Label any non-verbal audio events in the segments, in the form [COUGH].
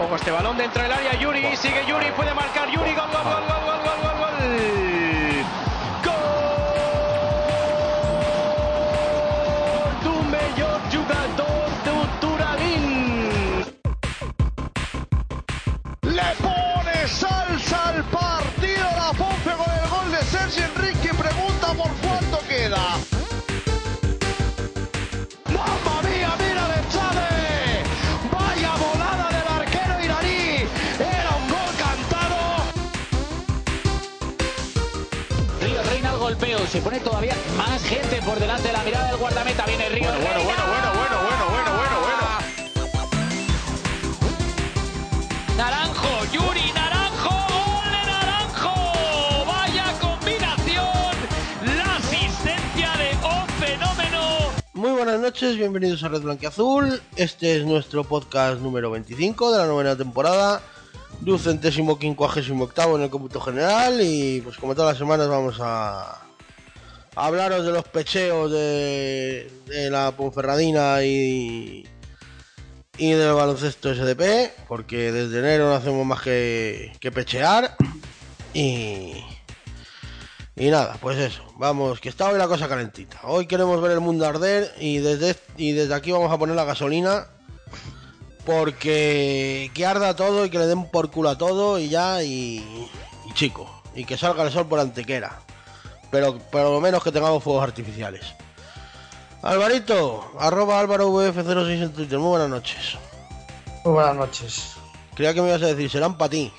Ojo este balón dentro del área, Yuri, sigue Yuri, puede marcar Yuri, gol, gol, gol, gol, gol, gol, gol, gol. Gol millor jugador d'Uturalín. Le pone salsa al partido la Ponce con el gol de Sergio Enrique pregunta por cuánto se pone todavía más gente por delante de la mirada del guardameta. Viene Río. Bueno, bueno, reina. bueno, bueno, bueno, bueno, bueno, bueno, Naranjo, Yuri, Naranjo, gol de Naranjo. Vaya combinación. La asistencia de un fenómeno. Muy buenas noches, bienvenidos a Red Blanquiazul. Este es nuestro podcast número 25 de la novena temporada, ducentésimo quincuagésimo octavo en el cómputo general. Y pues como todas las semanas vamos a hablaros de los pecheos de, la Ponferradina y, y del baloncesto SDP, porque desde enero no hacemos más que, que pechear. Y, y nada, pues eso, vamos, que está hoy la cosa calentita. Hoy queremos ver el mundo arder y desde, y desde aquí vamos a poner la gasolina. Porque que arda todo y que le den por culo a todo y ya, y, y chico, y que salga el sol por antequera. Pero por lo menos que tengamos fuegos artificiales. Alvarito, arroba álvaro VF06 en Twitter, muy buenas noches. Muy buenas noches. Creía que me ibas a decir, serán para ti.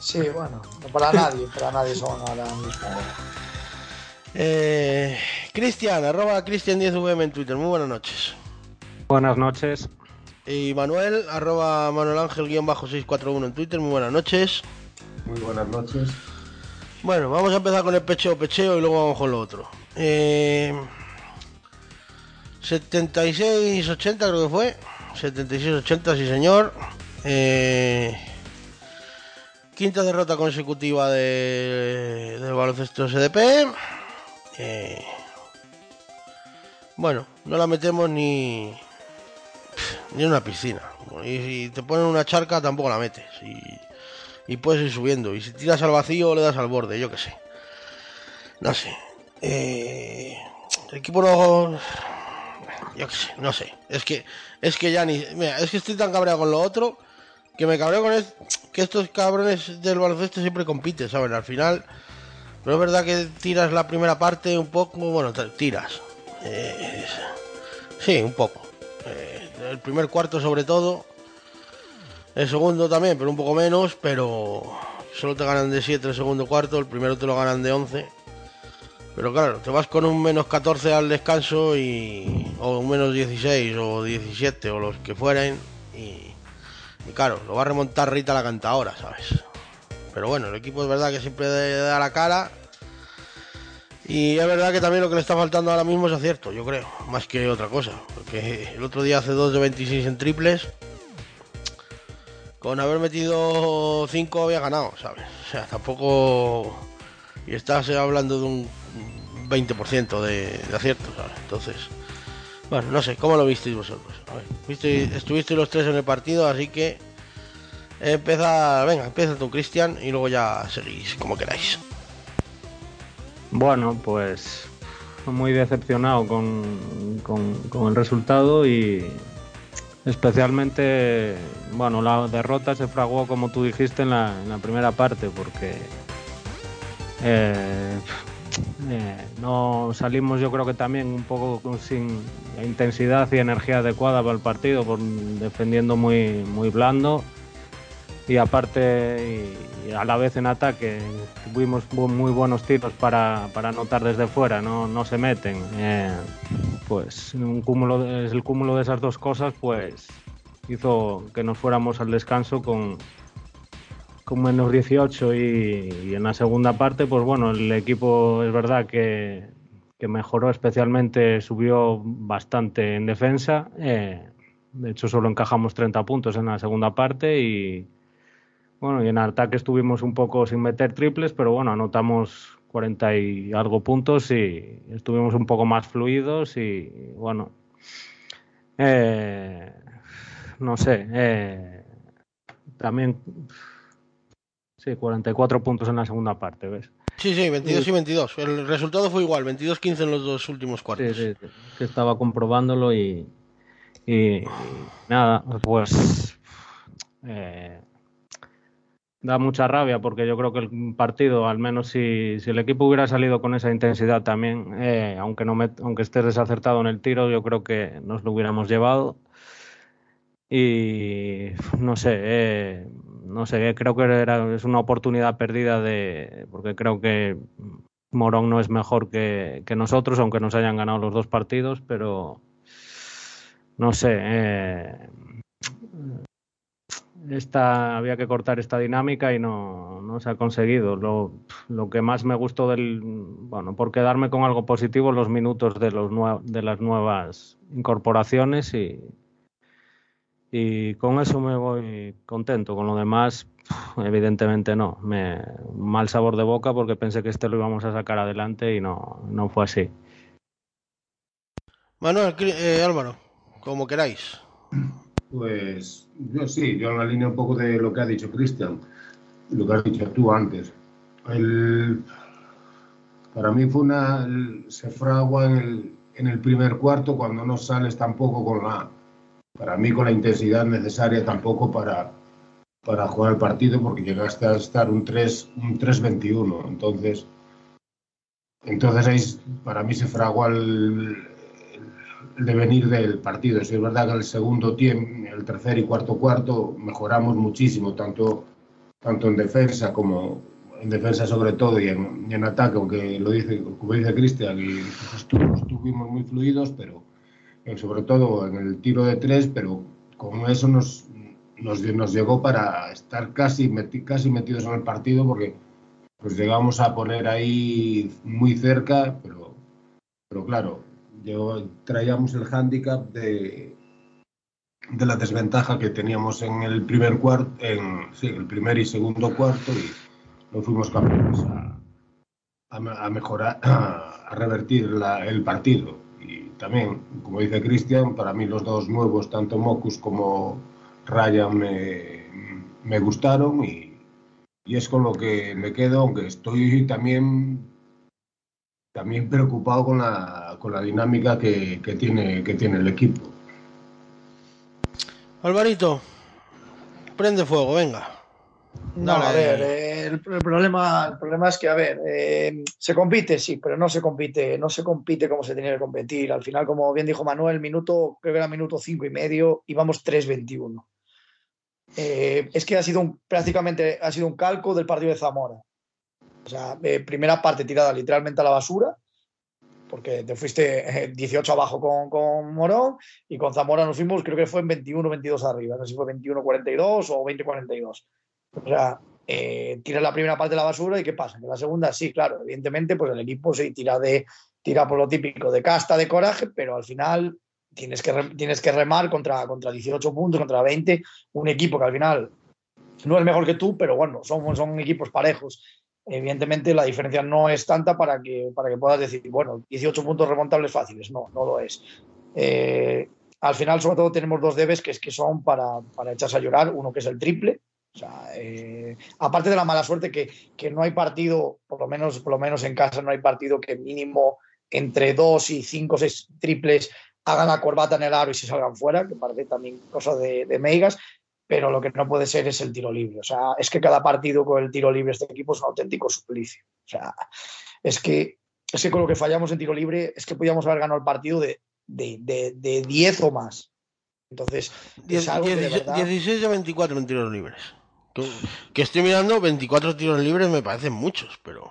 Sí, bueno, no para nadie, para nadie son ahora mismo. Eh, Cristian, arroba Cristian10VM en Twitter, muy buenas noches. Buenas noches. Y Manuel, arroba Manuel Ángel guion bajo 641 en Twitter, muy buenas noches. Muy buenas noches. Bueno, vamos a empezar con el pecheo pecheo y luego vamos con lo otro. Eh, 76-80 creo que fue. 76-80, sí señor. Eh, quinta derrota consecutiva de, del baloncesto SDP. Eh, bueno, no la metemos ni, ni en una piscina. Y si te ponen una charca tampoco la metes. Y puedes ir subiendo. Y si tiras al vacío le das al borde, yo qué sé. No sé. Eh, el equipo no... Yo qué sé, no sé. Es que, es que ya ni... Es que estoy tan cabreado con lo otro que me cabreo con es, que estos cabrones del baloncesto siempre compiten, ¿saben? Al final... Pero es verdad que tiras la primera parte un poco... Bueno, tiras. Eh, sí, un poco. Eh, el primer cuarto sobre todo. El segundo también, pero un poco menos, pero solo te ganan de 7 el segundo cuarto, el primero te lo ganan de 11. Pero claro, te vas con un menos 14 al descanso y o un menos 16 o 17 o los que fueran y, y claro, lo va a remontar Rita la cantadora, ¿sabes? Pero bueno, el equipo es verdad que siempre da la cara y es verdad que también lo que le está faltando ahora mismo es acierto, yo creo, más que otra cosa, porque el otro día hace 2 de 26 en triples con haber metido 5 había ganado, ¿sabes? O sea, tampoco... Y estás hablando de un 20% de, de acierto, ¿sabes? Entonces, bueno, no sé, ¿cómo lo visteis vosotros? A ver, visteis- estuvisteis los tres en el partido, así que... Empieza, venga, empieza tú, Cristian, y luego ya seguís como queráis. Bueno, pues muy decepcionado con, con- con el resultado y especialmente, bueno, la derrota se fraguó como tú dijiste en la, primera parte porque eh, eh, no salimos yo creo que también un poco sin intensidad y energía adecuada para el partido, por, defendiendo muy, muy blando. Y aparte y a la vez en ataque tuvimos muy buenos tiros para, para anotar desde fuera, no, no se meten. Eh, pues un cúmulo de- el cúmulo de esas dos cosas pues hizo que nos fuéramos al descanso con, con menos 18 y, y en la segunda parte pues bueno, el equipo es verdad que, que mejoró especialmente, subió bastante en defensa. eh, de hecho, solo encajamos 30 puntos en la segunda parte y, bueno, y en ataque estuvimos un poco sin meter triples, pero bueno, anotamos 40 y algo puntos y estuvimos un poco más fluidos y bueno, eh, no sé, eh, también, sí, 44 puntos en la segunda parte, ¿ves? Sí, sí, 22 y 22. El resultado fue igual, 22-15 en los dos últimos cuartos. Sí, sí, que estaba comprobándolo y, y nada, pues eh, da mucha rabia porque yo creo que el partido, al menos si, si el equipo hubiera salido con esa intensidad también, eh, aunque, no me, aunque estés desacertado en el tiro, yo creo que nos lo hubiéramos llevado. Y no sé, eh, no sé, creo que era, es una oportunidad perdida de, porque creo que Morón no es mejor que, nosotros, aunque nos hayan ganado los dos partidos, pero no sé, eh, esta, había que cortar esta dinámica y no, no se ha conseguido. Lo, lo, que más me gustó del, bueno, por quedarme con algo positivo, los minutos de, los de las nuevas incorporaciones y, y con eso me voy contento. Con lo demás, evidentemente no. Me, mal sabor de boca porque pensé que este lo íbamos a sacar adelante y no, no fue así. Manuel, eh, Álvaro, como queráis. [CLEARS THROAT] Pues yo sí, yo en la línea un poco de lo que ha dicho Cristian, lo que has dicho tú antes. El, para mí fue una. El, se fragua en el, en el primer cuarto cuando no sales tampoco con la. Para mí, con la intensidad necesaria tampoco para, para jugar el partido, porque llegaste a estar un 3 un 3-21. Entonces, entonces ahí para mí se fragua el, el devenir del partido. Es verdad que el segundo tiempo, el tercer y cuarto cuarto, mejoramos muchísimo, tanto, tanto en defensa como en defensa sobre todo y en, y en ataque, aunque lo dice, como dice Cristian, estuvimos muy fluidos, pero sobre todo en el tiro de tres, pero con eso nos, nos, nos llegó para estar casi, meti, casi metidos en el partido, porque pues llegamos a poner ahí muy cerca, pero, pero claro, yo, traíamos el hándicap de, de la desventaja que teníamos en el primer cuarto, en sí, el primer y segundo cuarto y no fuimos capaces a, a, mejorar, a, [CLEARS THROAT] a revertir la, el partido. Y también, como dice Cristian, para mí los dos nuevos, tanto Mocus como Ryan, me, me gustaron y, y es con lo que me quedo, aunque estoy también también preocupado con la, con la dinámica que, que, tiene, que tiene el equipo. Alvarito, prende fuego, venga. No, a ver, eh, el, el, problema, el problema es que, a ver, eh, se compite, sí, pero no se compite, no se compite como se tenía que competir. Al final, como bien dijo Manuel, minuto, creo que era minuto cinco y medio, íbamos 3-21. Eh, es que ha sido un, prácticamente ha sido un calco del partido de Zamora. O sea, eh, primera parte tirada literalmente a la basura, porque te fuiste 18 abajo con, con, Morón y con Zamora nos fuimos, creo que fue en 21-22 arriba, no sé si fue 21-42 o 20-42. O sea, eh, tiras la primera parte de la basura y ¿qué pasa? Que la segunda, sí, claro, evidentemente, pues el equipo sí tira, de, tira por lo típico de casta, de coraje, pero al final tienes que, tienes que remar contra, contra 18 puntos, contra 20, un equipo que al final no es mejor que tú, pero bueno, son, son equipos parejos evidentemente la diferencia no es tanta para que, para que puedas decir, bueno, 18 puntos remontables fáciles. No, no lo es. Eh, al final, sobre todo, tenemos dos debes que, es, que son para, para echarse a llorar. Uno que es el triple. O sea, eh, aparte de la mala suerte que, que, no hay partido, por lo, menos, por lo menos en casa, no hay partido que mínimo entre dos y cinco o seis triples hagan la corbata en el aro y se salgan fuera, que parece también cosa de, de Meigas pero lo que no puede ser es el tiro libre. O sea, es que cada partido con el tiro libre este equipo es un auténtico suplicio. O sea, es que, es que con lo que fallamos en tiro libre es que podíamos haber ganado el partido de, de, de, de 10 o más. Entonces, 10, 16, verdad... 16 de 24 en tiros libres. Que, que estoy mirando, 24 tiros libres me parecen muchos, pero...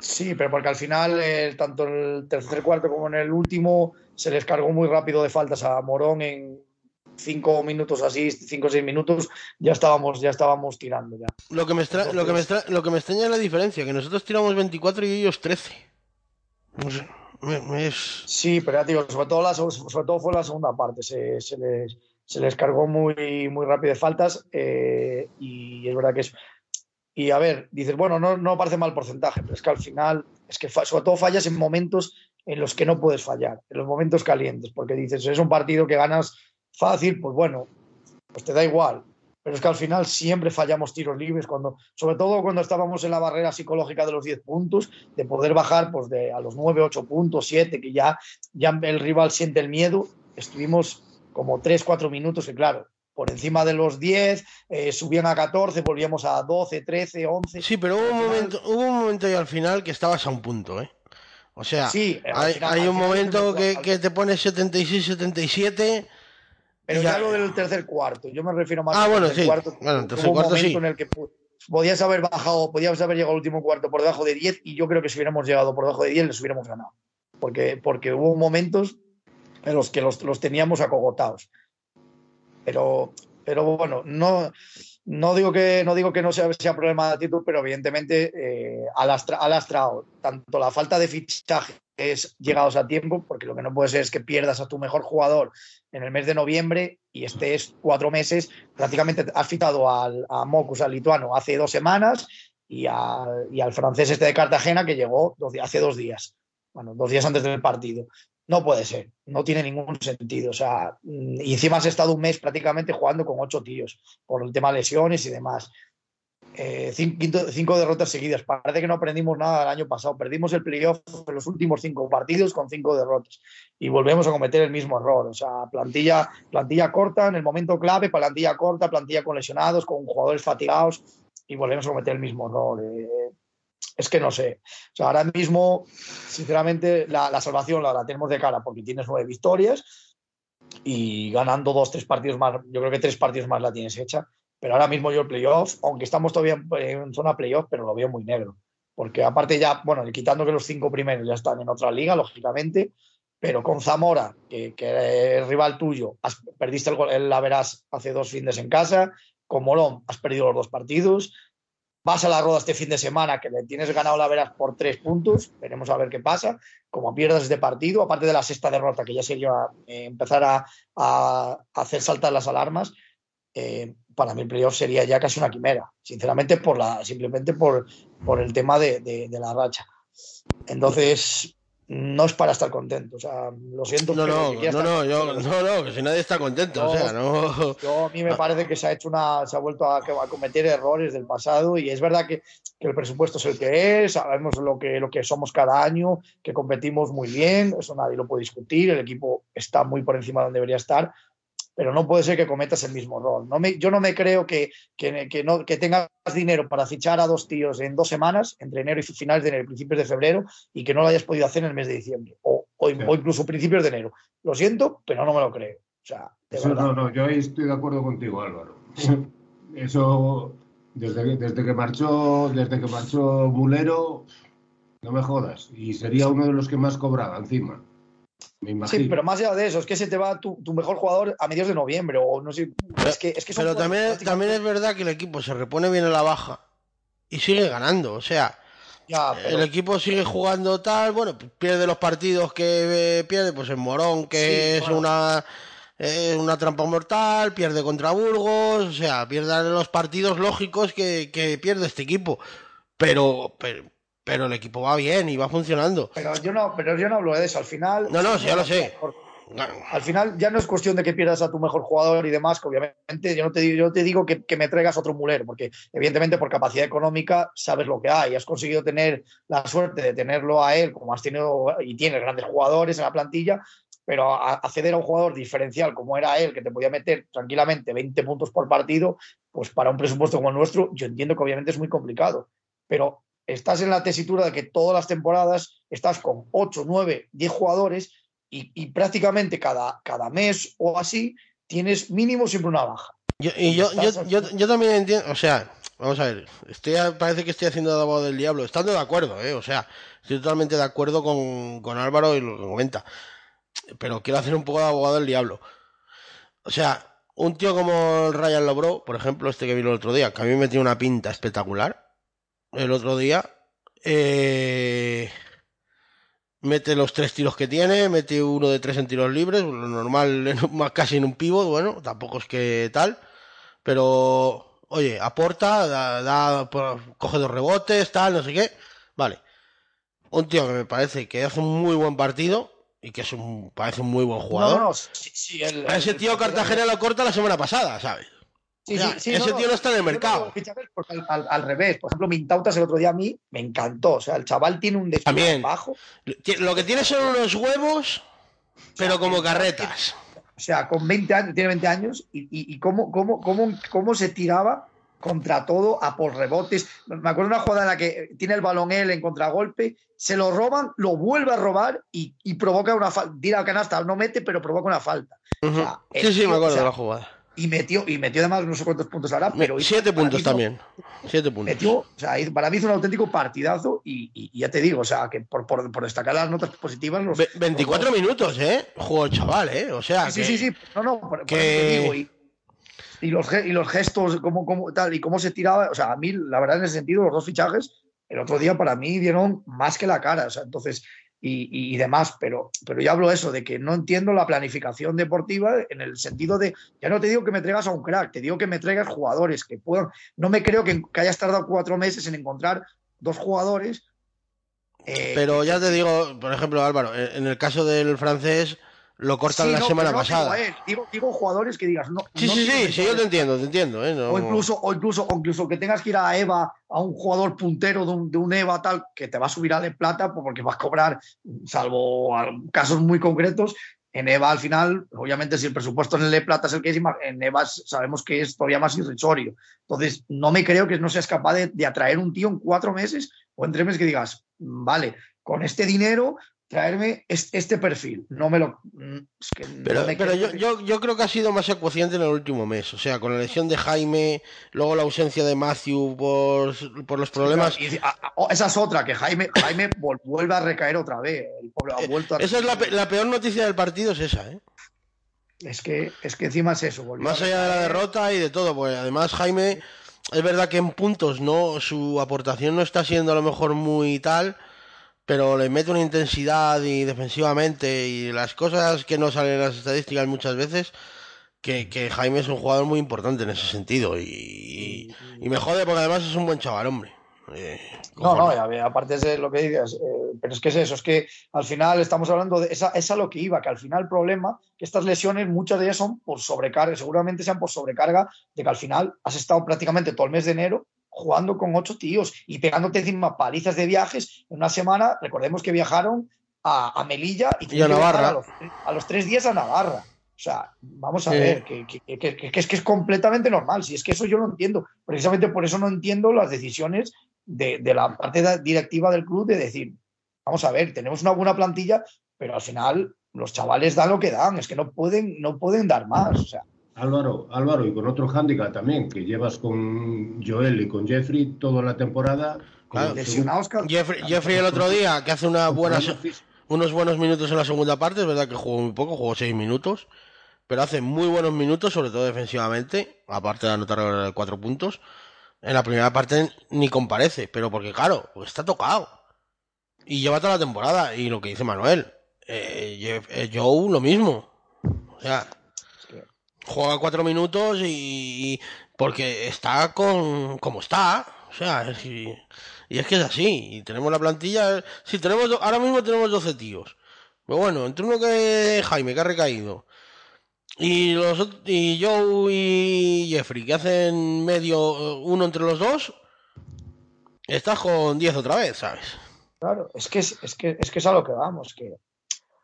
Sí, pero porque al final, eh, tanto en el tercer cuarto como en el último, se les cargó muy rápido de faltas a Morón en, cinco minutos así, cinco o seis minutos, ya estábamos, ya estábamos tirando ya. Lo que me extra, lo que me lo que me extraña es la diferencia, que nosotros tiramos 24 y ellos 13. No sé, me, me es... Sí, pero ya digo, sobre todo, la, sobre todo fue la segunda parte, se, se, les, se les cargó muy, muy rápido de faltas eh, y es verdad que es... Y a ver, dices, bueno, no, no parece mal porcentaje, pero es que al final, es que sobre todo fallas en momentos en los que no puedes fallar, en los momentos calientes, porque dices, es un partido que ganas fácil, pues bueno, pues te da igual. pero es que al final siempre fallamos tiros libres, cuando, sobre todo cuando estábamos en la barrera psicológica de los 10 puntos, de poder bajar pues, de, a los 9, 8 puntos, 7, que ya, ya el rival siente el miedo. Estuvimos como 3, 4 minutos, que claro, por encima de los 10, eh, subían a 14, volvíamos a 12, 13, 11. Sí, pero hubo un, momento, hubo un momento ahí al final que estabas a un punto, ¿eh? O sea, Sí, hay, final- hay un momento que, que te pones 76, 77. Pero ya ya- lo del tercer cuarto, yo me refiero más Ah, al bueno, tercer sí. cuarto. Bueno, el Hubo tercer un cuarto momento sí. en el que podías haber bajado, podías haber llegado al último cuarto por debajo de 10 y yo creo que si hubiéramos llegado por debajo de 10 les hubiéramos ganado. Porque, porque hubo momentos en los que los, los teníamos acogotados. Pero, pero bueno, no, no, digo que, no digo que no sea, sea problema de actitud, pero evidentemente eh, ha, lastra- ha lastrado tanto la falta de fichajes llegados a tiempo, porque lo que no puede ser es que pierdas a tu mejor jugador en el mes de noviembre y estés cuatro meses, prácticamente has fichado al, a Mocus, al lituano, hace dos semanas y, al- y al francés este de Cartagena que llegó dos hace dos días, bueno, dos días antes del partido. No puede ser, no tiene ningún sentido. O sea, mm, y encima has estado un mes prácticamente jugando con ocho tíos por el tema lesiones y demás. Eh, cin- quinto- cinco derrotas seguidas. Parece que no aprendimos nada del año pasado. Perdimos el playoff en los últimos cinco partidos con cinco derrotas y volvemos a cometer el mismo error. O sea, plantilla, plantilla corta en el momento clave, plantilla corta, plantilla con lesionados, con jugadores fatigados y volvemos a cometer el mismo error. Eh, es que no sé. O sea, ahora mismo, sinceramente, la, la salvación la, la tenemos de cara porque tienes nueve victorias y ganando dos, tres partidos más, yo creo que tres partidos más la tienes hecha. Pero ahora mismo yo el playoff, aunque estamos todavía en, zona playoff, pero lo veo muy negro. Porque aparte ya, bueno, quitando que los cinco primeros ya están en otra liga, lógicamente, pero con Zamora, que, que es rival tuyo, has, perdiste el, gol- la verás hace dos fines en casa, con Morón has perdido los dos partidos, vas a la roda este fin de semana que le tienes ganado la veras por tres puntos, veremos a ver qué pasa, como pierdas este partido, aparte de la sexta derrota que ya sería eh, empezar a, a hacer saltar las alarmas, eh, para mí el playoff sería ya casi una quimera, sinceramente por la, simplemente por, por el tema de, de- de la racha. Entonces, no es para estar contento, o sea, lo siento. No, no, no, estar no, yo, no, no, que si nadie está contento, o sea, no. yo a mí me parece que se ha hecho una, se ha vuelto a, a cometer errores del pasado y es verdad que, que el presupuesto es el que es, sabemos lo que, lo que somos cada año, que competimos muy bien, eso nadie lo puede discutir, el equipo está muy por encima de donde debería estar, pero no puede ser que cometas el mismo error. No me, yo no me creo que, que, que no, que tengas dinero para fichar a dos tíos en dos semanas, entre enero y finales de enero principios de febrero, y que no lo hayas podido hacer en el mes de diciembre, o, o, o incluso principios de enero. Lo siento, pero no me lo creo. O sea, Eso no, no, yo ahí estoy de acuerdo contigo, Álvaro. Eso, desde, desde que marchó, desde que marchó Mulero, no me jodas. Y sería uno de los que más cobraba encima. Me imagino. Sí, pero más allá de eso, es que se te va tu, tu mejor jugador a mediados de noviembre, o no sé. Es que, es que Pero también, prácticamente- también es verdad que el equipo se repone bien a la baja y sigue ganando. O sea, Ya, pero- el equipo sigue jugando tal, bueno, pierde los partidos que eh, pierde, pues en Morón, que Sí, es bueno. una eh, una trampa mortal, pierde contra Burgos, o sea, pierde los partidos lógicos que, que pierde este equipo. Pero, pero, pero el equipo va bien y va funcionando. pero yo no, pero yo no hablo de eso. Al final. No, no, ya lo sé. Al final ya no es cuestión de que pierdas a tu mejor jugador y demás, que obviamente yo no te digo, yo te digo que, que me traigas otro mulero, porque evidentemente por capacidad económica sabes lo que hay. Has conseguido tener la suerte de tenerlo a él, como has tenido y tienes grandes jugadores en la plantilla, pero a- acceder a un jugador diferencial como era él, que te podía meter tranquilamente 20 puntos por partido, pues para un presupuesto como el nuestro, yo entiendo que obviamente es muy complicado. Pero estás en la tesitura de que todas las temporadas estás con 8, 9, 10 jugadores y, y prácticamente cada, cada mes o así tienes mínimo siempre una baja. Yo, y yo, yo, yo, yo también entiendo, o sea, vamos a ver, estoy, parece que estoy haciendo de abogado del diablo, estando de acuerdo, ¿eh? o sea, estoy totalmente de acuerdo con, con Álvaro y lo que comenta, pero quiero hacer un poco de abogado del diablo. O sea, un tío como Ryan Lobro, por ejemplo, este que vino el otro día, que a mí me tiene una pinta espectacular, el otro día, eh, mete los tres tiros que tiene, mete uno de tres en tiros libres, lo normal [LAUGHS] casi en un pivot, bueno, tampoco es que tal, pero oye, aporta, da, da- po- coge dos rebotes, tal, no sé qué, vale. Un tío que me parece que hace un muy buen partido y que es un, parece un muy buen jugador. No, no, sí, sí, el- A ese tío Cartagena lo corta la semana pasada, ¿sabes? O sea, ese tío no está en el mercado. Al, al, al, revés, por ejemplo, Mintautas el otro día a mí me encantó. O sea, el chaval tiene un despliegue bajo. Lo que tiene son unos huevos, pero o sea, como carretas. O sea, con 20 años, tiene 20 años y, y, y cómo, cómo, cómo, cómo se tiraba contra todo, a por rebotes. Me acuerdo una jugada en la que tiene el balón él en contragolpe, se lo roban, lo vuelve a robar y, y provoca una falta. Tira al canasta, no mete, pero provoca una falta. Uh -huh. o sea, sí, sí, tío, me acuerdo o sea, de la jugada. Y metió, y metió además no sé cuántos puntos ahora, pero. Siete puntos también. Siete puntos. Metió, o sea, para mí hizo un auténtico partidazo y, y, y ya te digo, o sea, que por, por, por destacar las notas positivas. Los, 24 los minutos, ¿eh? El chaval, ¿eh? O sea. Sí, que, sí, sí. No, no, por, que... digo, y, y los, y los gestos, cómo, cómo, tal, y cómo se tiraba. O sea, a mí, la verdad, en ese sentido, los dos fichajes, el otro día para mí dieron más que la cara. O sea, entonces, y, y, demás, pero, pero yo hablo eso, de que no entiendo la planificación deportiva en el sentido de, ya no te digo que me traigas a un crack, te digo que me traigas jugadores que puedan, no me creo que, que hayas tardado cuatro meses en encontrar dos jugadores. Eh, pero ya te digo, por ejemplo, Álvaro, en el caso del francés, lo cortan sí, la no, semana no pasada. Digo, digo, digo, jugadores que digas, no. Sí, no sí, sí, sí, yo te entiendo, te entiendo. ¿eh? O, incluso, o, incluso, o incluso que tengas que ir a Eva, a un jugador puntero de un, de un Eva tal, que te va a subir a de plata porque vas a cobrar, salvo casos muy concretos. En EVA, al final, obviamente, si el presupuesto en el de plata es el que es, en EVA sabemos que es todavía más irrisorio. Entonces, no me creo que no seas capaz de, de atraer un tío en cuatro meses o en tres meses que digas, vale, con este dinero traerme este perfil. No me lo. Es que pero no me pero yo, yo, yo, creo que ha sido más ecuociente en el último mes. O sea, con la lesión de Jaime, luego la ausencia de Matthew por, por los problemas. Sí, y, a, a, esa es otra, que Jaime, Jaime vuelve a recaer otra vez. El pobre ha vuelto a esa es la, la, peor noticia del partido, es esa, ¿eh? Es que, es que encima es eso. Más allá de la derrota y de todo, pues además Jaime, es verdad que en puntos no su aportación no está siendo a lo mejor muy tal pero le mete una intensidad y defensivamente y las cosas que no salen en las estadísticas muchas veces, que, que Jaime es un jugador muy importante en ese sentido y, y, y, me jode porque además es un buen chaval, hombre. Eh, no, no, ya, aparte de lo que digas, eh, pero es que es eso, es que al final estamos hablando de esa, esa lo que iba, que al final el problema, que estas lesiones muchas de ellas son por sobrecarga, seguramente sean por sobrecarga, de que al final has estado prácticamente todo el mes de enero jugando con ocho tíos y pegándote encima palizas de viajes en una semana. Recordemos que viajaron a, a Melilla y, y a Navarra. A los, a los, tres días a Navarra. O sea, vamos a sí. ver, que, que, que, que, es que es completamente normal. Si es que eso yo lo entiendo. Precisamente por eso no entiendo las decisiones de, de la parte directiva del club de decir, vamos a ver, tenemos una buena plantilla, pero al final los chavales dan lo que dan. Es que no pueden, no pueden dar más. O sea, Álvaro, Álvaro, y con otro hándicap también, que llevas con Joel y con Jeffrey toda la temporada. Claro, lesionados, Jeffrey, Jeffrey, el otro día, que hace una buena, unos buenos minutos en la segunda parte, es verdad que jugó muy poco, jugó seis minutos, pero hace muy buenos minutos, sobre todo defensivamente, aparte de anotar cuatro puntos. En la primera parte ni comparece, pero porque claro, pues está tocado. Y lleva toda la temporada, y lo que dice Manuel, eh, Jeff, eh, Joe lo mismo. O sea, juega cuatro minutos y porque está con como está o sea y, es que es así y tenemos la plantilla sí tenemos ahora mismo tenemos 12 tíos. Pero bueno entre uno que Jaime que ha recaído y los y Joe y Jeffrey que hacen medio uno entre los dos estás con 10 otra vez sabes claro es que es, es que es que es a lo que vamos que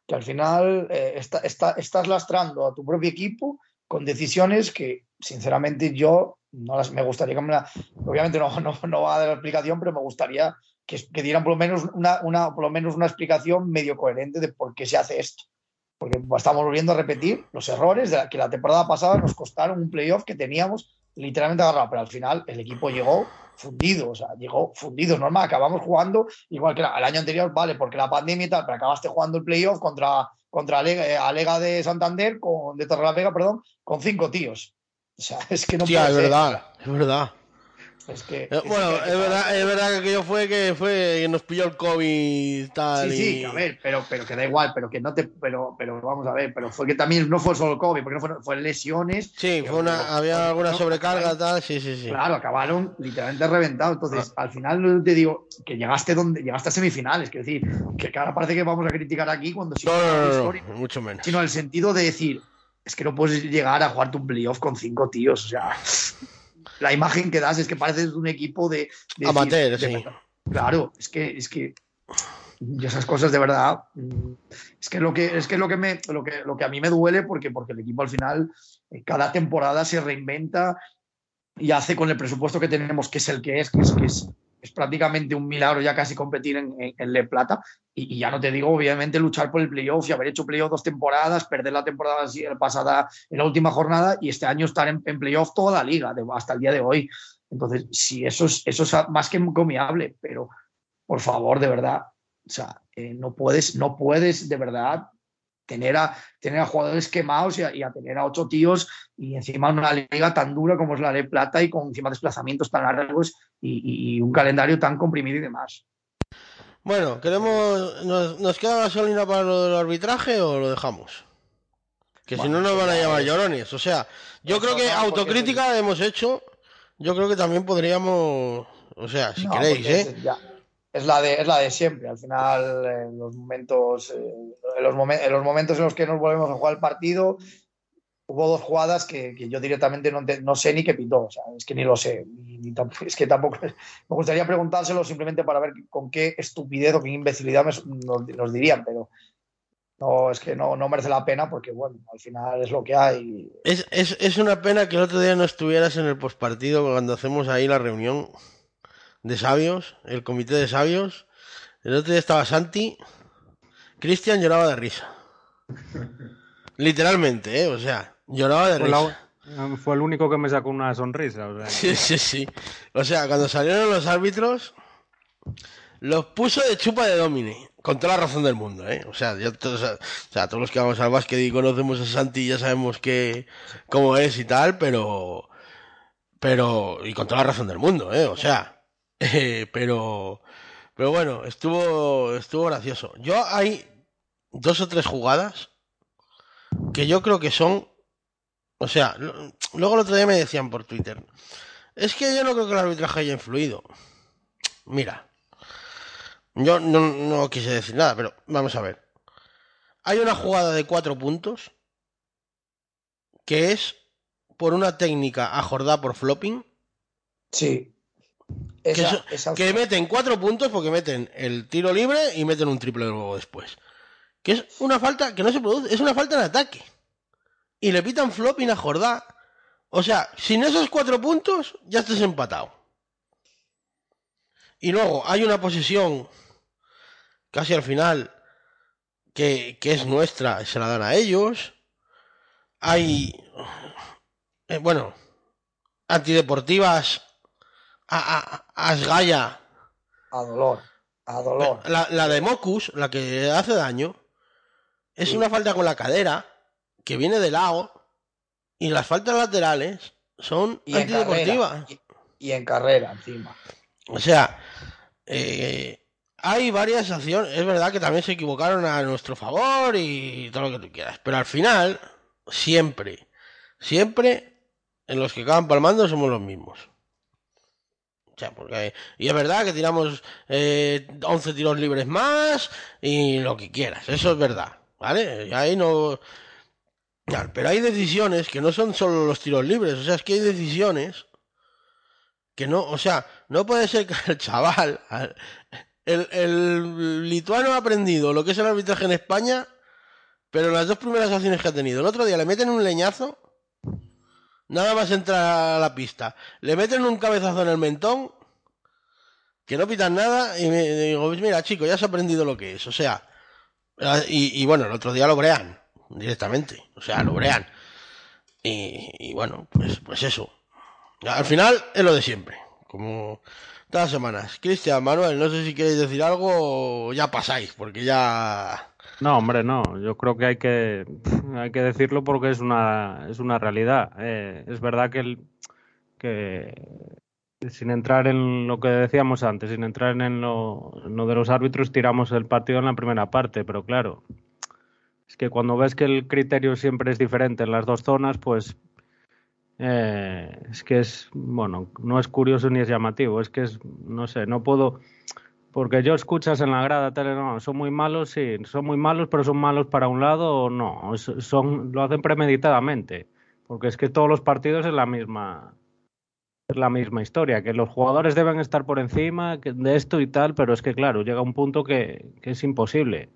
que al final eh, está, está, estás lastrando a tu propio equipo con decisiones que, sinceramente, yo no las me gustaría que me la, obviamente no, no, no, va a dar la explicación, pero me gustaría que, que dieran por lo menos una, una, por lo menos una explicación medio coherente de por qué se hace esto. Porque estamos volviendo a repetir los errores de la que la temporada pasada nos costaron un playoff que teníamos literalmente agarrado, pero al final el equipo llegó fundido, o sea, llegó fundido, normal, acabamos jugando igual que el año anterior, vale, porque la pandemia y tal, pero acabaste jugando el playoff contra contra Alega, Alega de Santander, con, de Torrelavega, perdón, con cinco tíos. O sea, [LAUGHS] es que no sí, puede es ser. verdad, es verdad. Es que, eh, bueno, es, que, es, verdad, es verdad que aquello fue que fue que nos pilló el COVID tal. Sí, sí, a ver, pero, pero que da igual, pero que no te, pero, pero vamos a ver, pero fue que también no fue solo el COVID, porque no fue, fue lesiones. Sí, fue una, pero, había alguna no, sobrecarga acabaron, tal, sí, sí, sí. Claro, acabaron literalmente reventados. Entonces, ah. al final te digo que llegaste donde, llegaste a semifinales, es decir, que ahora parece que vamos a criticar aquí cuando sí, no, no, no, no, mucho menos. Sino el sentido de decir, es que no puedes llegar a jugarte un playoff con cinco tíos. O sea, la imagen que das es que pareces un equipo de. de Amateur, de- sí. Claro, es que, es que. Y esas cosas de verdad. mm, Es que lo que, es que lo que me, lo que, lo que a mí me duele, porque, porque el equipo al final, eh, cada temporada se reinventa y hace con el presupuesto que tenemos, que es el que es, que es, que es, es prácticamente un milagro ya casi competir en, en, en Le Plata. Y, ya no te digo, obviamente, luchar por el playoff y haber hecho playoff dos temporadas, perder la temporada pasada en la última jornada y este año estar en, en playoff toda la liga, hasta el día de hoy. Entonces, sí, eso es, eso es más que encomiable, pero por favor, de verdad, o sea, eh, no puedes, no puedes de verdad tener a, tener a jugadores quemados y a, y a tener a ocho tíos y encima una liga tan dura como es la de plata y con encima desplazamientos tan largos y, un calendario tan comprimido y demás. Bueno, queremos. ¿Nos, nos queda gasolina para lo del arbitraje o lo dejamos? Que si no nos van a llamar es- llorones. O sea, yo creo que autocrítica hemos hecho. Yo creo que también podríamos. O sea, si No, queréis, ¿eh? Ya, es la de, es la de siempre. Al final, en los momentos, eh, en, los momen- en los momentos en los que nos volvemos a jugar el partido, hubo dos jugadas que, que yo directamente no, no sé ni qué pitó. O sea, es que ni lo sé. Ni- ni [LAUGHS] es que tampoco. [LAUGHS] Me gustaría preguntárselo simplemente para ver con qué estupidez o qué imbecilidad me- nos, nos dirían, pero no, es que no, no merece la pena porque, bueno, al final es lo que hay. Es, es, es una pena que el otro día no estuvieras en el postpartido cuando hacemos ahí la reunión de sabios, el comité de sabios. El otro día estaba Santi. Cristian lloraba de risa. Literalmente, ¿eh? O sea, lloraba de Fue, risa. la- fue el único que me sacó una sonrisa. o sea, Sí, sí, sí. O sea, cuando salieron los árbitros, los puso de chupa de Domine. Con toda la razón del mundo, ¿eh? O sea, ya todos, o sea, todos los que vamos al básquet y conocemos a Santi ya sabemos que cómo es y tal, pero. Pero. Y con toda la razón del mundo, ¿eh? O sea. [LAUGHS] pero. Pero bueno, estuvo. Estuvo gracioso. Yo hay dos o tres jugadas que yo creo que son. O sea, luego el otro día me decían por Twitter. Es que yo no creo que el arbitraje haya influido. Mira, yo no, no quise decir nada, pero vamos a ver. Hay una jugada de cuatro puntos que es por una técnica a por flopping, Sí. Que, Esa- eso- esa- que meten cuatro puntos porque meten el tiro libre y meten un triple luego después. Que es una falta que no se produce, es una falta en ataque. Y le pitan flopping a Jordá. O sea, sin esos cuatro puntos ya estás empatado. Y luego hay una posesión casi al final que, que es nuestra y se la dan a ellos. Hay, eh, bueno, antideportivas a, a, a Asgaya, a dolor, a dolor. la, la de Mocus, la que hace daño, es Sí. una falta con la cadera que viene de lado y las faltas laterales son Y en antideportivas. carrera. Y, y en carrera, encima. O sea, eh, hay varias acciones. Es verdad que también se equivocaron a nuestro favor y todo lo que tú quieras. Pero al final, siempre, siempre, en los que acaban palmando somos los mismos. O sea, porque, y es verdad que tiramos eh, 11 tiros libres más y lo que quieras. Eso es verdad. ¿Vale? Ahí no. Pero hay decisiones que no son solo los tiros libres. O sea, es que hay decisiones que no, o sea, no puede ser que el chaval, al- el, lituano ha aprendido lo que es el arbitraje en España, pero las dos primeras acciones que ha tenido, el otro día le meten un leñazo, nada más entrar a la pista, le meten un cabezazo en el mentón, que no pitan nada, y me digo, pues mira, chico, ya has aprendido lo que es, o sea, y, y bueno, el otro día lo brean, directamente, o sea, lo brean. Y, y bueno, pues, pues eso. Al final es lo de siempre, como todas semanas. Cristian, Manuel, no sé si queréis decir algo ya pasáis, porque ya... No, hombre, no. Yo creo que hay que, [LAUGHS] hay que decirlo porque es una, es una realidad. Eh, es verdad que, el, que sin entrar en lo que decíamos antes, sin entrar en lo, en lo de los árbitros, tiramos el partido en la primera parte, pero claro, es que cuando ves que el criterio siempre es diferente en las dos zonas, pues eh, es que es, bueno, no es curioso ni es llamativo, es que es, no sé, no puedo, Porque yo escuchas en la grada tele, no, son muy malos, sí, son muy malos, pero son malos para un lado o no, son, lo hacen premeditadamente, porque es que todos los partidos es la misma, es la misma historia, que los jugadores deben estar por encima de esto y tal, pero es que claro, llega un punto que, que es imposible.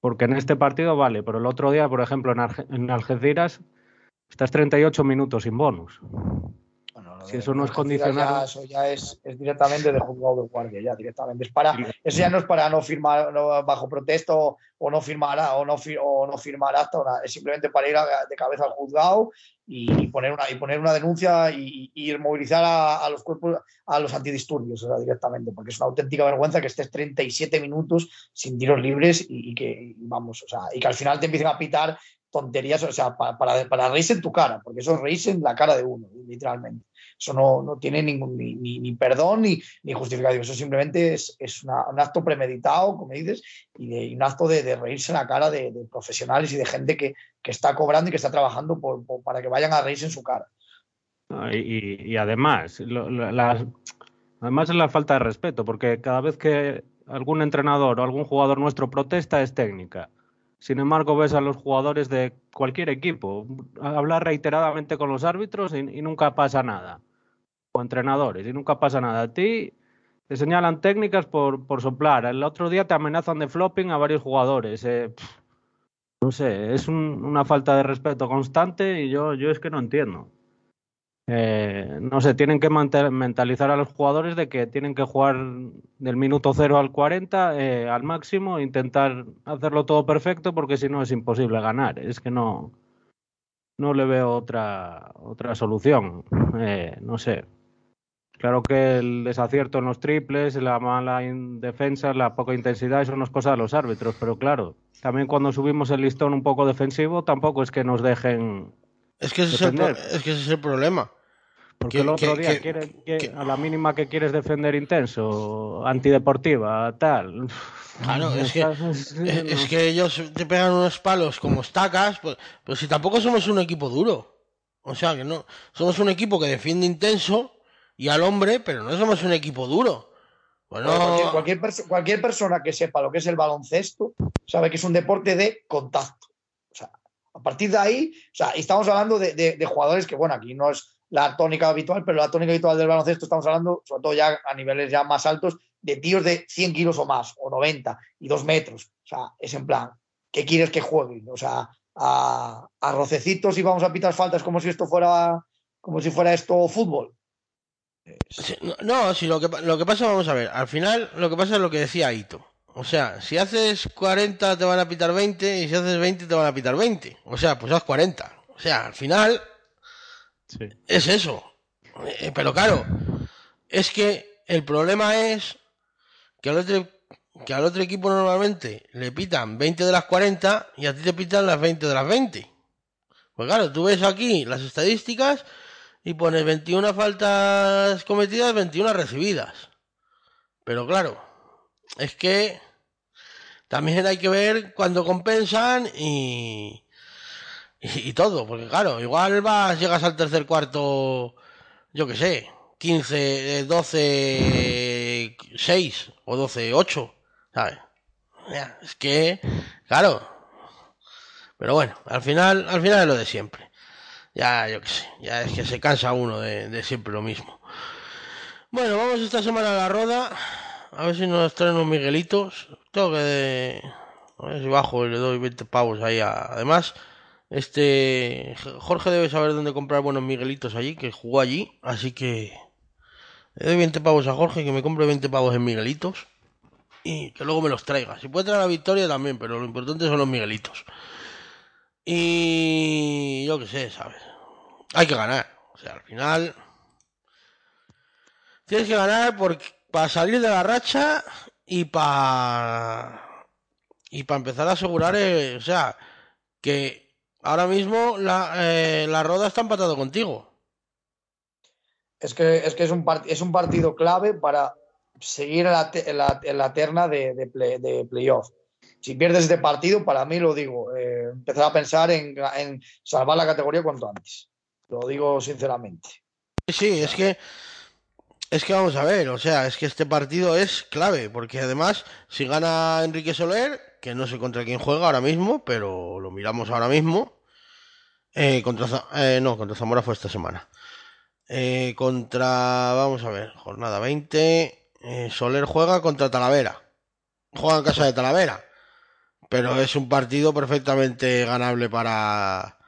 Porque en este partido vale, pero el otro día, por ejemplo, en, en Algeciras, estás 38 minutos sin bonus si eso no es condicionado. eso ya es, directamente de juzgado de guardia, ya directamente. Es para, eso ya no es para no firmar bajo protesto o no firmar o no, o no firmar acta, es simplemente para ir de cabeza al juzgado y, poner una, y poner una denuncia y, y movilizar a, los cuerpos, a los antidisturbios, directamente, porque es una auténtica vergüenza que estés 37 minutos sin tiros libres y, que, vamos, o sea, y que al final te empiecen a pitar tonterías, o sea, para, para, para reírse en tu cara, porque eso es reírse en la cara de uno, literalmente. Eso no, no tiene ningún, ni, ni, perdón ni, ni, justificación. Eso simplemente es, es un acto premeditado, como dices, y, un acto de, reírse en la cara de, profesionales y de gente que, que, está cobrando y que está trabajando por, para que vayan a reírse en su cara. Y, y además, lo, además es la falta de respeto, porque cada vez que algún entrenador o algún jugador nuestro protesta es técnica. Sin embargo, ves a los jugadores de cualquier equipo hablar reiteradamente con los árbitros y, nunca pasa nada o entrenadores y nunca pasa nada. A ti te señalan técnicas por, por soplar. El otro día te amenazan de flopping a varios jugadores. Eh, no sé, es una falta de respeto constante y yo, yo es que no entiendo. Eh, no sé, tienen que mentalizar a los jugadores de que tienen que jugar del minuto 0 al 40 eh, al máximo, intentar hacerlo todo perfecto porque si no es imposible ganar. Es que no, no le veo otra, otra solución. no sé, Claro que el desacierto en los triples, la mala defensa, la poca intensidad, eso no es cosa de los árbitros, pero claro, también cuando subimos el listón un poco defensivo, tampoco es que nos dejen. Es que ese, es el, es que ese es el problema. Porque el otro día, a la mínima que quieres defender intenso, antideportiva, tal. Claro, es que, [LAUGHS] es, que ellos te pegan unos palos como estacas, pues, pues si tampoco somos un equipo duro. O sea, que no. Somos un equipo que defiende intenso y al hombre, pero no somos un equipo duro. Bueno, cualquier, cualquier, persona que sepa lo que es el baloncesto sabe que es un deporte de contacto. O sea, a partir de ahí, o sea, estamos hablando de, jugadores que, bueno, aquí no es la tónica habitual, pero la tónica habitual del baloncesto estamos hablando, sobre todo ya a niveles ya más altos, de tíos de 100 kilos o más, o 90 y 2 metros. O sea, es en plan, ¿qué quieres que jueguen? O sea, a, a rocecitos y vamos a pitar faltas como si esto fuera, como si fuera esto fútbol no, si lo que, lo que pasa, vamos a ver, al final lo que pasa es lo que decía Ito. O sea, si haces 40 te van a pitar 20 y si haces 20 te van a pitar 20. O sea, pues haz 40. O sea, al final es eso. Eh, pero claro, es que el problema es que al, otro, que al otro equipo normalmente le pitan 20 de las 40 y a ti te pitan las 20 de las 20. Pues claro, tú ves aquí las estadísticas y pones 21 faltas cometidas, 21 recibidas. Pero claro, es que también hay que ver cuándo compensan y, y, todo, porque claro, igual vas, llegas al tercer cuarto, yo que sé, 15, 12, 6 o 12, 8, ¿sabes? Es que, claro, pero bueno, al final, al final es lo de siempre ya, yo qué sé, ya es que se cansa uno de, siempre lo mismo. Bueno, vamos esta semana a la roda, a ver si nos traen unos miguelitos. Tengo que, a ver si bajo y le doy 20 pavos ahí. Además, este, Jorge debe saber dónde comprar buenos miguelitos allí, que jugó allí, así que le doy 20 pavos a Jorge, que me compre 20 pavos en miguelitos y que luego me los traiga. Si puede traer la victoria también, pero lo importante son los miguelitos. Y yo qué sé, ¿sabes? Hay que ganar. O sea, al final tienes que ganar para salir de la racha y para y para empezar a asegurar, eh, o sea, que ahora mismo la, eh, la roda está empatado contigo. Es que es, que es, un, es un partido clave para seguir en la, en la, terna de, de, de playoff si pierdes este partido, para mí lo digo, eh, empezar a pensar en, salvar la categoría cuanto antes. Lo digo sinceramente. Sí, es que Es que vamos a ver, o sea, es que este partido es clave, porque además, si gana Enrique Soler, que no sé contra quién juega ahora mismo, pero lo miramos ahora mismo, eh, contra, eh, no, contra Zamora fue esta semana. Eh, contra, vamos a ver, jornada 20, eh, Soler juega contra Talavera, juega en casa de Talavera, pero es un partido perfectamente ganable para,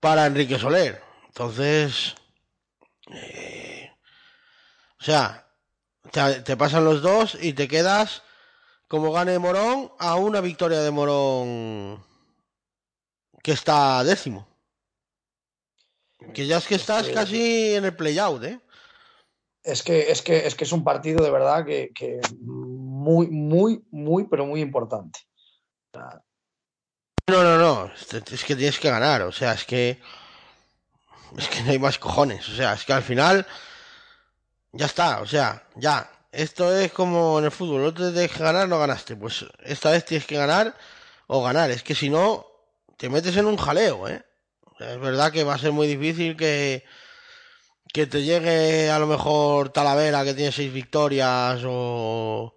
para Enrique Soler. Entonces, eh, o sea, te, te, pasan los dos y te quedas como gane Morón a una victoria de Morón que está décimo. Que ya es que estás casi en el play-out, ¿eh? Es que, es que es que es un partido de verdad que, que muy, muy, muy, pero muy importante. No, no, no, es que tienes que ganar, o sea, es que es que no hay más cojones, o sea, es que al final ya está, o sea, ya. Esto es como en el fútbol, no te tienes que ganar, no ganaste. Pues esta vez tienes que ganar o ganar, es que si no te metes en un jaleo, ¿eh? O sea, es verdad que va a ser muy difícil que que te llegue a lo mejor Talavera que tiene seis victorias o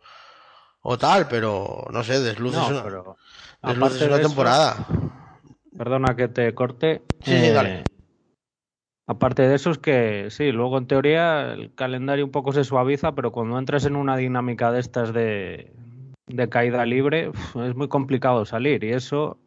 o tal, pero no sé, desluces No, una, pero aparte una de eso- temporada. Perdona que te corte. Sí, sí, dale. Aparte de eso es que sí, luego en teoría el calendario un poco se suaviza, pero cuando entras en una dinámica de estas de, de caída libre es muy complicado salir y eso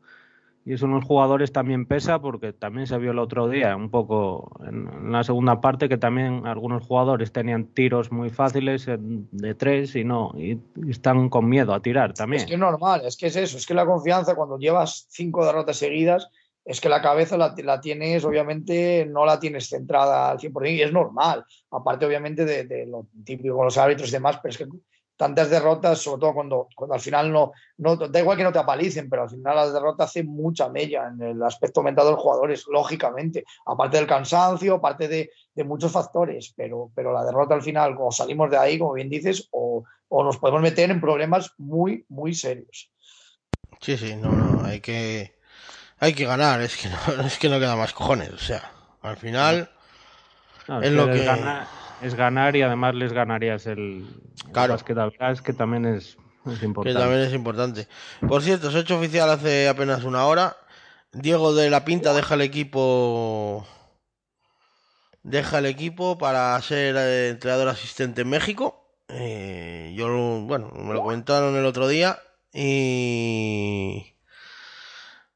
y eso en los jugadores también pesa porque también se vio el otro día un poco en, la segunda parte que también algunos jugadores tenían tiros muy fáciles de tres y no y están con miedo a tirar también. Es que es normal, es que es eso, es que la confianza cuando llevas cinco derrotas seguidas, es que la cabeza la, la tienes, obviamente, no la tienes centrada al 100% y es normal, aparte obviamente de, de lo típico con los árbitros y demás, pero es que tantas derrotas, sobre todo cuando, cuando al final no, no, da igual que no te apalicen, pero al final las derrotas hacen mucha mella en el aspecto mental de los jugadores, lógicamente, aparte del cansancio, aparte de, de muchos factores, pero, pero la derrota al final, como salimos de ahí, como bien dices, o, o nos podemos meter en problemas muy, muy serios. Sí, sí, no, no, hay que hay que ganar, es que no, [LAUGHS] es que no queda más cojones, o sea, al final No, es lo que- es ganar y además les ganarías el, Claro. el básquet Alcaraz, que también es, es que importante. también es importante. Por cierto, se ha hecho oficial hace apenas una hora. Diego de la Pinta deja el equipo deja el equipo para ser eh, entrenador asistente en México. Eh, yo, lo- bueno, me lo comentaron el otro día y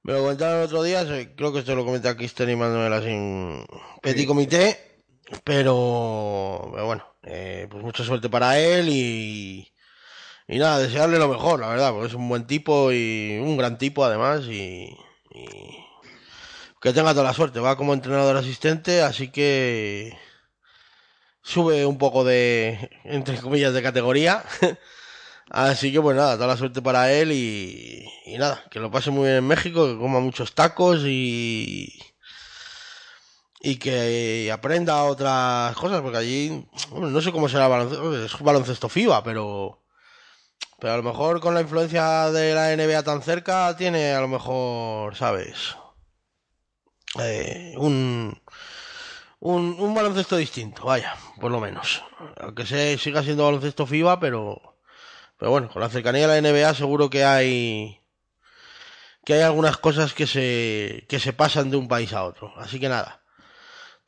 me lo comentaron el otro día. Creo que esto lo comenta Cristian y Manuel así en petit comité, pero, pero bueno, eh, pues mucha suerte para él y y nada, desearle lo mejor, la verdad, porque es un buen tipo y un gran tipo además y, y que tenga toda la suerte. Va como entrenador asistente, así que sube un poco de, entre comillas, de categoría. [LAUGHS] Así que pues nada, toda la suerte para él y, y nada, que lo pase muy bien en México, que coma muchos tacos y, y que aprenda otras cosas, porque allí, bueno, no sé cómo será baloncesto, es baloncesto FIBA, pero, pero a lo mejor con la influencia de la NBA tan cerca tiene a lo mejor, ¿sabes? Eh, un, un, un baloncesto distinto, vaya, por lo menos. Aunque se, siga siendo baloncesto FIBA, pero, pero bueno, con la cercanía de la NBA seguro que hay que hay algunas cosas que se, que se pasan de un país a otro. Así que nada.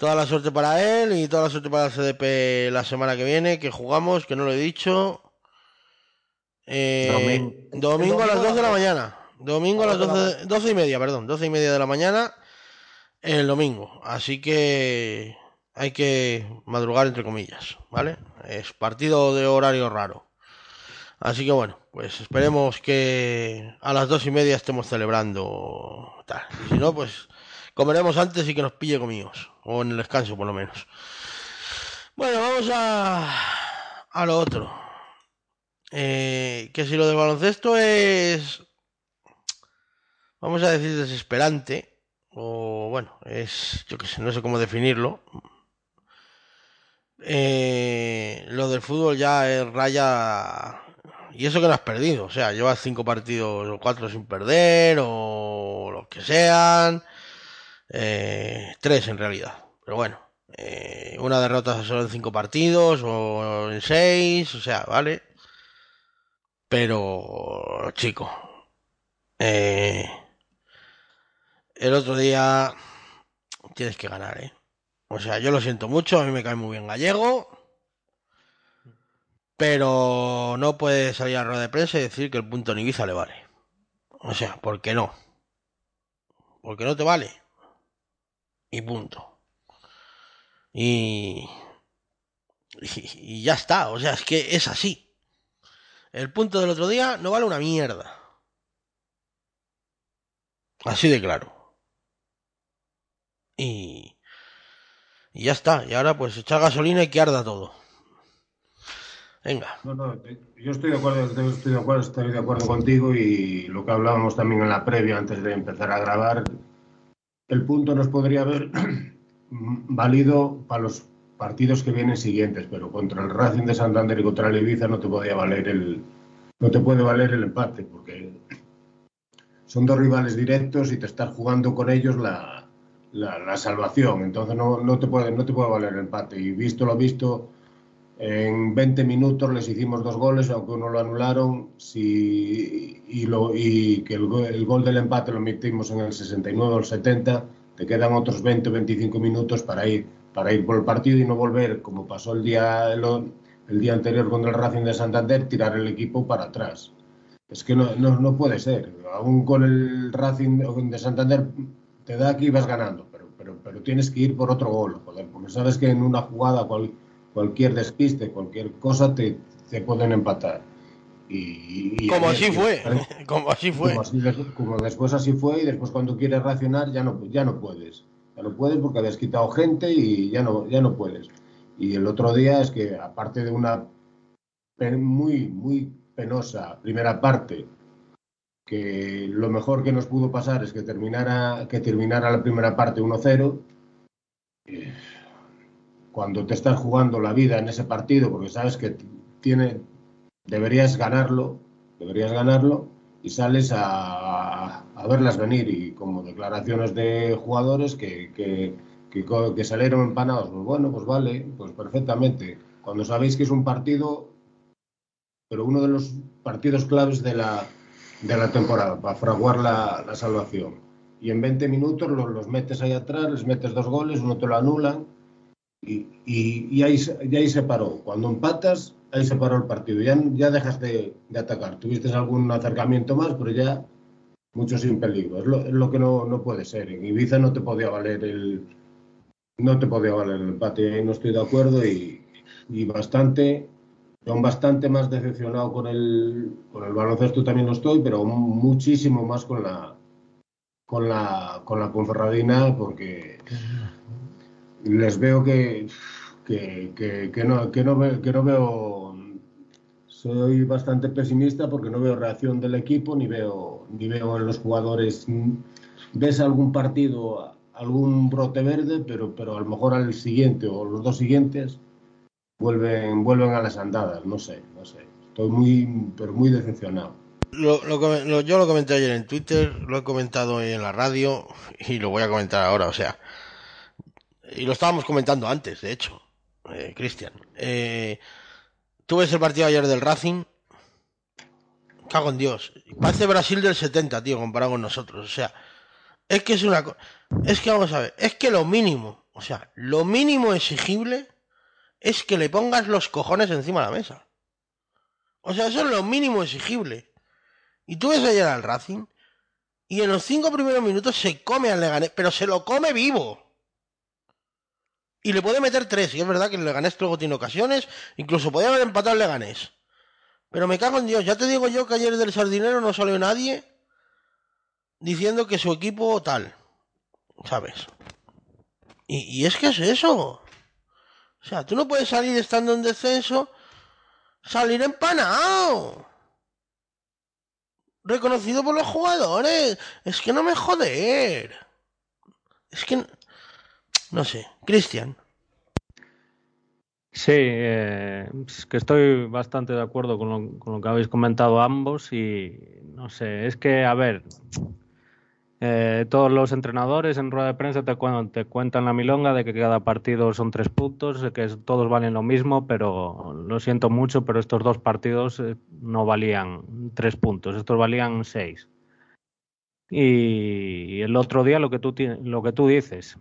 Toda la suerte para él y toda la suerte para el CDP la semana que viene, que jugamos, que no lo he dicho. Eh, Domingo. domingo a las Domingo 12 de la mañana. Domingo a las 12, 12 y media, perdón. 12 y media de la mañana el domingo. Así que hay que madrugar entre comillas, ¿vale? Es partido de horario raro. Así que bueno, pues esperemos que a las dos y media estemos celebrando tal. Y si no, pues comeremos antes y que nos pille comidos. O en el descanso, por lo menos. Bueno, vamos a, a lo otro. Eh, que si lo del baloncesto es, vamos a decir, desesperante, o bueno, es, yo que sé, no sé cómo definirlo. Eh, lo del fútbol ya es raya, y eso que no has perdido, o sea, llevas cinco partidos o cuatro sin perder, o lo que sean, eh, tres en realidad, pero bueno. Eh, una derrota solo en cinco partidos o en seis, o sea, vale. Pero, chico, eh, el otro día tienes que ganar, ¿eh? O sea, yo lo siento mucho, a mí me cae muy bien gallego, pero no puede salir a rueda de prensa y decir que el punto en Ibiza le vale. O sea, ¿por qué no? Porque no te vale. Y punto. Y, y, ya está, o sea, es que es así. El punto del otro día no vale una mierda. Así de claro. Y, y ya está. Y ahora pues echar gasolina y que arda todo. Venga. Yo estoy de acuerdo, estoy de acuerdo, estoy de acuerdo contigo y lo que hablábamos también en la previa antes de empezar a grabar, el punto nos podría haber [CLEARS THROAT] válido para los partidos que vienen siguientes, pero contra el Racing de Santander y contra el Ibiza no te podía valer el no te puede valer el empate porque son dos rivales directos y te estás jugando con ellos la, la, la salvación, entonces no, no, te puede no te puede valer el empate. Y visto lo visto en 20 minutos les hicimos dos goles, aunque uno lo anularon, y, lo, y que el, el, gol del empate lo metimos en el 69 o el 70, te quedan otros 20 o 25 minutos para ir, para ir por el partido y no volver, como pasó el día, el, el día anterior contra el Racing de Santander, tirar el equipo para atrás. Es que no, no, no puede ser. Aún con el Racing de Santander te da que ibas ganando, pero, pero, pero tienes que ir por otro gol, joder, porque sabes que en una jugada cual, cualquier despiste, cualquier cosa te, te pueden empatar. Y, y como así fue, [LAUGHS] como así fue. Como, así, como, después así fue y después cuando quieres racionar ya no, ya no puedes. Ya no puedes porque habías quitado gente y ya no, ya no puedes. Y el otro día es que aparte de una muy, muy penosa primera parte, que lo mejor que nos pudo pasar es que terminara, que terminara la primera parte 1-0, eh, cuando te estás jugando la vida en ese partido, porque sabes que tiene, deberías ganarlo, deberías ganarlo, y sales a, verlas venir, y como declaraciones de jugadores que, que, que, salieron empanados, pues bueno, pues vale, pues perfectamente. Cuando sabéis que es un partido, pero uno de los partidos claves de la, de la temporada, para fraguar la, la salvación. Y en 20 minutos los, los metes ahí atrás, les metes dos goles, uno te lo anulan, y, y, y, ahí, y, ahí, se paró. Cuando empatas, ahí se paró el partido. Ya, ya dejas de, de, atacar. Tuviste algún acercamiento más, pero ya mucho sin peligro. Es lo, lo que no, no, puede ser. En Ibiza no te podía valer el no te podía valer el empate. Ahí no estoy de acuerdo y, y bastante. Son bastante más decepcionado con el, con el baloncesto también lo estoy, pero muchísimo más con la con la con la Ponferradina porque les veo que, que, que, que no, no, que no veo. Soy bastante pesimista porque no veo reacción del equipo ni veo, ni veo en los jugadores. Ves algún partido, algún brote verde, pero, pero a lo mejor al siguiente o los dos siguientes vuelven, vuelven a las andadas. No sé, no sé. Estoy muy, pero muy decepcionado. Lo, lo, lo, yo lo comenté ayer en Twitter, lo he comentado en la radio y lo voy a comentar ahora. O sea, y lo estábamos comentando antes, de hecho, eh, Cristian. Eh, Tú ves el partido ayer del Racing. Cago en Dios. Parece Brasil del 70, tío, comparado con nosotros. O sea, es que es una cosa. Es que vamos a ver, es que lo mínimo, o sea, lo mínimo exigible es que le pongas los cojones encima de la mesa. O sea, eso es lo mínimo exigible. Y tú ves ayer al Racing y en los cinco primeros minutos se come al Leganés, pero se lo come vivo. Y le puede meter tres, y es verdad que el Leganés luego tiene ocasiones, incluso podía haber empatado el Leganés. Pero me cago en Dios, ya te digo yo que ayer del Sardinero no salió nadie diciendo que su equipo tal, ¿sabes? Y, y es que es eso. O sea, tú no puedes salir estando en descenso, salir empanado. Reconocido por los jugadores. Es que no me joder. Es que... No sé, Cristian. Sí, eh, es que estoy bastante de acuerdo con lo, con lo, que habéis comentado ambos y no sé, es que, a ver, Eh, todos los entrenadores en rueda de prensa te, cuentan la milonga de que cada partido son tres puntos, que todos valen lo mismo, pero lo siento mucho, pero estos dos partidos eh, no valían tres puntos, estos valían seis. Y el otro día lo que tú, lo que tú dices,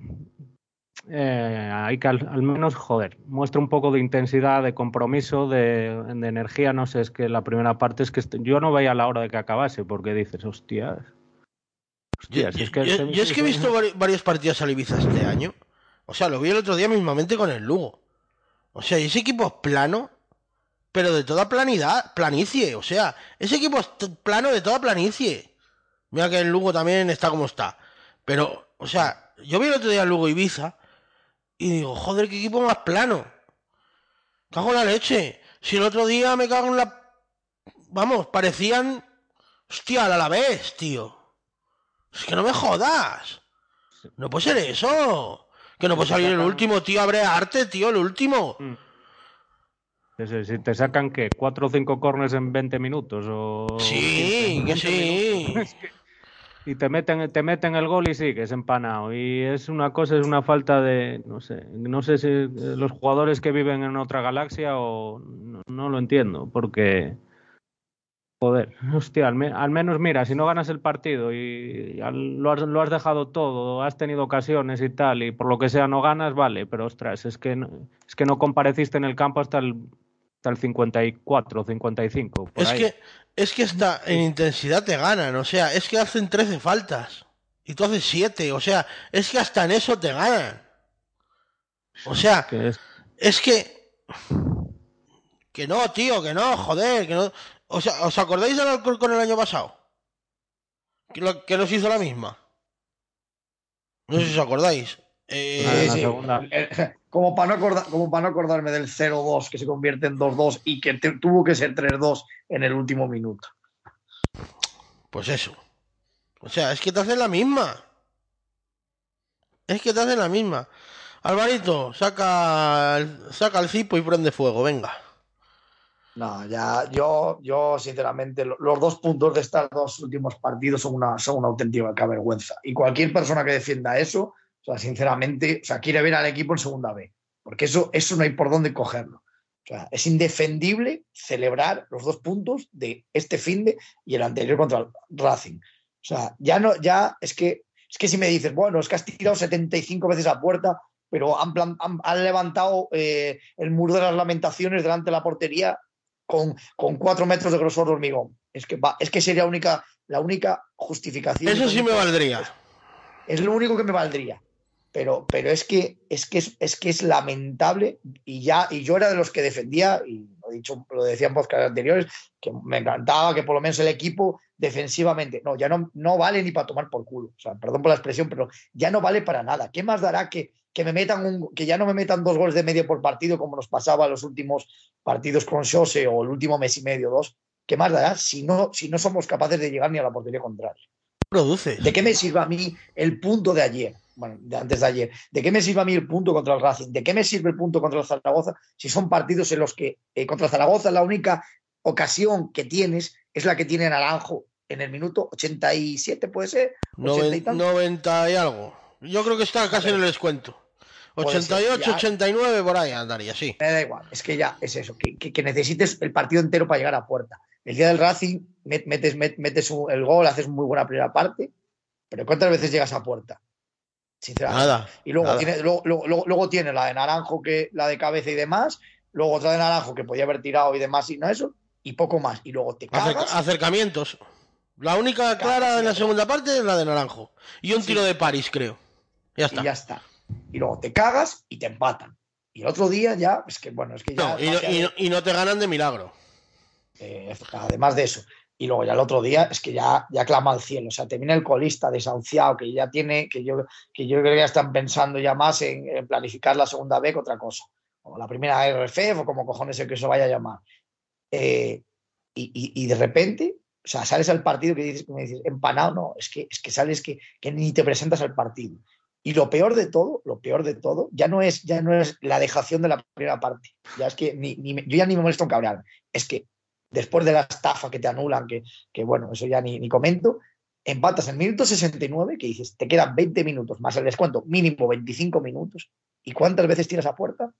eh, hay que al, menos, joder, muestra un poco de intensidad, de compromiso, de, energía. No sé, es que la primera parte es que yo no veía la hora de que acabase, porque dices, hostias, yo, es que, he visto varios partidos al Ibiza este año. O sea, lo vi el otro día mismamente con el Lugo. O sea, ese equipo es plano, pero de toda planidad, planicie. O sea, ese equipo es plano de toda planicie. Mira que el Lugo también está como está. Pero, o sea, yo vi el otro día el Lugo Ibiza y digo, joder, qué equipo más plano. Cago en la leche. Si el otro día me cago en la. Vamos, parecían. Hostia, a la vez, tío. Es que no me jodas. No puede ser eso. Que no puede salir el último, tío. Abre arte, tío, el último. Mm. Si te sacan, ¿qué? ¿Cuatro o cinco corners en 20 minutos? O... Sí, que sí. [LAUGHS] y te meten, te meten el gol y sí, que es empanado. Y es una cosa, es una falta de, no sé, no sé si los jugadores que viven en otra galaxia o no lo entiendo, porque Joder, [LAUGHS] hostia, al, menos mira, si no ganas el partido y lo, has, dejado todo, has tenido ocasiones y tal, y por lo que sea no ganas, vale, pero ostras, es que no, es que no compareciste en el campo hasta el, hasta el 54, 55. es, Que, es que hasta en intensidad te ganan, o sea, es que hacen 13 faltas y tú haces 7, o sea, es que hasta en eso te ganan. O sea, es? es que... Que no, tío, que no, joder, que no. O sea, ¿os acordáis del con el año pasado? Que, lo, que nos hizo la misma. No sé si os acordáis. Eh, sí, como, para no como para no acordarme del 0-2 que se convierte en 2-2 y que tuvo que ser 3-2 en el último minuto. Pues eso. O sea, es que te hacen la misma. Es que te hacen la misma. Alvarito, saca, saca el cipo y prende fuego, venga. No, ya yo, yo sinceramente, los dos puntos de estos dos últimos partidos son una, son una auténtica vergüenza. Y cualquier persona que defienda eso, o sea, sinceramente, o sea, quiere ver al equipo en segunda B, porque eso, eso no hay por dónde cogerlo. O sea, es indefendible celebrar los dos puntos de este fin de y el anterior contra el Racing. O sea, ya no, ya es que, es que si me dices, bueno, es que has tirado 75 veces a puerta, pero han, han, levantado eh, el muro de las lamentaciones delante de la portería con, con cuatro metros de grosor de hormigón. Es que, va, es que sería única, la única justificación. Eso sí me valdría. Es, lo único que me valdría. Pero, pero es que es que es, que es lamentable y ya y yo era de los que defendía y lo dicho lo decía en anteriores que me encantaba que por lo menos el equipo defensivamente no ya no no vale ni para tomar por culo o sea perdón por la expresión pero ya no vale para nada qué más dará que que me metan un, que ya no me metan dos goles de medio por partido como nos pasaba en los últimos partidos con Jose o el último mes y medio, dos, ¿qué más dará si no, si no somos capaces de llegar ni a la portería contraria? Produce. ¿De qué me sirve a mí el punto de ayer? Bueno, de antes de ayer. ¿De qué me sirve a mí el punto contra el Racing? ¿De qué me sirve el punto contra el Zaragoza? Si son partidos en los que eh, contra Zaragoza la única ocasión que tienes es la que tiene Naranjo en el minuto 87, puede ser. 90 y algo. Yo creo que está casi en el descuento. 88, 89, por ahí andaría, sí. Me da igual, es que ya es eso, que, necesites el partido entero para llegar a puerta. El día del Racing metes, metes el gol, haces muy buena primera parte, pero ¿cuántas veces llegas a puerta? Sinceramente. Nada. Y luego, Tiene, luego, luego, tiene la de Naranjo, que la de cabeza y demás, luego otra de Naranjo que podía haber tirado y demás y no eso, y poco más. Y luego te cagas. acercamientos. La única clara en la segunda parte es la de Naranjo. Y un tiro de París, creo. Ya está. Y ya está y luego te cagas y te empatan. Y el otro día ya, es que bueno, es que ya. y, no, te ganan de milagro. Eh, además de eso. Y luego ya el otro día es que ya, ya clama al cielo. O sea, termina el colista desahuciado, que ya tiene, que yo, que yo creo que ya están pensando ya más en, planificar la segunda B que otra cosa. O la primera RF o como cojones el que se vaya a llamar. Eh, y, de repente, o sea, sales al partido que dices, me dices, empanado, no, es que, es que sales que, que ni te presentas al partido. Y lo peor de todo, lo peor de todo, ya no es, ya no es la dejación de la primera parte. Ya es que ni, yo ya ni me molesto en cabrear. Es que después de la estafa que te anulan, que, que bueno, eso ya ni, ni comento, empatas en minuto 69, que dices, te quedan 20 minutos más el descuento, mínimo 25 minutos. ¿Y cuántas veces tiras a puerta?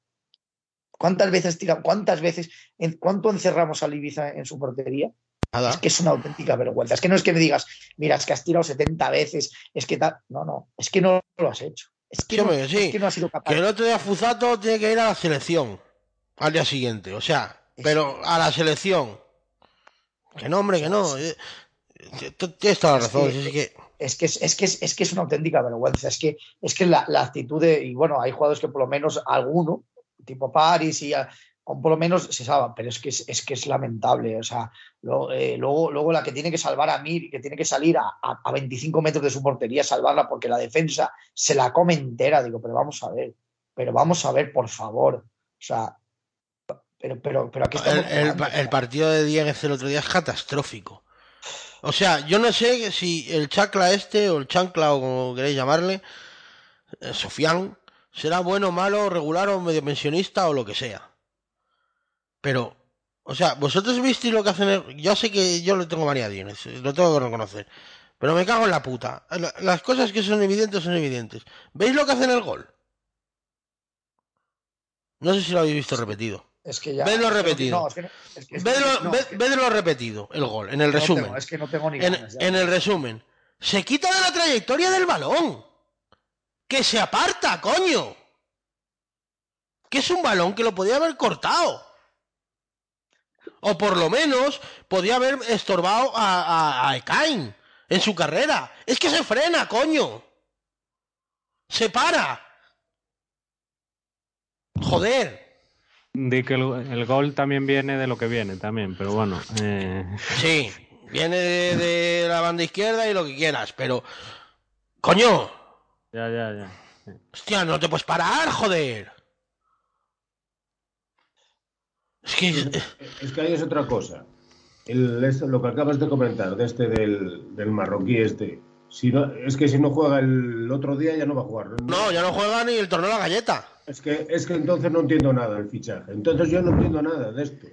¿Cuántas veces tira, cuántas veces, en, cuánto encerramos a Ibiza en su portería? Nada. Es que es una auténtica vergüenza. Es que no es que me digas, mira, es que has tirado 70 veces, es que tal. No, no, es que no lo has hecho. Es que, Sí, no, sí. es que no has sido capaz. Que el otro día Fuzato tiene que ir a la selección al día siguiente, o sea, pero a la selección. Que no, hombre, que no. eh, Tienes toda la Es razón. sí que- es que es, es que es, es que es una auténtica vergüenza. Es que es que la, la actitud de, y bueno, hay jugadores que por lo menos alguno, tipo Paris y a- o por lo menos se salvan, pero es que es, es que es lamentable. O sea, lo- eh, luego, luego la que tiene que salvar a Mir, que tiene que salir a, a- a 25 metros de su portería, salvarla porque la defensa se la come entera. Digo, pero vamos a ver, pero vamos a ver, por favor. O sea, pero, pero, pero aquí El, estamos el- jugando. el partido de Dieguez el otro día es catastrófico. O sea, yo no sé si el chacla este o el chancla o como queréis llamarle, eh, Sofián, será bueno, malo, regular o medio pensionista o lo que sea. Pero, o sea, vosotros visteis lo que hacen. el- Yo sé que yo le tengo manía a Dieguez, lo tengo que reconocer. Pero me cago en la puta. La- Las cosas que son evidentes son evidentes. ¿Veis lo que hacen el gol? No sé si lo habéis visto repetido. Es que ya. Vedlo repetido. Vedlo, repetido, el gol, en el no resumen. tengo- es que no tengo ni ganas en el resumen. Se quita de la trayectoria del balón. Que se aparta, coño. Que es un balón que lo podía haber cortado. O por lo menos podía haber estorbado a, a, a Ekain en su carrera. Es que se frena, coño. Se para. Joder. Di que el, el gol también viene de lo que viene también, pero bueno. eh, Sí, viene de, de la banda izquierda y lo que quieras, pero. ¡Coño! ya, ya, ya. Hostia, no te puedes parar, joder. Es que. Es que ahí es otra cosa. El- es lo que acabas de comentar, de este del, del marroquí este. Si no, es que si no juega el otro día ya no va a jugar. No, ya no juega ni el torneo de la galleta. Es que, es que entonces no entiendo nada el fichaje. Entonces yo no entiendo nada de esto.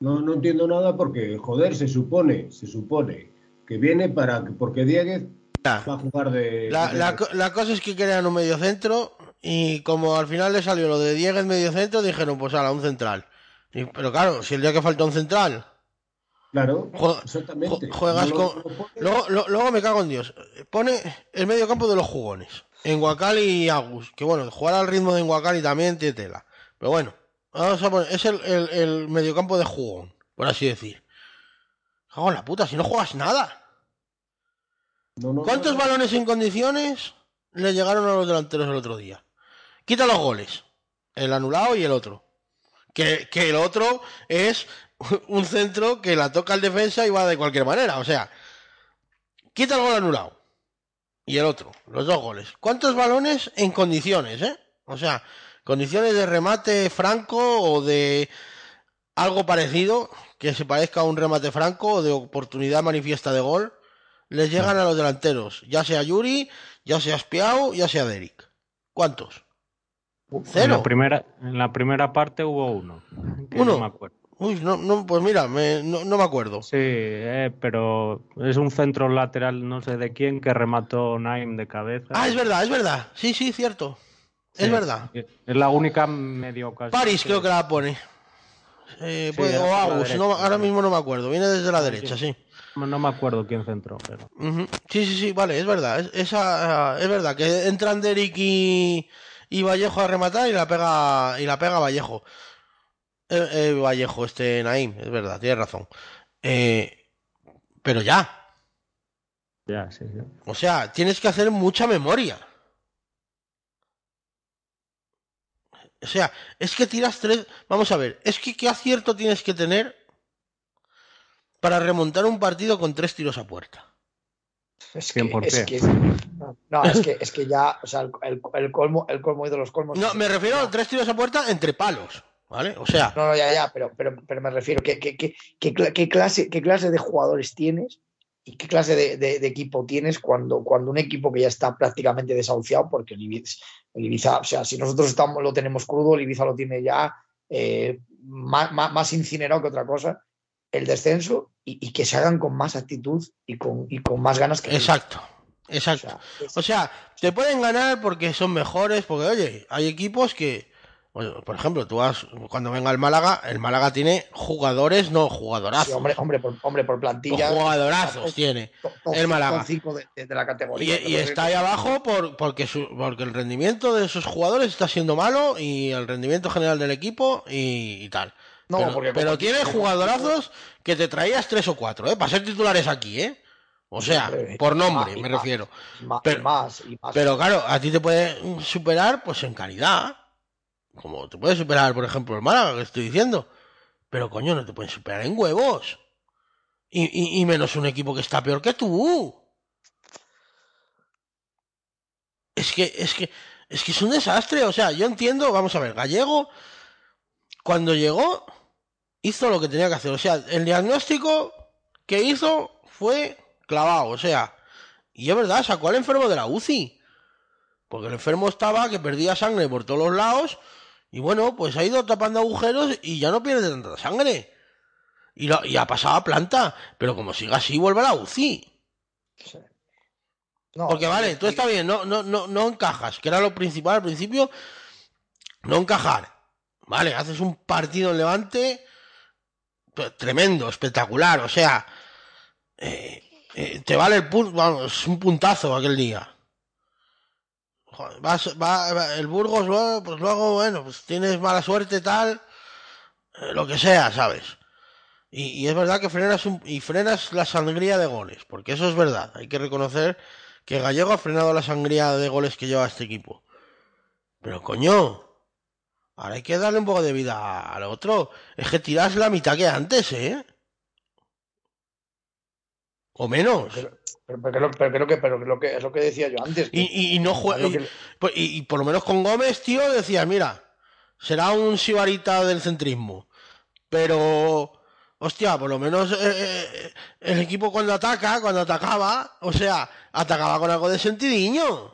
No, no entiendo nada porque, joder, se supone, se supone que viene para porque Dieguez va a jugar de. La, de- la la cosa es que crean un medio centro y como al final le salió lo de Dieguez medio centro, dijeron, pues a un central. Y- pero claro, si el día que falta un central, Claro, Juega- exactamente. ju- juegas No con... no luego me cago en Dios. Pone el medio campo de los jugones. En Guacal y Agus. Que bueno, jugar al ritmo de Guacal también tiene tela. Pero bueno, vamos a poner, es el, el, el mediocampo de jugón, por así decir. Cago en la puta, si no juegas nada. no, no, ¿Cuántos no. balones en condiciones le llegaron a los delanteros el otro día? Quita los goles. El anulado y el otro. Que, que el otro es [LAUGHS] un centro que la toca el defensa y va de cualquier manera. O sea, quita el gol anulado. Y el otro, los dos goles. ¿Cuántos balones en condiciones, eh? O sea, condiciones de remate franco o de algo parecido que se parezca a un remate franco o de oportunidad manifiesta de gol les llegan a los delanteros, ya sea Yuri, ya sea Spiao, ya sea Derek. ¿Cuántos? En Cero. la primera, en la primera parte hubo uno. que ¿Uno? No me acuerdo. Uy, no, no, pues mira, me- no, no me acuerdo. Sí, eh, pero es un centro lateral, no sé de quién, que remató Naim de cabeza. Ah, es verdad, es verdad. Sí, sí, cierto. Es verdad. Es la única medio ocasión. París creo que la pone. Eh, pues, o Agus, no- ahora mismo no me acuerdo. Viene desde la derecha, sí. No me acuerdo quién centró, pero. Ujú. Sí, sí, sí, vale, es verdad. Es, esa, es verdad que entran Derek y, y Vallejo a rematar y la pega y la pega Vallejo. Eh, eh, Vallejo, este Naim, es verdad, tienes razón. Eh, pero ya, Ya, sí, sí. o sea, tienes que hacer mucha memoria. O sea, es que tiras tres. Vamos a ver, es que qué acierto tienes que tener para remontar un partido con tres tiros a puerta. Es que, 100%. es que, no, no, es que, es que ya, o sea, el, el- el colmo, el colmo de los colmos. No, me refiero a tres tiros a puerta entre palos, ¿vale? O sea, No, no, ya, ya, pero, pero, pero me refiero, ¿qué, qué, qué, qué cla- qué clase, ¿qué clase de jugadores tienes y qué clase de, de- de equipo tienes cuando, cuando un equipo que ya está prácticamente desahuciado, porque el Ibiza, el Ibiza, o sea, si nosotros estamos, lo tenemos crudo, el Ibiza lo tiene ya eh, más, más, más incinerado que otra cosa, el descenso y, que se hagan con más actitud y con, y con más ganas que Exacto. Exacto. O sea, te pueden ganar porque son mejores, porque oye, hay equipos que, por ejemplo, tú vas, cuando venga el Málaga, el Málaga tiene jugadores, no jugadorazos. hombre, hombre, por, hombre, por plantilla. jugadorazos tiene el Málaga. De, de, la categoría. Y, está ahí abajo por, porque, porque el rendimiento de esos jugadores está siendo malo y el rendimiento general del equipo y, tal. No, pero, porque pero tiene jugadorazos que te traías tres o cuatro, ¿eh? Para ser titulares aquí, ¿eh? O sea, por nombre, me refiero. pero, pero claro, a ti te puede superar pues en calidad. Como te puede superar, por ejemplo, el Málaga, que estoy diciendo. Pero coño, no te pueden superar en huevos. Y, y, menos un equipo que está peor que tú. Es que, es que, es que es un desastre. O sea, yo entiendo, vamos a ver, Gallego, cuando llegó, hizo lo que tenía que hacer. O sea, el diagnóstico que hizo fue clavado, o sea, y es verdad, sacó al enfermo de la UCI, porque el enfermo estaba que perdía sangre por todos los lados, y bueno, pues ha ido tapando agujeros y ya no pierde tanta sangre. Y, lo, y ha pasado a planta, pero como siga así, vuelve a la UCI. porque vale, tú está bien, no, no, no, no encajas, que era lo principal al principio, no encajar. Vale, haces un partido en Levante tremendo, espectacular, o sea, eh, eh, te vale el punto, vamos, un puntazo aquel día. Va, el Burgos luego, pues luego, bueno, pues tienes mala suerte, tal, eh, lo que sea, ¿sabes? Y, es verdad que frenas, y frenas la sangría de goles, porque eso es verdad. Hay que reconocer que Gallego ha frenado la sangría de goles que lleva este equipo. Pero coño, ahora hay que darle un poco de vida al otro. Es que tiras la mitad que antes, ¿eh? O menos. Pero, pero, pero, que, pero lo que es lo que decía yo antes. y, no juega. Pues, y, por lo menos con Gómez, tío, decía, mira, será un sibarita del centrismo. Pero. Hostia, por lo menos eh, eh, el equipo cuando ataca, cuando atacaba, o sea, atacaba con algo de sentidiño.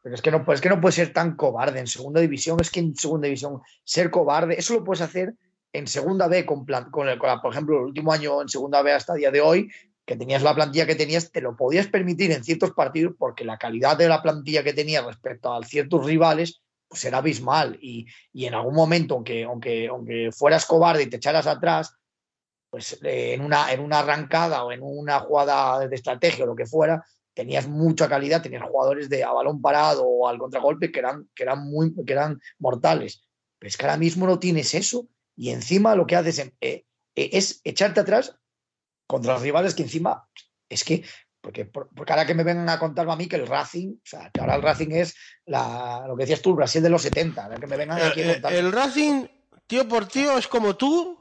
Pero es que no, es que no puede ser tan cobarde en segunda división. Es que en segunda división ser cobarde, eso lo puedes hacer en segunda B con, con, el, por ejemplo, el último año en segunda B hasta el día de hoy, que tenías la plantilla que tenías, te lo podías permitir en ciertos partidos porque la calidad de la plantilla que tenías respecto a ciertos rivales pues era abismal y, en algún momento, aunque, aunque, aunque fueras cobarde y te echaras atrás, pues eh, en, una, en una arrancada o en una jugada de estrategia o lo que fuera, tenías mucha calidad, tenías jugadores de a balón parado o al contragolpe que eran, que eran, muy, que eran mortales. Pero es que ahora mismo no tienes eso y encima lo que haces eh, eh, es echarte atrás contra los rivales que encima es que porque, porque ahora que me vengan a contarme a mí que el Racing, o sea, que ahora el Racing es la, lo que decías tú, el Brasil de los 70, que me vengan aquí a contar. El, Racing, tío por tío, es como tú,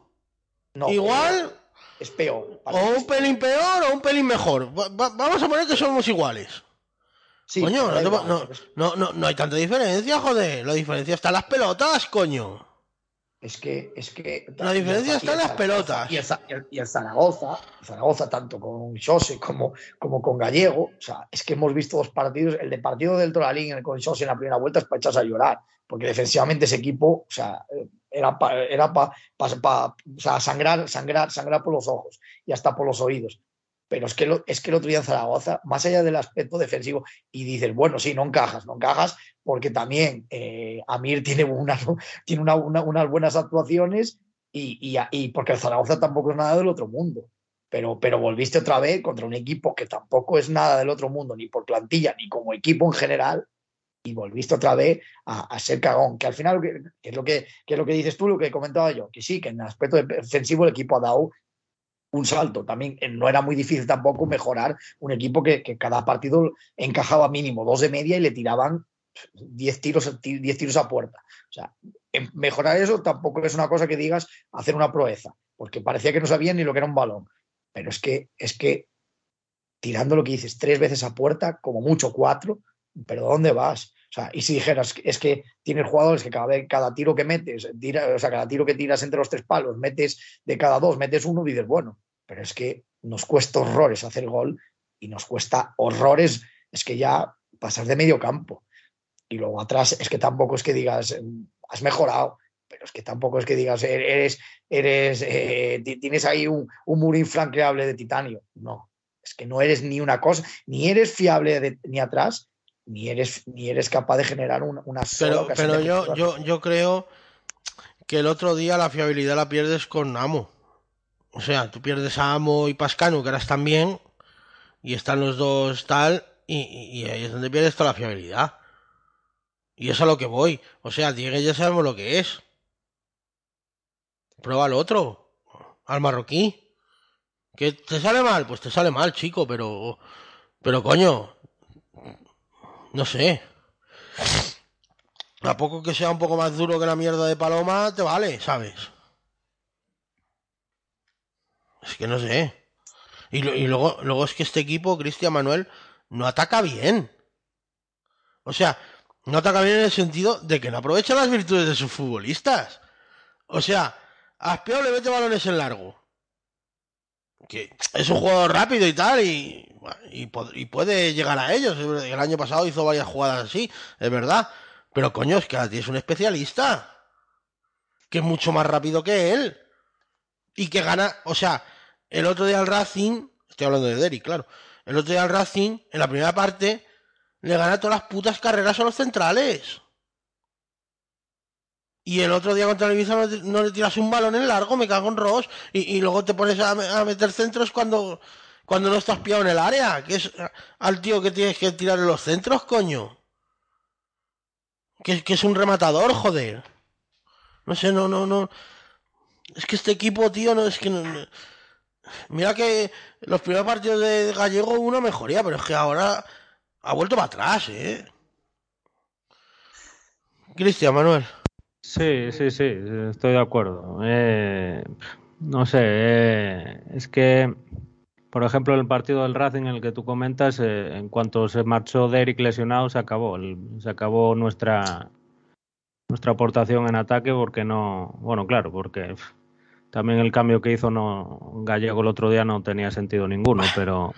no, igual. Es peor. O un pelín peor o un pelín mejor. vamos a poner que somos iguales. Sí, coño, no, no, no, no, hay tanta diferencia, joder. La diferencia está en las pelotas, coño. Es que, es que. La diferencia está en las pelotas. Y el, Zaragoza, Zaragoza, tanto con José como, como con Gallego, o sea, es que hemos visto dos partidos. El de partido del Toralín con José en la primera vuelta es para echarse a llorar, porque defensivamente ese equipo, o sea, era para era sangrar, sangrar, sangrar por los ojos y hasta por los oídos. Pero es que, es que el otro día en Zaragoza, más allá del aspecto defensivo, y dices, bueno, sí, no encajas, no encajas, porque también eh, Amir tiene, unas, tiene unas buenas actuaciones y, y, porque el Zaragoza tampoco es nada del otro mundo. Pero, pero volviste otra vez contra un equipo que tampoco es nada del otro mundo, ni por plantilla, ni como equipo en general, y volviste otra vez a, ser cagón. Que al final, que, es lo que, que, es lo que dices tú, lo que comentaba yo, que sí, que en el aspecto defensivo el equipo ha dado un salto. También eh, no era muy difícil tampoco mejorar un equipo que, que cada partido encajaba mínimo dos de media y le tiraban 10 tiros, 10 tiros a puerta. O sea, mejorar eso tampoco es una cosa que digas hacer una proeza, porque parecía que no sabían ni lo que era un balón. Pero es que, es que tirando lo que dices tres veces a puerta, como mucho cuatro, pero ¿dónde vas? O sea, y si dijeras, es que tienes jugadores que cada, vez, cada tiro que metes, tira, o sea, cada tiro que tiras entre los tres palos, metes de cada dos, metes uno dices, bueno, pero es que nos cuesta horrores hacer gol y nos cuesta horrores, es que ya pasar de medio campo. Y luego atrás es que tampoco es que digas, has mejorado, pero es que tampoco es que digas, er, eres, eres, eh, tienes ahí un, un muro infranqueable de titanio. No, es que no eres ni una cosa, ni eres fiable ni atrás, ni eres, ni eres capaz de generar una, una sola Pero, pero yo, yo, yo creo que el otro día la fiabilidad la pierdes con Amo. O sea, tú pierdes a Amo y Pascano, que eras también, y están los dos tal, y, ahí es donde pierdes toda la fiabilidad. Y es a lo que voy. O sea, Diego ya sabemos lo que es. Prueba al otro, al marroquí. ¿Que te sale mal? Pues te sale mal, chico, pero. Pero coño. No sé. A poco que sea un poco más duro que la mierda de Paloma, te vale, ¿sabes? Es que no sé. Y, luego, luego es que este equipo, Cristian Manuel, no ataca bien. O sea, no ataca bien en el sentido de que no aprovecha las virtudes de sus futbolistas. O sea, a le mete balones en largo. Que es un jugador rápido y tal, y, puede llegar a ellos. El año pasado hizo varias jugadas así, es verdad. Pero coño, es que ti es un especialista. Que es mucho más rápido que él. Y que gana, o sea, el otro día al Racing, estoy hablando de Derry, claro. El otro día al Racing, en la primera parte, le gana todas las putas carreras a los centrales. Y el otro día contra el Ibiza no, le tiras un balón en largo, me cago en Ross. Y, luego te pones a, meter centros cuando, cuando no estás pillado en el área. Que es al tío que tienes que tirar en los centros, coño. Que, que es un rematador, joder. No sé, no, no, no. Es que este equipo, tío, no es que. No, Mira que los primeros partidos de Gallego uno mejoría, pero es que ahora ha vuelto para atrás, ¿eh? Cristian Manuel. Sí, sí, sí, estoy de acuerdo. Eh, no sé, eh, es que, por ejemplo, el partido del Racing en el que tú comentas, eh, en cuanto se marchó Derek lesionado, se acabó, se acabó nuestra nuestra aportación en ataque porque no, bueno, claro, porque también el cambio que hizo no Gallego el otro día no tenía sentido ninguno, [LAUGHS] pero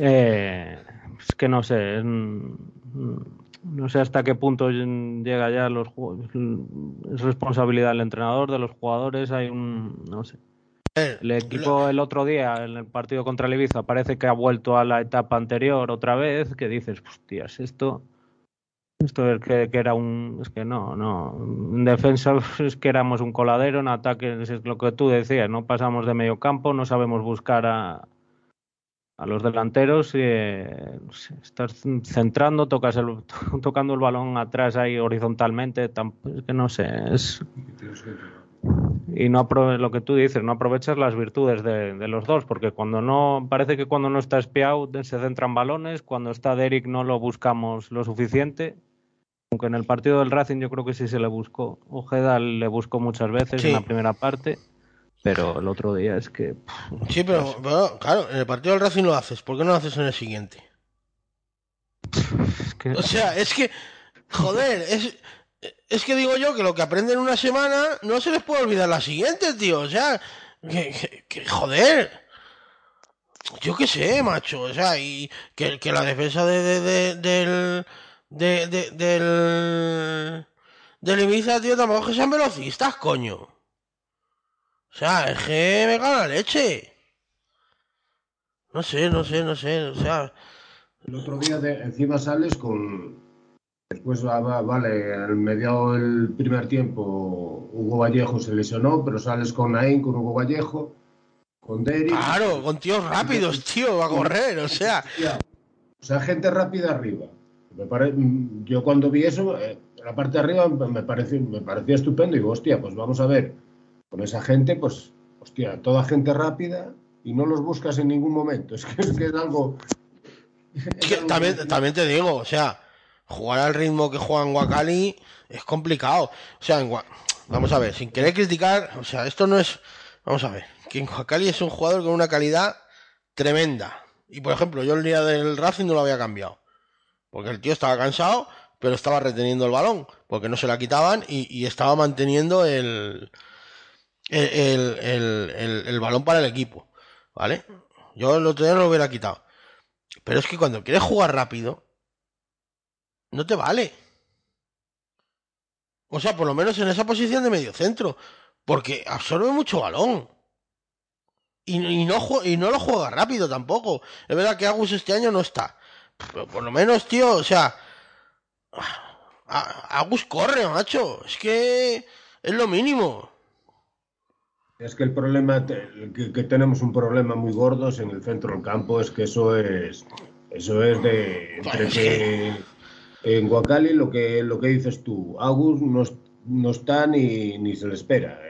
eh, es que no sé, no sé hasta qué punto llega ya los es responsabilidad del entrenador, de los jugadores, hay un no sé. El equipo el otro día en el partido contra el Ibiza parece que ha vuelto a la etapa anterior otra vez, que dices, hostias, esto esto es que, era un. Es que no, no. En defensa [LAUGHS] es que éramos un coladero, en ataque es lo que tú decías, no pasamos de medio campo, no sabemos buscar a, a los delanteros. Y, eh, estás centrando, tocas el, [LAUGHS] tocando el balón atrás ahí horizontalmente, es que no sé. Es, y no lo que tú dices, no aprovechas las virtudes de, de, los dos, porque cuando no, parece que cuando no está espiado se centran balones, cuando está Derek no lo buscamos lo suficiente aunque en el partido del Racing yo creo que sí se le buscó. Ojeda le buscó muchas veces en la primera parte, pero el otro día es que. sí, pero, claro, en el partido del Racing lo haces, ¿por qué no lo haces en el siguiente? O sea, es que. Joder, es. Es que digo yo que lo que aprenden una semana no se les puede olvidar la siguiente, tío. O sea, que, joder. Yo qué sé, macho. O sea, y que, que la defensa de, del de, de, del, del Ibiza, tío, tampoco que sean velocistas, coño. O sea, es que me cago la leche. No sé, no sé, no sé, o sea... El otro día de, encima sales con... Después, vale, al mediado del primer tiempo Hugo Vallejo se lesionó, pero sales con Nain, con Hugo Vallejo, con Derry... Claro, con tíos rápidos, tío, va a correr, o sea... O sea, gente rápida arriba. Yo cuando vi eso, eh, la parte de arriba me pareció, me parecía estupendo y digo, hostia, pues vamos a ver, con esa gente, pues, hostia, toda gente rápida y no los buscas en ningún momento. [LAUGHS] Es que es, algo... también, también te digo, o sea, jugar al ritmo que juega en Wakali es complicado. O sea, vamos a ver, sin querer criticar, o sea, esto no es... Vamos a ver, que en Wakali es un jugador con una calidad tremenda. Y por ejemplo, yo el día del Racing no lo había cambiado. Porque el tío estaba cansado, pero estaba reteniendo el balón, porque no se la quitaban y, estaba manteniendo el el, balón para el equipo. ¿Vale? Yo el otro día no lo hubiera quitado. Pero es que cuando quieres jugar rápido, no te vale. O sea, por lo menos en esa posición de medio centro. Porque absorbe mucho balón. Y, y no, y no lo juega rápido tampoco. Es verdad que Agus este año no está. Pero por lo menos, tío, o sea. Agus corre, macho. Es que es lo mínimo. Es que el problema, que, que tenemos un problema muy gordo en el centro del campo, es que eso es, eso es de entre Es que en Guacali lo que lo que dices tú, Agus no, no está ni, ni se le espera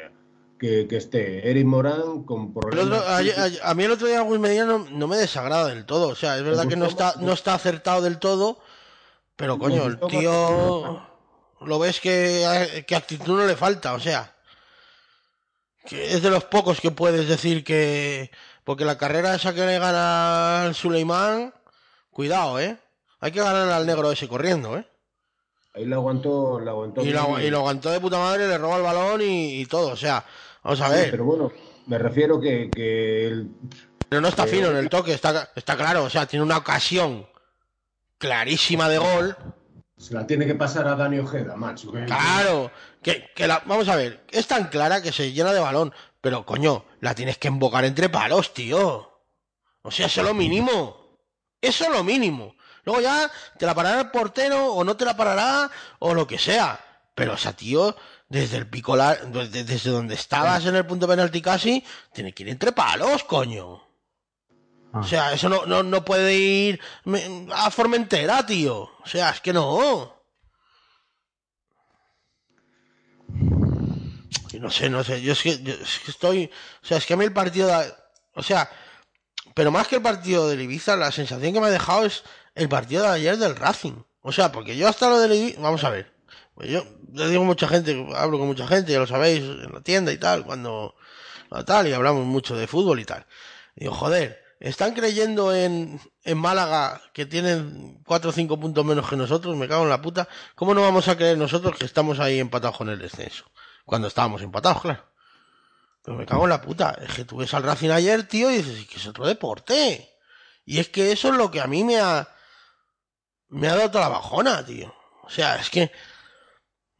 que, que esté Eric Morán con problemas. otro- ayer- a mí el otro día Agus Medina no, no me desagrada del todo. O sea, es verdad que no está, no está acertado del todo. Pero coño, el tío. Lo ves que, que actitud no le falta. O sea. Que es de los pocos que puedes decir que. Porque la carrera esa que le gana al Suleimán. Cuidado, eh. Hay que ganar al negro ese corriendo, eh. Ahí lo aguantó, lo aguantó Y lo, y lo aguantó de puta madre, le roba el balón y, y todo. O sea, vamos a Sí, ver. pero bueno, me refiero que, que el- Pero no está fino en el toque, está, está claro. O sea, tiene una ocasión clarísima de gol. se la tiene que pasar a Dani Ojeda, macho. Claro. Que, que la, vamos a ver, es tan clara que se llena de balón. Pero coño, la tienes que embocar entre palos, tío. O sea, eso es lo mínimo. Eso es lo mínimo. Luego ya te la parará el portero o no te la parará o lo que sea. Pero, o sea, tío, desde el picolar, desde, desde donde estabas en el punto penalti casi, tiene que ir entre palos, coño. Ah. O sea, eso no, no, no puede ir a Formentera, tío. O sea, es que no. Y no sé, no sé. Yo es que, yo es que estoy. O sea, es que a mí el partido. de- o sea, pero más que el partido del Ibiza, la sensación que me ha dejado es el partido de ayer del Racing. O sea, porque yo hasta lo del Ibiza. Vamos a ver. Pues yo le digo mucha gente, hablo con mucha gente, ya lo sabéis, en la tienda y tal, cuando. tal, y hablamos mucho de fútbol y tal. Y digo, joder, ¿están creyendo en, en Málaga que tienen 4 o 5 puntos menos que nosotros? Me cago en la puta. ¿Cómo no vamos a creer nosotros que estamos ahí empatados con el descenso? Cuando estábamos empatados, claro. Pero me cago en la puta. Es que tú ves al Racing ayer, tío, y dices, "Es que es otro deporte. Y es que eso es lo que a mí me ha. Me ha dado toda la bajona, tío. O sea, es que.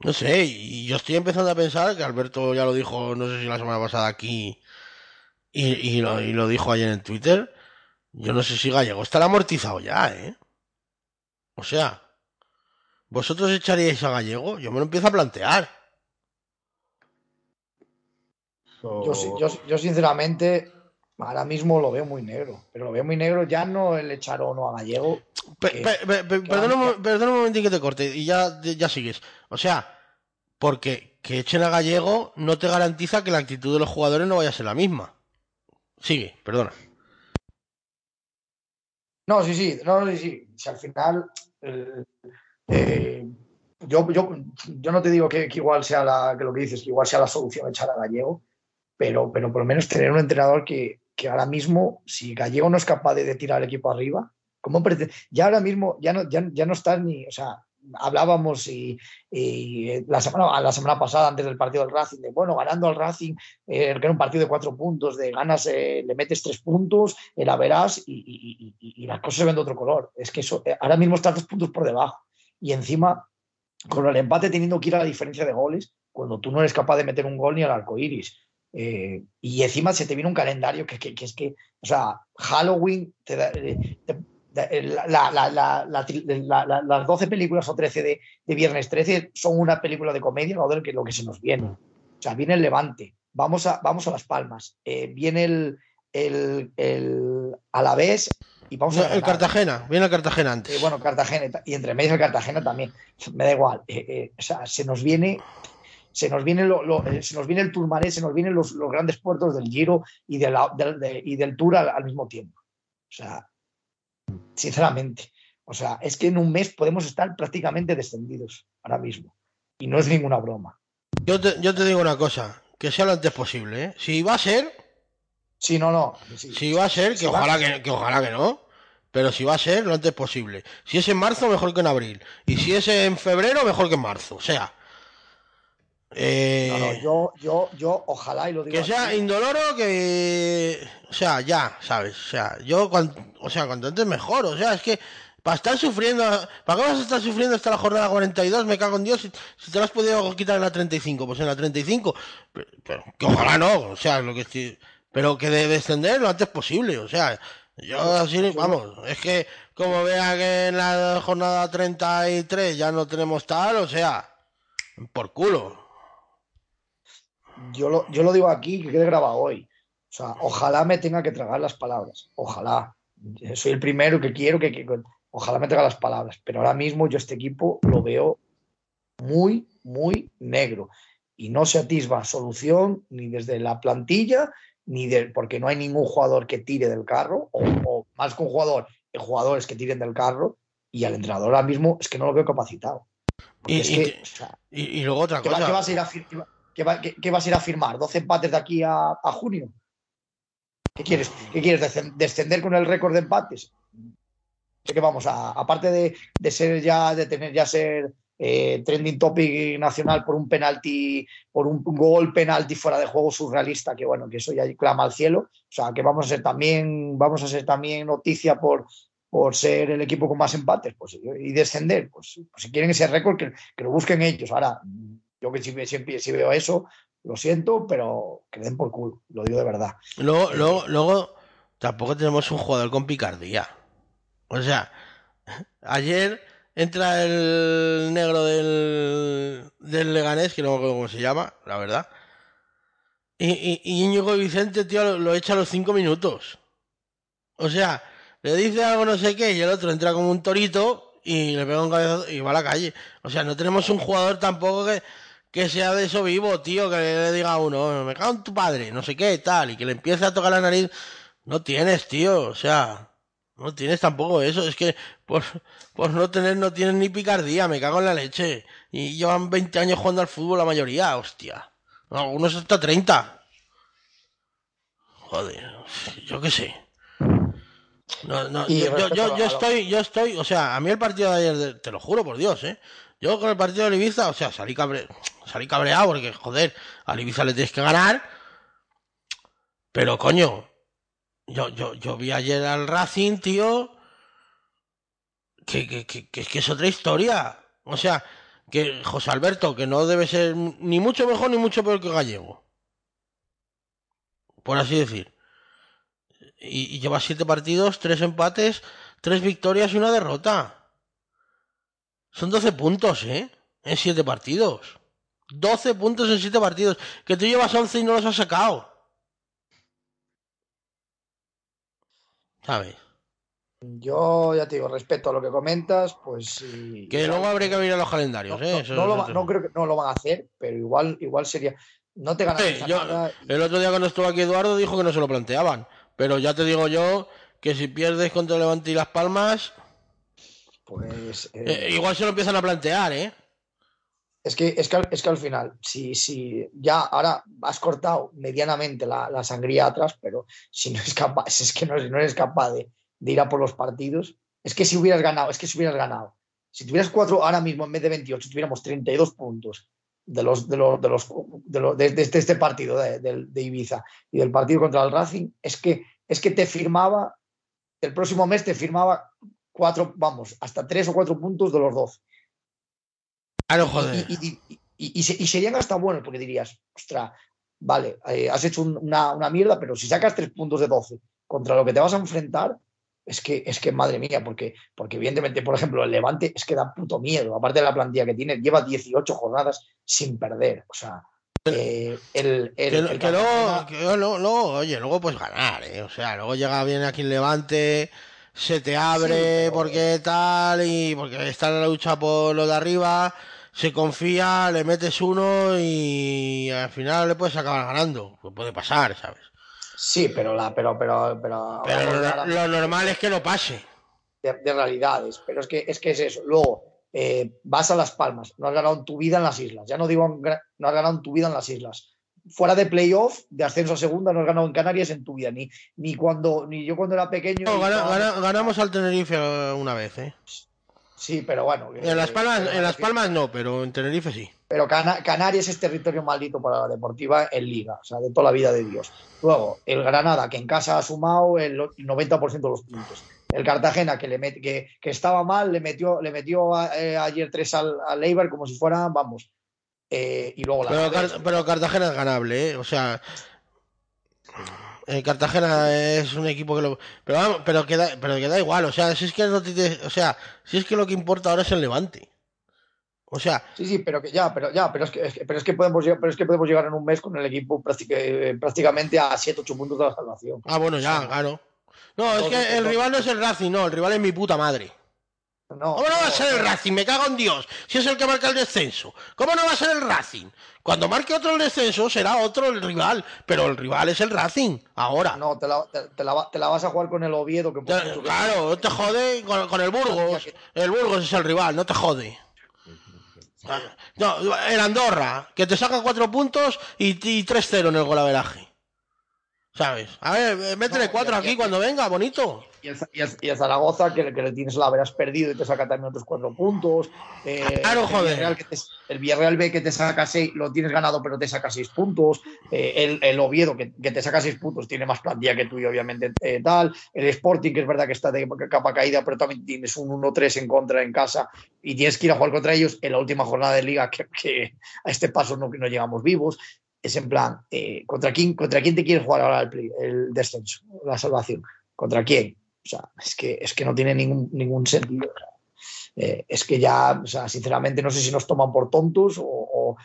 No sé, y yo estoy empezando a pensar que Alberto ya lo dijo, no sé si la semana pasada aquí, y, y lo, y lo dijo ayer en Twitter. Yo no sé si Gallego estará amortizado ya, ¿eh? O sea, ¿vosotros echaríais a Gallego? Yo me lo empiezo a plantear. Yo, sí- yo, yo sinceramente ahora mismo lo veo muy negro, pero lo veo muy negro ya no el echar o no a Gallego. Pe- pe- pe- perdona, un, vamos- mo- perdona un momentín que te corte y ya, ya sigues. O sea, porque que echen a Gallego no te garantiza que la actitud de los jugadores no vaya a ser la misma. Sigue, perdona. No, sí, sí, no, sí, sí. Si al final eh, eh, yo, yo, yo no te digo que, que igual sea la, que lo que dices, que igual sea la solución echar a Gallego, pero, pero por lo menos tener un entrenador que, que ahora mismo, si Gallego no es capaz de, de tirar el equipo arriba, ¿cómo pretende? Ya ahora mismo ya no, ya, ya no está ni, o sea, hablábamos y, y, eh, la, semana, la semana pasada, antes del partido del Racing, de bueno, ganando al Racing, eh, que era un partido de cuatro puntos, de ganas, eh, le metes tres puntos, eh, la verás y, y- y- las cosas se ven de otro color. Es que eso, eh, ahora mismo estás dos puntos por debajo. Y encima, con el empate teniendo que ir a la diferencia de goles, cuando tú no eres capaz de meter un gol ni al arco iris. Eh, y encima se te viene un calendario que, que- que es que, o sea, Halloween te da, te- la- la- la- las 12 películas o 13 de, de Viernes 13 son una película de comedia, lo, de que, lo que se nos viene. O sea, viene el Levante, vamos a, vamos a Las Palmas, eh, viene el, el, el Alavés y vamos a el. Cartagena, viene el Cartagena antes. Eh, bueno, Cartagena y entre medias el Cartagena también. Me da igual. o sea, se nos viene, se nos viene, lo- lo- eh, se nos viene el Turmaré, se nos vienen los, los grandes puertos del Giro y, de la- del- de- y del Tour al, al mismo tiempo. O sea, sinceramente. O sea, es que en un mes podemos estar prácticamente descendidos ahora mismo. Y no es ninguna broma. Yo te, yo te digo una cosa, que sea lo antes posible, ¿eh? Si va a ser, Sí, no, no. sí. si va a ser, que Si va- ojalá que, que ojalá que no, pero si va a ser, lo antes posible. Si es en marzo, mejor que en abril. Y si es en febrero, mejor que en marzo. O sea, eh, No, no, yo, yo, yo, ojalá y lo digo. que sea así. indoloro, que, o sea, ya, ¿sabes? O sea, yo, cuan- o sea, cuanto antes mejor. O sea, es que Para estar sufriendo, ¿para qué vas a estar sufriendo hasta la jornada 42? Me cago en Dios, si, si te lo has podido quitar en la 35, pues en la 35. Pero, pero que ojalá no, o sea, lo que estoy, pero que de descender lo antes posible, o sea, yo así, vamos, es que como vea que en la jornada 33 ya no tenemos tal, o sea, por culo. Yo lo, yo lo digo aquí, que quede grabado hoy. O sea, ojalá me tenga que tragar las palabras. Ojalá. Soy el primero que quiero que, que ojalá me traga las palabras. Pero ahora mismo yo este equipo lo veo muy, muy negro. Y no se atisba solución ni desde la plantilla, ni de, porque no hay ningún jugador que tire del carro, o, o más que un jugador, jugadores que tiren del carro, y al entrenador ahora mismo es que no lo veo capacitado. Y, y- que, o sea, y- y luego otra ¿Qué, va- cosa. qué vas a ir a fir- qué va- qué va- vas a ir a firmar? ¿12 empates de aquí a, junio? ¿Qué quieres? ¿Qué quieres? ¿Descen- ¿Descender con el récord de empates? ¿Qué que vamos a, aparte de, ser ya, de tener ya ser eh, trending topic nacional por un penalti, por un gol penalti fuera de juego surrealista, que bueno, que eso ya clama al cielo. O sea, que vamos a ser también, vamos a ser también noticia por, por ser el equipo con más empates, pues y descender, pues, pues si quieren ese récord, que lo busquen ellos. Ahora, yo que si, si- si veo eso, lo siento, pero que den por culo, lo digo de verdad. Luego, luego, luego, tampoco tenemos un jugador con picardía. O sea, ayer entra el negro del, del Leganés, que no me acuerdo cómo se llama, la verdad. Y, y, y Íñigo Vicente, tío, lo, lo echa a los cinco minutos. O sea, le dice algo no sé qué y el otro entra como un torito y le pega un cabezazo y va a la calle. O sea, no tenemos un jugador tampoco que, que sea de eso vivo, tío, que le diga a uno, me cago en tu padre, no sé qué, tal, y que le empiece a tocar la nariz. No tienes, tío, o sea, no tienes tampoco eso. Es que por, por no tener, no tienes ni picardía, me cago en la leche. Y llevan 20 años jugando al fútbol la mayoría, hostia. Algunos hasta 30. Joder, yo qué sé. No, no, yo, yo, yo- estoy, yo estoy, o sea, a mí el partido de ayer, de- te lo juro por Dios, eh. Yo con el partido de Ibiza, o sea, salí, cabre, salí cabreado porque, joder, a Ibiza le tienes que ganar. Pero, coño, yo, yo, yo vi ayer al Racing, tío, que, que, que, que es que es otra historia. O sea, que José Alberto, que no debe ser ni mucho mejor ni mucho peor que Gallego. Por así decir. Y, y lleva siete partidos, tres empates, tres victorias y una derrota. Son 12 puntos, ¿eh? En siete partidos. 12 puntos en siete partidos. Que tú llevas 11 y no los has sacado. ¿Sabes? Yo ya te digo, respeto a lo que comentas, pues sí. Que luego habría que mirar los calendarios, no, ¿eh? no- lo va- no creo que no lo van a hacer, pero igual, igual sería. No te ganas yo- el otro día cuando estuvo aquí Eduardo dijo que no se lo planteaban. Pero ya te digo yo que si pierdes contra Levante y Las Palmas, Pues eh, eh, igual se lo empiezan a plantear, ¿eh? es que, es que, al- es que al final, si, si ya ahora has cortado medianamente la, la sangría atrás, pero si no es capaz, [LAUGHS] es que no, eres- no eres capaz de, de ir a por los partidos, es que si hubieras ganado, es que si hubieras ganado, si tuvieras cuatro ahora mismo en vez de 28, tuviéramos 32 puntos de los de los de los de, los- de- de este, este partido de Ibiza y del partido contra el Racing, es que es que te firmaba el próximo mes te firmaba cuatro, vamos, hasta tres o cuatro puntos de los 12. Claro, joder. Y, y- y- y- y se- y serían hasta buenos, porque dirías, ostra, vale, eh, has hecho un- una, una mierda, pero si sacas tres puntos de 12 contra lo que te vas a enfrentar, es que, es que madre mía, porque, porque evidentemente, por ejemplo, el Levante es que da puto miedo, aparte de la plantilla que tiene, lleva 18 jornadas sin perder. O sea, eh, el, el- Que, el que luego, Cartagena- que luego, luego, oye, luego puedes ganar, ¿eh? O sea, luego llega bien aquí el Levante, se te abre Sí, porque tal, y porque está en la lucha por lo de arriba, se confía, le metes uno y al final le puedes acabar ganando. Pues puede pasar, ¿sabes? Sí, pero la, pero, pero, pero, Pero lo, normal es que no pase. de, de realidades, pero es que, es que es eso. Luego, eh, vas a Las Palmas, no has ganado en tu vida en las islas. Ya no digo no has ganado en tu vida en las islas. Fuera de playoff, de ascenso a segunda, no has ganado en Canarias en tu vida. Ni, ni cuando, ni yo cuando era pequeño. No, y gana- estaba- gana- ganamos al Tenerife una vez, ¿eh? Sí, pero bueno. En Las Palmas, en Las Palmas no, pero en Tenerife sí. pero Cana- Canarias es territorio maldito para la deportiva en liga, o sea, de toda la vida de Dios. Luego, el Granada, que en casa ha sumado el 90% de los puntos. El Cartagena, que, le met, que, que, estaba mal, le metió, le metió a, eh, ayer tres al, al Eibar como si fuera, vamos. Eh, y luego la pero, Car pero, Cartagena es ganable, ¿eh? O sea. El Cartagena es un equipo que lo. Pero, vamos, pero, que da, pero que da igual, o sea, si es que no te, o sea, si es que lo que importa ahora es el levante. O sea. Sí, sí, pero que ya, pero ya, pero es que, es que, pero es que podemos pero es que podemos llegar en un mes con el equipo eh, prácticamente a 7, 8 puntos de la salvación. Ah, bueno, ya, claro. No, es que el rival no es el Racing, no, el rival es mi puta madre. No, ¿Cómo no va a ser el Racing? Me cago en Dios. Si es el que marca el descenso. ¿Cómo no va a ser el Racing? Cuando marque otro el descenso será otro el rival. Pero el rival es el Racing. Ahora. No, te la, te, te la, te la vas a jugar con el Oviedo. Que te, claro, no te jode con, con, el Burgos. El Burgos es el rival, no te jode. No, el Andorra, que te saca cuatro puntos y, y 3-0 en el golaveraje. ¿Sabes? A ver, métele no, cuatro aquí cuando venga, bonito. Y el, y el, y el Zaragoza, que, que, le tienes la verás perdido y te saca también otros cuatro puntos. Eh, claro, joder. El Villarreal, te, el Villarreal B que te saca seis, lo tienes ganado, pero te saca seis puntos. Eh, el, el, Oviedo, que, que, te saca seis puntos, tiene más plantilla que tú y obviamente eh, tal. El Sporting, que es verdad que está de capa caída, pero también tienes un 1-3 en contra en casa y tienes que ir a jugar contra ellos en la última jornada de liga, que, que a este paso no, no llegamos vivos es en plan, eh, ¿contra, quién, ¿contra quién te quieres jugar ahora el, el, descenso, la salvación? ¿Contra quién? O sea, es que, es que no tiene ningún, ningún sentido. Eh, es que ya, o sea, sinceramente, no sé si nos toman por tontos o,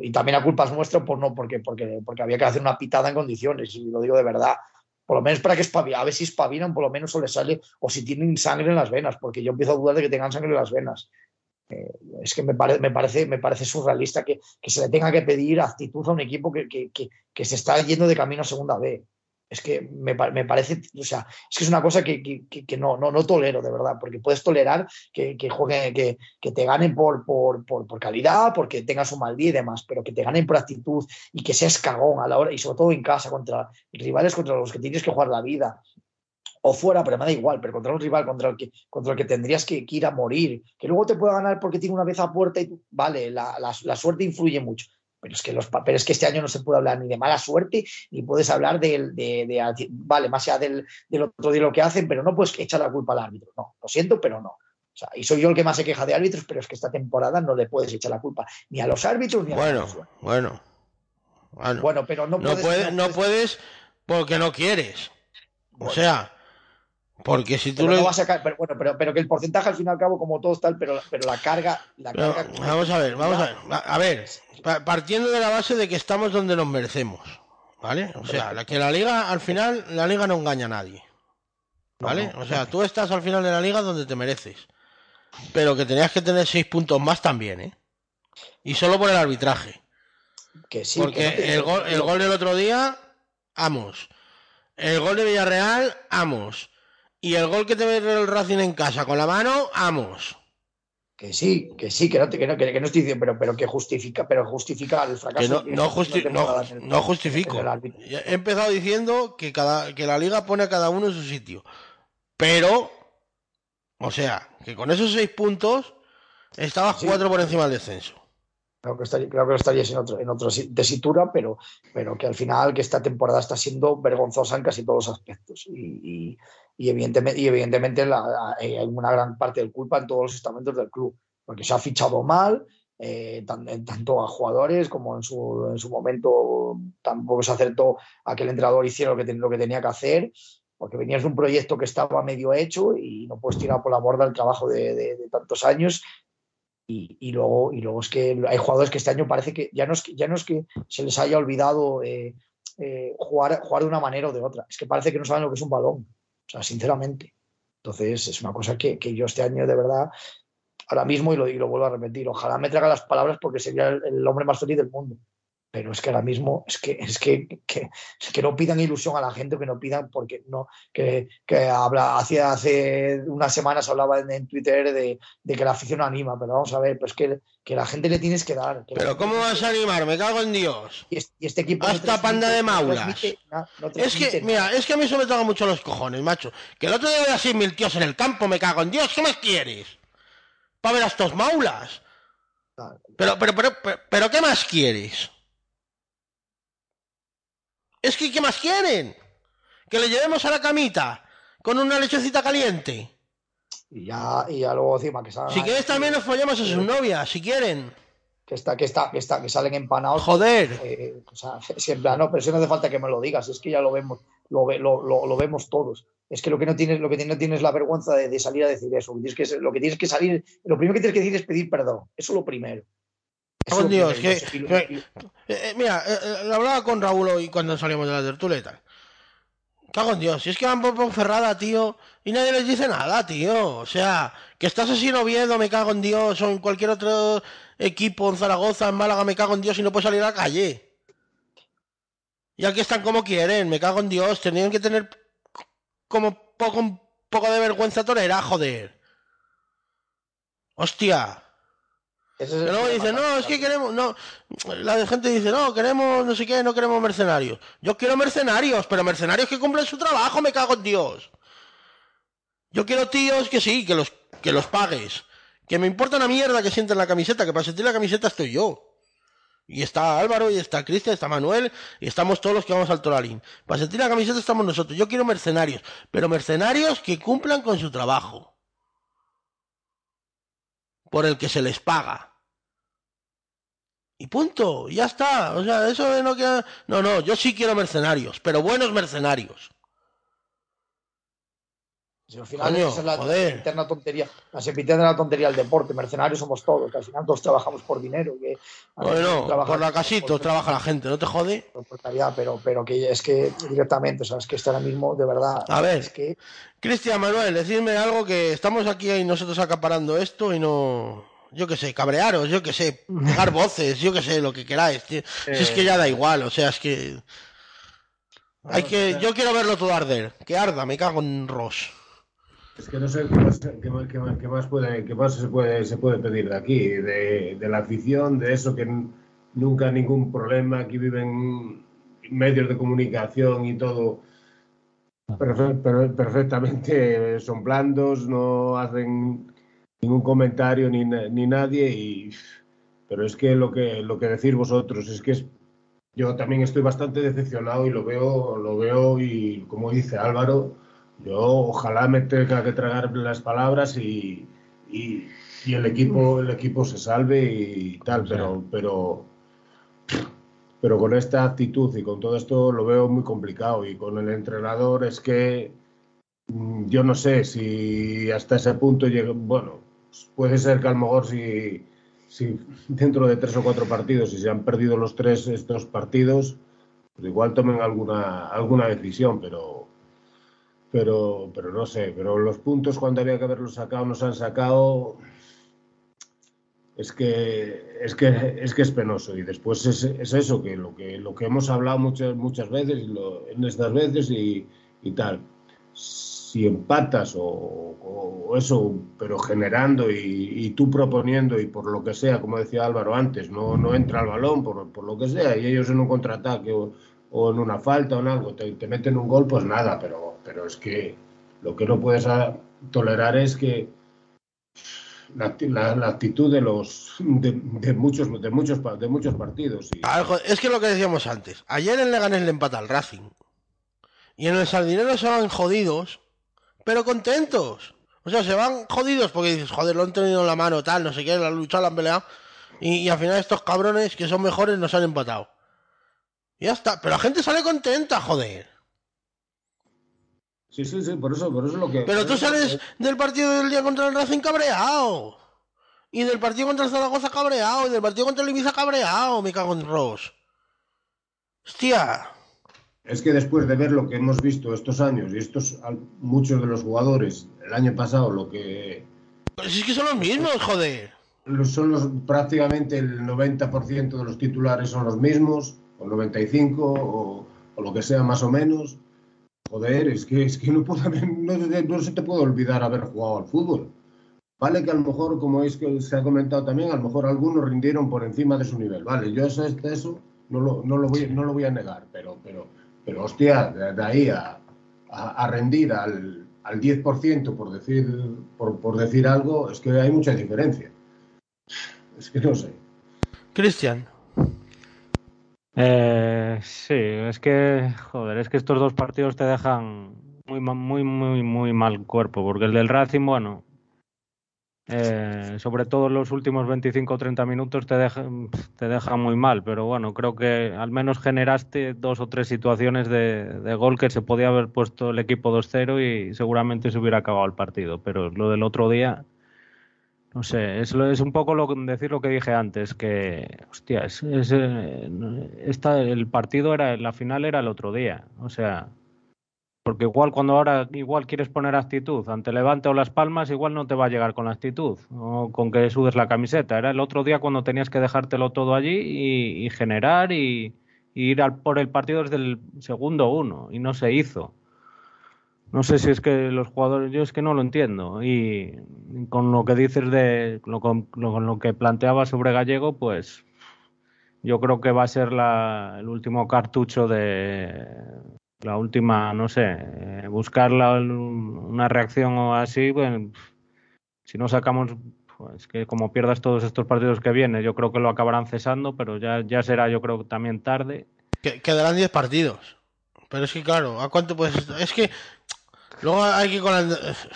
y también la culpa es pues no, porque, porque, porque había que hacer una pitada en condiciones, y lo digo de verdad. Por lo menos para que espabilen, a ver si espabilan, por lo menos o les sale, o si tienen sangre en las venas, porque yo empiezo a dudar de que tengan sangre en las venas. Eh, es que me, pare, me, parece, me parece surrealista que, que, se le tenga que pedir actitud a un equipo que, que, que, se está yendo de camino a segunda B. Es que me, me parece, o sea, es que es una cosa que, no, no, no, tolero, de verdad, porque puedes tolerar que, jueguen, que, te ganen por, por, por, por, calidad, porque tengas un mal día y demás, pero que te ganen por actitud y que seas cagón a la hora, y sobre todo en casa, contra rivales contra los que tienes que jugar la vida, o fuera, pero me da igual, pero contra un rival contra el que, contra el que tendrías que, que ir a morir, que luego te pueda ganar porque tiene una vez a puerta y vale, la, la, la, suerte influye mucho. Pero es, que los, pero es que este año no se puede hablar ni de mala suerte, ni puedes hablar de, de, de vale, más allá del, del, otro de lo que hacen, pero no puedes echar la culpa al árbitro. No, lo siento, pero no. O sea, y soy yo el que más se queja de árbitros, pero es que esta temporada no le puedes echar la culpa ni a los árbitros ni a bueno, los bueno, bueno. Bueno, pero no puedes. No puedes, no puedes porque no quieres. Bueno. O sea, porque si tú pero le... no vas a pero, bueno, pero, pero, que el porcentaje al fin y al cabo, como todo tal, pero, pero la carga. La pero, carga vamos a ver, vamos a ver. A ver, partiendo de la base de que estamos donde nos merecemos, ¿vale? O sea, la, que la liga, al final, la liga no engaña a nadie, ¿vale? O sea, tú estás al final de la liga donde te mereces, pero que tenías que tener seis puntos más también, ¿eh? Y solo por el arbitraje. Que sí, Porque que no te... el, gol, el gol del otro día, amos. El gol de Villarreal, amos. Y el gol que te mete el Racing en casa con la mano, amos. Que sí, que sí, que no, que no, que, que no estoy diciendo, pero, pero que justifica, pero justifica el fracaso. Que no, no, justi no, no justifico. He empezado diciendo que, cada, que la liga pone a cada uno en su sitio. Pero, o sea, que con esos seis puntos estabas sí. cuatro por encima del descenso. Creo que, estaría, creo que estarías en, otro, en otra tesitura, pero, pero que al final que esta temporada está siendo vergonzosa en casi todos los aspectos. Y, y, y evidentemente, y evidentemente la, la, hay una gran parte de culpa en todos los estamentos del club, porque se ha fichado mal, eh, tan, tanto a jugadores como en su, en su momento tampoco se acertó a que el entrenador hiciera lo que, lo que tenía que hacer, porque venías de un proyecto que estaba medio hecho y no puedes tirar por la borda el trabajo de, de, de tantos años. Y, y, luego, y luego es que hay jugadores que este año parece que ya no es que, ya no es que se les haya olvidado eh, eh, jugar, jugar de una manera o de otra, es que parece que no saben lo que es un balón, o sea, sinceramente. Entonces es una cosa que, que yo este año de verdad, ahora mismo, y lo, vuelvo a repetir, ojalá me traga las palabras porque sería el, el hombre más feliz del mundo pero es que ahora mismo es que es que, que, que, no pidan ilusión a la gente que no pidan porque no que, que habla hace hace unas semanas hablaba en, en Twitter de, de, que la afición anima pero vamos a ver pues que, que la gente le tienes que dar que pero cómo vas a animar me cago en Dios. Y este, y este equipo hasta no panda de maulas no no es que mira es que a mí eso me toca mucho los cojones macho. Que el otro día había 6.000 tíos en el campo me cago en Dios ¿qué más quieres? para ver a estos maulas. Pero, pero, pero, pero, pero ¿qué más quieres? Es que, ¿qué más quieren? Que le llevemos a la camita con una lechecita caliente. Y ya, y ya luego encima que salgan. Si quieres también nos follamos a sus novias, si quieren. Que está, que está, que está, que salen empanados. Joder. Eh, o sea, [LAUGHS] siempre, no, pero eso no hace falta que me lo digas, es que ya lo vemos, lo, ve- lo, lo, lo vemos todos. Es que lo que no tienes, lo que no tienes es la vergüenza de, de salir a decir eso. Tienes que, lo que tienes que salir, lo primero que tienes que decir es pedir perdón. Eso es lo primero. Lo Dios, que- Eh, eh, mira, eh, eh, lo hablaba con Raúl hoy cuando salíamos de la tertulia y tal. Cago en Dios, si es que van por Ponferrada, tío, y nadie les dice nada, tío. O sea, que estás así en Oviedo, me cago en Dios, o en cualquier otro equipo, en Zaragoza, en Málaga, me cago en Dios, y no puedes salir a la calle. Y aquí están como quieren, me cago en Dios, tenían que tener como poco, un poco de vergüenza torera, joder. Hostia. Es luego dicen, no, es que queremos, no, la gente dice, no, queremos, no sé qué, no queremos mercenarios. Yo quiero mercenarios, pero mercenarios que cumplen su trabajo, me cago en Dios. Yo quiero tíos que sí, que los, que los pagues. Que me importa una mierda que sienten la camiseta, que para sentir la camiseta estoy yo. Y está Álvaro, y está Cristian, está Manuel, y estamos todos los que vamos al Toralín. Para sentir la camiseta estamos nosotros. Yo quiero mercenarios, pero mercenarios que cumplan con su trabajo. Por el que se les paga. Y punto, ya está. O sea, eso de no que... No, no, yo sí quiero mercenarios, pero buenos mercenarios. Si al final Coño, esa es la eterna tontería, la sempiterna tontería del deporte. Mercenarios somos todos, que al final todos trabajamos por dinero. Que, Bueno, trabajar por la casito por- trabaja la gente, ¿no te jode? por precariedad, pero, pero que es que directamente, o sea, es que esto ahora mismo, de verdad, A ver. es que Cristian Manuel, decidme algo que estamos aquí y nosotros acaparando esto y no... Yo qué sé, cabrearos, yo qué sé, [LAUGHS] pegar voces, yo qué sé, lo que queráis. tío. Si es que ya da igual, o sea, es que... Hay que... Yo quiero verlo todo arder. Que arda, me cago en Ross. Es que no sé qué más, qué más- qué más- qué más puede, qué más se, puede, se puede pedir de aquí, de, de la afición, de eso que nunca ningún problema, aquí viven medios de comunicación y todo perfe- per- perfectamente, son blandos, no hacen ningún comentario ni, ni nadie, y, pero es que lo que lo que decís vosotros es que es, yo también estoy bastante decepcionado y lo veo, lo veo y como dice Álvaro, yo ojalá me tenga que tragar las palabras y, y, y el equipo el equipo se salve y tal, pero pero pero con esta actitud y con todo esto lo veo muy complicado y con el entrenador es que mm, yo no sé si hasta ese punto llega, bueno, puede ser que a lo mejor si, si dentro de tres o cuatro partidos, si se han perdido los tres estos partidos, pues igual tomen alguna, alguna decisión, pero, pero, pero no sé, pero los puntos cuando había que haberlos sacado no se han sacado. Es que, es que es que es penoso y después es, es eso que lo que lo que hemos hablado muchas muchas veces lo- en estas veces y, y tal si empatas o, eso pero generando y, tú proponiendo y por lo que sea como decía Álvaro antes no, no entra el balón por, por lo que sea y ellos en un contraataque o, o en una falta o en algo te, te meten un gol pues nada pero pero es que lo que no puedes ah, tolerar es que la, la- actitud de los de, muchos de muchos de muchos partidos y, Algo- Es que lo que decíamos antes. Ayer en Leganés le empata al Racing. Y en el Sardinero se van jodidos, pero contentos. O sea, se van jodidos porque dices, joder, lo han tenido en la mano, tal, no sé qué, la han luchado, la han peleado. Y, y al final estos cabrones que son mejores nos han empatado. Y ya está. Pero la gente sale contenta, joder. sí sí sí por eso por eso lo que Pero tú sales del partido del día contra el Racing cabreado. Y del partido contra el Zaragoza cabreado. Y del partido contra el Ibiza cabreado. Me cago en Ross. Hostia. Es que después de ver lo que hemos visto estos años y estos muchos de los jugadores el año pasado, lo que si es que son los mismos, joder. son los prácticamente el 90% de los titulares son los mismos, o 95 o, o lo que sea más o menos. Joder, es que es que no, puedo no, no se te puede olvidar haber jugado al fútbol. Vale que a lo mejor, como es que se ha comentado también, a lo mejor algunos rindieron por encima de su nivel. Vale, yo eso, eso no, lo, no, lo voy, no lo voy a negar, pero, pero, pero hostia, de, de ahí a, a, a rendir al, al 10%, por decir, por, por decir algo, es que hay mucha diferencia. Es que no sé. Cristian. Eh, sí, es que, joder, es que estos dos partidos te dejan muy, muy, muy, muy mal cuerpo, porque el del Racing, bueno, eh, sobre todo los últimos 25 o 30 minutos te deja, te deja muy mal, pero bueno, creo que al menos generaste dos o tres situaciones de, de gol que se podía haber puesto el equipo 2-0 y seguramente se hubiera acabado el partido, pero lo del otro día, no sé, es, es un poco lo, decir lo que dije antes, que, hostia, es, eh, el partido era, la final era el otro día, o sea, porque igual cuando ahora igual quieres poner actitud ante Levante o Las Palmas, igual no te va a llegar con la actitud o con que sudes la camiseta. Era el otro día cuando tenías que dejártelo todo allí y, generar y, ir al, por el partido desde el segundo uno y no se hizo. No sé si es que los jugadores, yo es que no lo entiendo. Y con lo que dices de lo, con, lo, con lo que planteaba sobre Gallego, pues yo creo que va a ser la, el último cartucho de, la última, no sé, eh, buscar una reacción o así, bueno, si no sacamos, pues que como pierdas todos estos partidos que vienen, yo creo que lo acabarán cesando, pero ya, ya será, yo creo, también tarde. Que, quedarán 10 partidos. Pero es que, claro, ¿a cuánto puedes.? Es que. Luego hay que.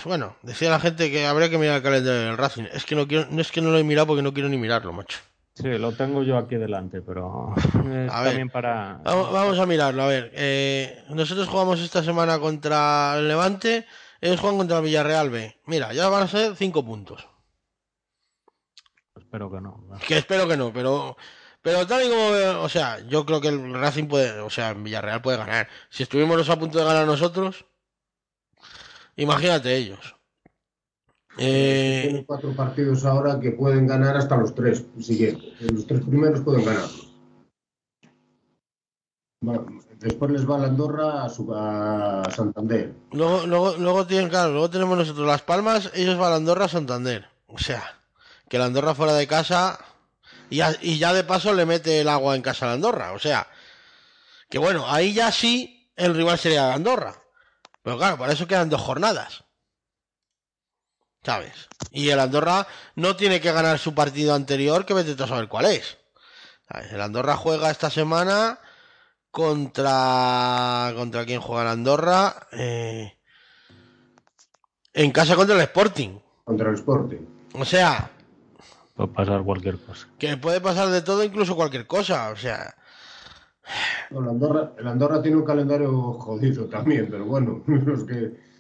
Bueno, decía la gente que habría que mirar el calendario del Racing. Es que no quiero, es que no lo he mirado porque no quiero ni mirarlo, macho. Sí, lo tengo yo aquí delante, pero [LAUGHS] es A también ver, para. Vamos, a mirarlo, a ver. Eh, nosotros jugamos esta semana contra el Levante, ellos juegan contra el Villarreal B. Mira, ya van a ser 5 puntos. Espero que no. Que espero que no, pero pero tal y como o sea, yo creo que el Racing puede, o sea, en Villarreal puede ganar. Si estuvimos a punto de ganar nosotros, imagínate ellos. Eh, Tienen cuatro partidos ahora que pueden ganar hasta los tres siguientes. Los tres primeros pueden ganar. Bueno, después les va la Andorra a, su, a Santander. luego, luego, luego tienen, claro, luego tenemos nosotros Las Palmas, ellos van a Andorra, Santander. O sea, que la Andorra fuera de casa y ya, y ya de paso le mete el agua en casa a la Andorra. O sea, que bueno, ahí ya sí el rival sería la Andorra. Pero claro, para eso quedan dos jornadas. ¿Sabes? Y el Andorra no tiene que ganar su partido anterior, que vete a saber cuál es. ¿Sabes? El Andorra juega esta semana contra. ¿Contra quién juega el Andorra? Eh, en casa contra el Sporting. Contra el Sporting. O sea, Puede pasar cualquier cosa. que puede pasar de todo, incluso cualquier cosa. O sea, No, el, Andorra, el Andorra tiene un calendario jodido también, pero bueno, [LAUGHS] los que.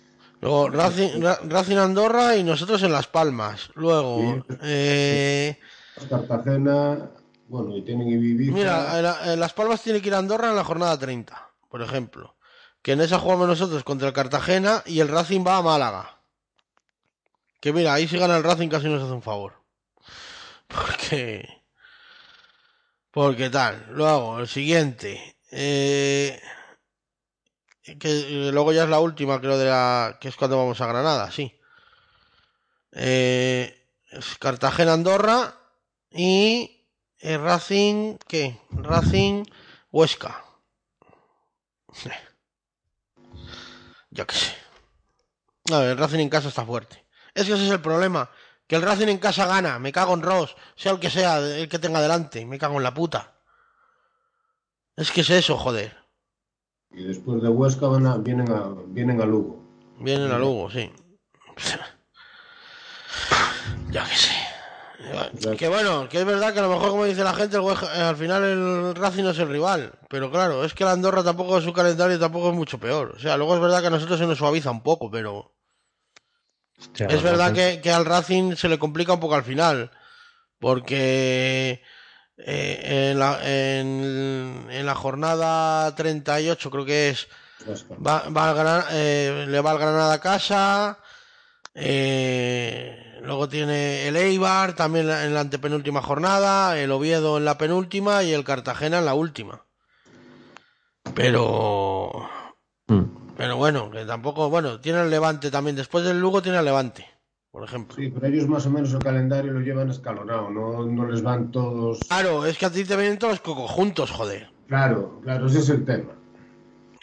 Luego Racing, Ra- Racing Andorra y nosotros en Las Palmas. Luego, Sí. eh, Cartagena, bueno, y tienen Ibiza. Mira, en, la- en Las Palmas tiene que ir a Andorra en la jornada 30, por ejemplo. Que en esa jugamos nosotros contra el Cartagena y el Racing va a Málaga. Que mira, ahí si gana el Racing casi nos hace un favor. [LAUGHS] Porque... Porque tal. Luego, el siguiente. eh, que eh, luego ya es la última, creo, de la... Que es cuando vamos a Granada, sí. Eh, es Cartagena-Andorra y... Eh, Racing, ¿qué? Racing Huesca. [LAUGHS] Yo qué sé. A ver, el Racing en casa está fuerte. Es que ese es el problema. Que el Racing en casa gana. Me cago en Ross. Sea el que sea, el que tenga delante. Me cago en la puta. Es que es eso, joder. Y después de Huesca van a- vienen, a, vienen a Lugo. Vienen a Lugo, sí. Ya que sé. Que bueno, que es verdad que a lo mejor, como dice la gente, el Huesca- eh, al final el Racing no es el rival. Pero claro, es que la Andorra tampoco, su calendario tampoco es mucho peor. O sea, luego es verdad que a nosotros se nos suaviza un poco, pero Hostia, es verdad que, que al Racing se le complica un poco al final. Porque eh, en, la, en, en la jornada 38 creo que es. Va, va al Gran- eh, le va al Granada a casa. eh, luego tiene el Eibar también en la antepenúltima jornada. El Oviedo en la penúltima y el Cartagena en la última. Pero. Mm. Pero bueno, que tampoco. Bueno, tiene el Levante también. Después del Lugo tiene el Levante, por ejemplo. Sí, pero ellos más o menos el calendario lo llevan escalonado, no, no les van todos. Claro, es que a ti te vienen todos los cocos juntos, joder. Claro, claro, ese es el tema.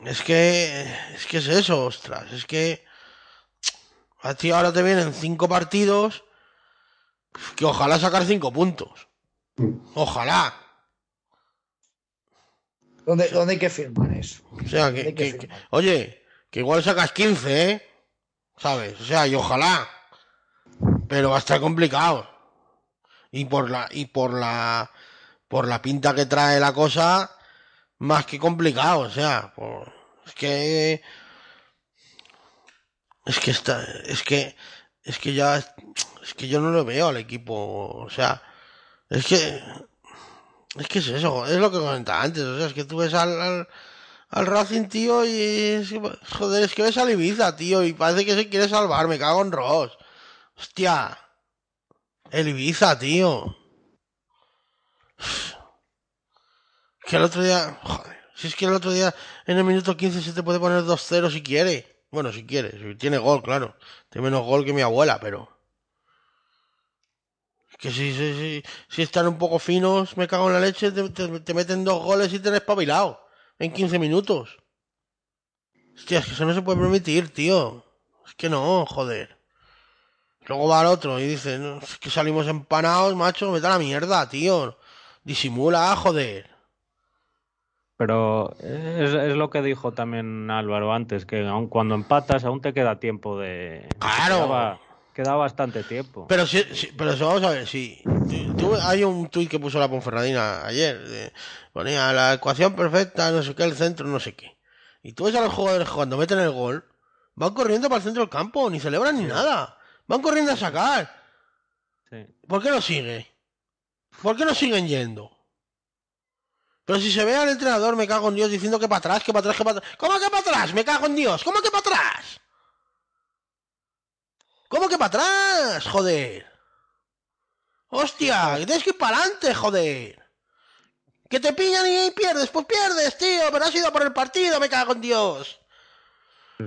Es que. Es que es eso, ostras. Es que. A ti ahora te vienen cinco partidos. Que ojalá sacar cinco puntos. Mm. Ojalá. ¿Dónde, dónde hay que firmar eso? O sea, que. Oye, Que igual sacas 15, ¿eh? ¿Sabes? O sea, y ojalá. Pero va a estar complicado. Y por la, y por la, por la pinta que trae la cosa, más que complicado. O sea, por- es que, es que está, es que, es que ya, es que yo no lo veo al equipo. O sea, es que, es que es eso, es lo que comentaba antes. O sea, es que tú ves al, al, Racing, tío, y es joder, es que ves al Ibiza, tío, y parece que se quiere salvar, me cago en Ross. Hostia. El Ibiza, tío. Que el otro día, joder, si es que el otro día en el minuto 15 se te puede poner 2-0 si quiere. Bueno, si quiere, si tiene gol, claro. Tiene menos gol que mi abuela, pero... Que si, si, si, están un poco finos, me cago en la leche, te, te- te meten dos goles y te espabilado en 15 minutos. Hostia, es que eso no se puede permitir, tío. Es que no, joder. Luego va el otro y dice, no, es que salimos empanados, macho, vete a la mierda, tío. Disimula, joder. Pero es, es lo que dijo también Álvaro antes, que aun cuando empatas aún te queda tiempo de... Claro. Quedaba, queda bastante tiempo. Pero si, si- pero eso vamos a ver, si tú- hay un tuit que puso la Ponferradina ayer, de- ponía la ecuación perfecta, no sé qué, el centro, no sé qué. Y tú ves a los jugadores cuando meten el gol, van corriendo para el centro del campo, ni celebran ni nada. Van corriendo a sacar. Sí. ¿Por qué no sigue? ¿Por qué no siguen yendo? Pero si se ve al entrenador, me cago en Dios, diciendo que para atrás, que para atrás, que para atrás. ¿Cómo que para atrás? Me cago en Dios. ¿Cómo que para atrás? ¿Cómo que para atrás? Joder. Hostia, que tienes que ir para adelante, joder. Que te pillan y pierdes, pues pierdes, tío, pero has ido por el partido, me cago en Dios.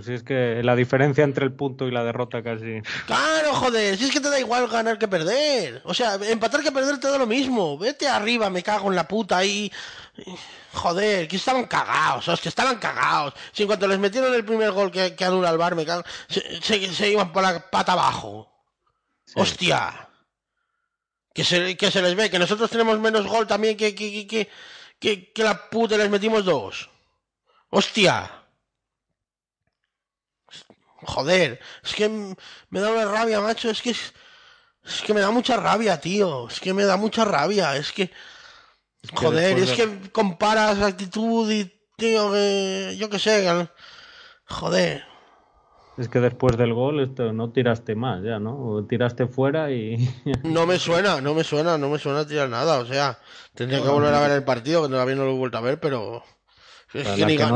Si es que la diferencia entre el punto y la derrota casi... Claro, joder, si es que te da igual ganar que perder. O sea, empatar que perder te da lo mismo. Vete arriba, me cago en la puta ahí. Joder, que estaban cagados, hostia, estaban cagados. Si en cuanto les metieron el primer gol que, que anula el bar, me cago, se, se- se iban por la pata abajo. Hostia. Que se, que se les ve, que nosotros tenemos menos gol también que, que, que, que, que, que la puta y les metimos dos. Hostia. Joder, es que me da una rabia, macho, es que es, es que me da mucha rabia, tío, es que me da mucha rabia, es que joder, es de- que comparas actitud y tío, que yo qué sé, joder, Es que después del gol esto, no tiraste más ya, ¿no? O tiraste fuera y... [LAUGHS] no me suena, no me suena, no me suena tirar nada, o sea, tendría que volver a ver el partido, que todavía no lo he vuelto a ver, pero es que, ni que no-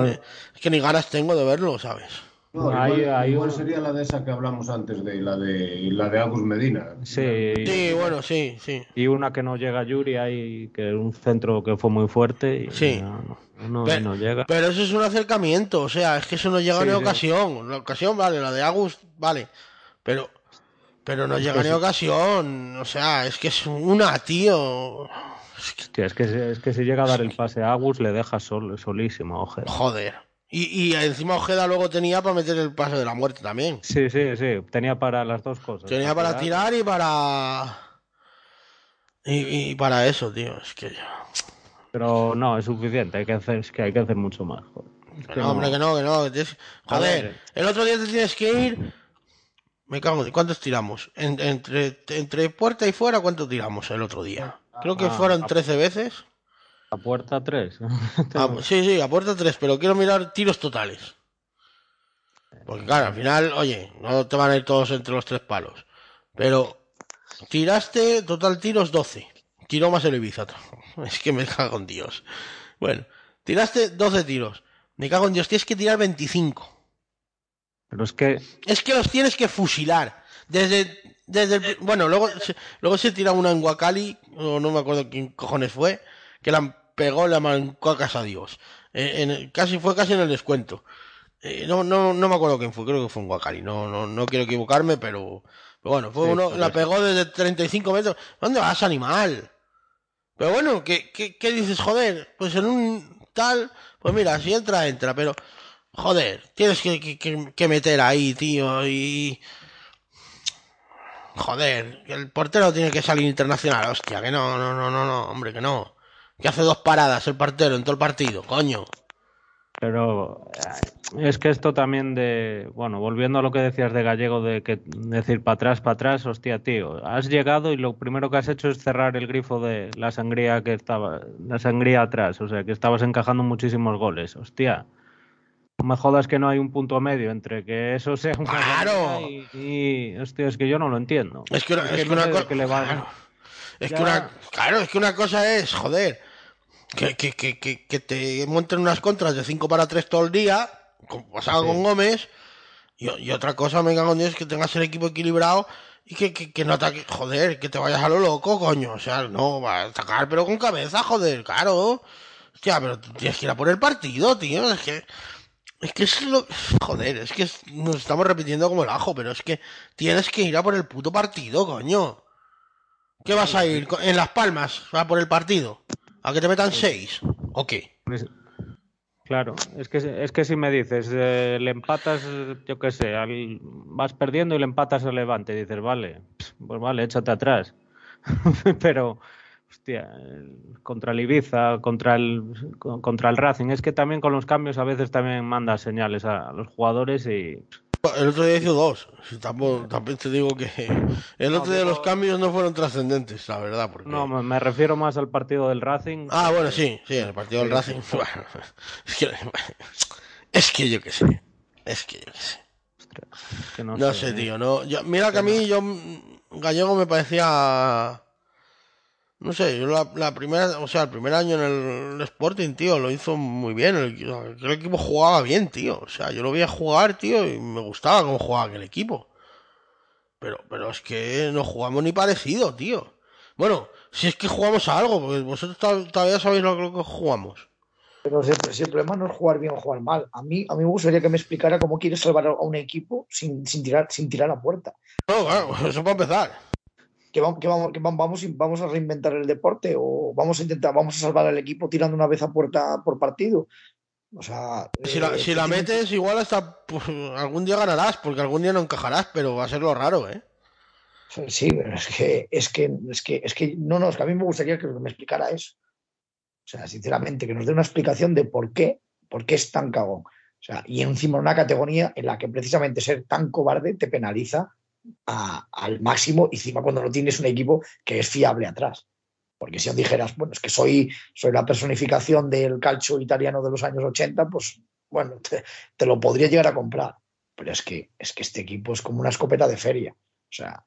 es que ni ganas tengo de verlo, ¿sabes? No, Hay- igual, hay igual un- sería la de esa que hablamos antes, de la de la de Agus Medina. Sí, Sí, bueno, sí, sí. y una que no llega Yuri ahí, que un centro que fue muy fuerte y Sí. no, no, no- Pe- no llega. Pero eso es un acercamiento, o sea, es que eso no llega Sí, ni a sí. ocasión. La ocasión, vale, la de Agus, vale. Pero, pero no llega ni sí. a ocasión. O sea, es que es una, tío. Es que- Hostia, es, que, si- es que si llega a dar el pase a Agus le deja sol, solísimo, joder. Y, y encima Ojeda luego tenía para meter el pase de la muerte también. Sí, sí, sí, tenía para las dos cosas. Tenía para tirar y para. Y, y para eso, tío. Es que. Pero no, es suficiente, hay que hacer, es que hay que hacer mucho más. joder. Es Que que no, hombre, que no, que no. que tienes- A Joder, el otro día te tienes que ir. Me cago en. ¿Cuántos tiramos? En- entre, entre puerta y fuera, ¿cuánto tiramos el otro día? Creo que Ah, fueron a- 13 veces. A puerta 3. Ah, pues sí, sí, a puerta 3, pero quiero mirar tiros totales. Porque claro, al final, oye, no te van a ir todos entre los tres palos. Pero tiraste, total tiros 12. Tiró más el Ibiza. [LAUGHS] Es que me cago en Dios. Bueno, tiraste 12 tiros. Me cago en Dios, tienes que tirar 25. Pero es que Es que los tienes que fusilar. Desde, desde el- bueno, luego, se- luego se tira una en Wakali, o no me acuerdo quién cojones fue, que la pegó, la mancó a Dios. En- casi fue casi en el descuento. Eh, no, no, no me acuerdo quién fue, creo que fue en Wakali. No, no, no quiero equivocarme, pero, pero bueno, fue Sí, uno, la pegó desde 35 metros. ¿Dónde vas, animal? Pero bueno, ¿qué, qué, qué dices? Joder, pues en un tal, pues mira, si entra, entra, pero joder, tienes que, que- que- que meter ahí, tío, y... Joder, el portero tiene que salir internacional, hostia, que no, no, no, no, no, hombre, que no. Que hace dos paradas el portero en todo el partido, coño. Pero eh, es que esto también de, bueno, volviendo a lo que decías de Gallego, de que decir para atrás, para atrás, hostia, tío, has llegado y lo primero que has hecho es cerrar el grifo de la sangría que estaba, la sangría atrás, o sea, que estabas encajando muchísimos goles, hostia. No me jodas que no hay un punto medio entre que eso sea un ¡Claro! y, y, hostia, es que yo no lo entiendo. Es que una, es que no sé qué le va- Claro. Es que una, claro, es que una cosa es, joder, que, que, que, que, que te monten unas contras de 5 para 3 todo el día, como pasaba con Gómez, y, y otra cosa, cago en Dios, que tengas el equipo equilibrado y que, que, que no ataque, joder, que te vayas a lo loco, coño. O sea, no, va a atacar, pero con cabeza, joder, claro. Hostia, pero tienes que ir a por el partido, tío. Es que, es que es lo, joder, es que es- nos estamos repitiendo como el ajo, pero es que tienes que ir a por el puto partido, coño. ¿Qué vas a ir? ¿En Las Palmas? ¿A por el partido? ¿A que te metan seis? ¿O qué? Claro, es que, es que si me dices, eh, le empatas, yo qué sé, al- vas perdiendo y le empatas al Levante, dices, vale, pues vale, échate atrás. [LAUGHS] Pero, hostia, contra el Ibiza, contra el, con- contra el Racing, es que también con los cambios a veces también manda señales a, a los jugadores y El otro día hizo dos. Tampoco, también te digo que [LAUGHS] el otro día los cambios no fueron trascendentes, la verdad. Porque... no, me refiero más al partido del Racing. Ah, bueno, sí, sí, el partido del Racing. Bueno, [LAUGHS] es, que, es que yo qué sé. Es que yo qué sé. que no, No sé, sé, ¿eh? tío. No, yo, mira que a mí yo Gallego me parecía no sé, yo la, la primera, o sea, el primer año en el Sporting, tío, lo hizo muy bien. El, el equipo jugaba bien, tío. O sea, yo lo veía jugar, tío, y me gustaba cómo jugaba aquel equipo. Pero, pero es que no jugamos ni parecido, tío. Bueno, si es que jugamos a algo, porque vosotros to- todavía sabéis lo, lo que jugamos. Pero si, si el problema no es jugar bien o jugar mal. A mí, a mí me gustaría que me explicara cómo quieres salvar a un equipo sin, sin, tirar, sin tirar a puerta. No, claro, [LAUGHS] eso para empezar. ¿Que, vamos, que, vamos, que vamos, vamos a reinventar el deporte o vamos a intentar, vamos a salvar al equipo tirando una vez a puerta por partido. O sea, Si la, eh, si la efectivamente- metes, igual hasta pues, algún día ganarás, porque algún día no encajarás, pero va a ser lo raro, ¿eh? Sí, pero es que, es que, es que, es que, no, no, es que a mí me gustaría que me explicara eso. O sea, sinceramente, que nos dé una explicación de por qué, por qué es tan cagón. O sea, y encima una categoría en la que precisamente ser tan cobarde te penaliza al máximo, encima cuando no tienes un equipo que es fiable atrás. Porque si os dijeras, bueno, es que soy, soy la personificación del calcio italiano de los años 80, pues bueno, [LAUGHS] te, lo podría llegar a comprar. Pero es que, es que este equipo es como una escopeta de feria. O sea,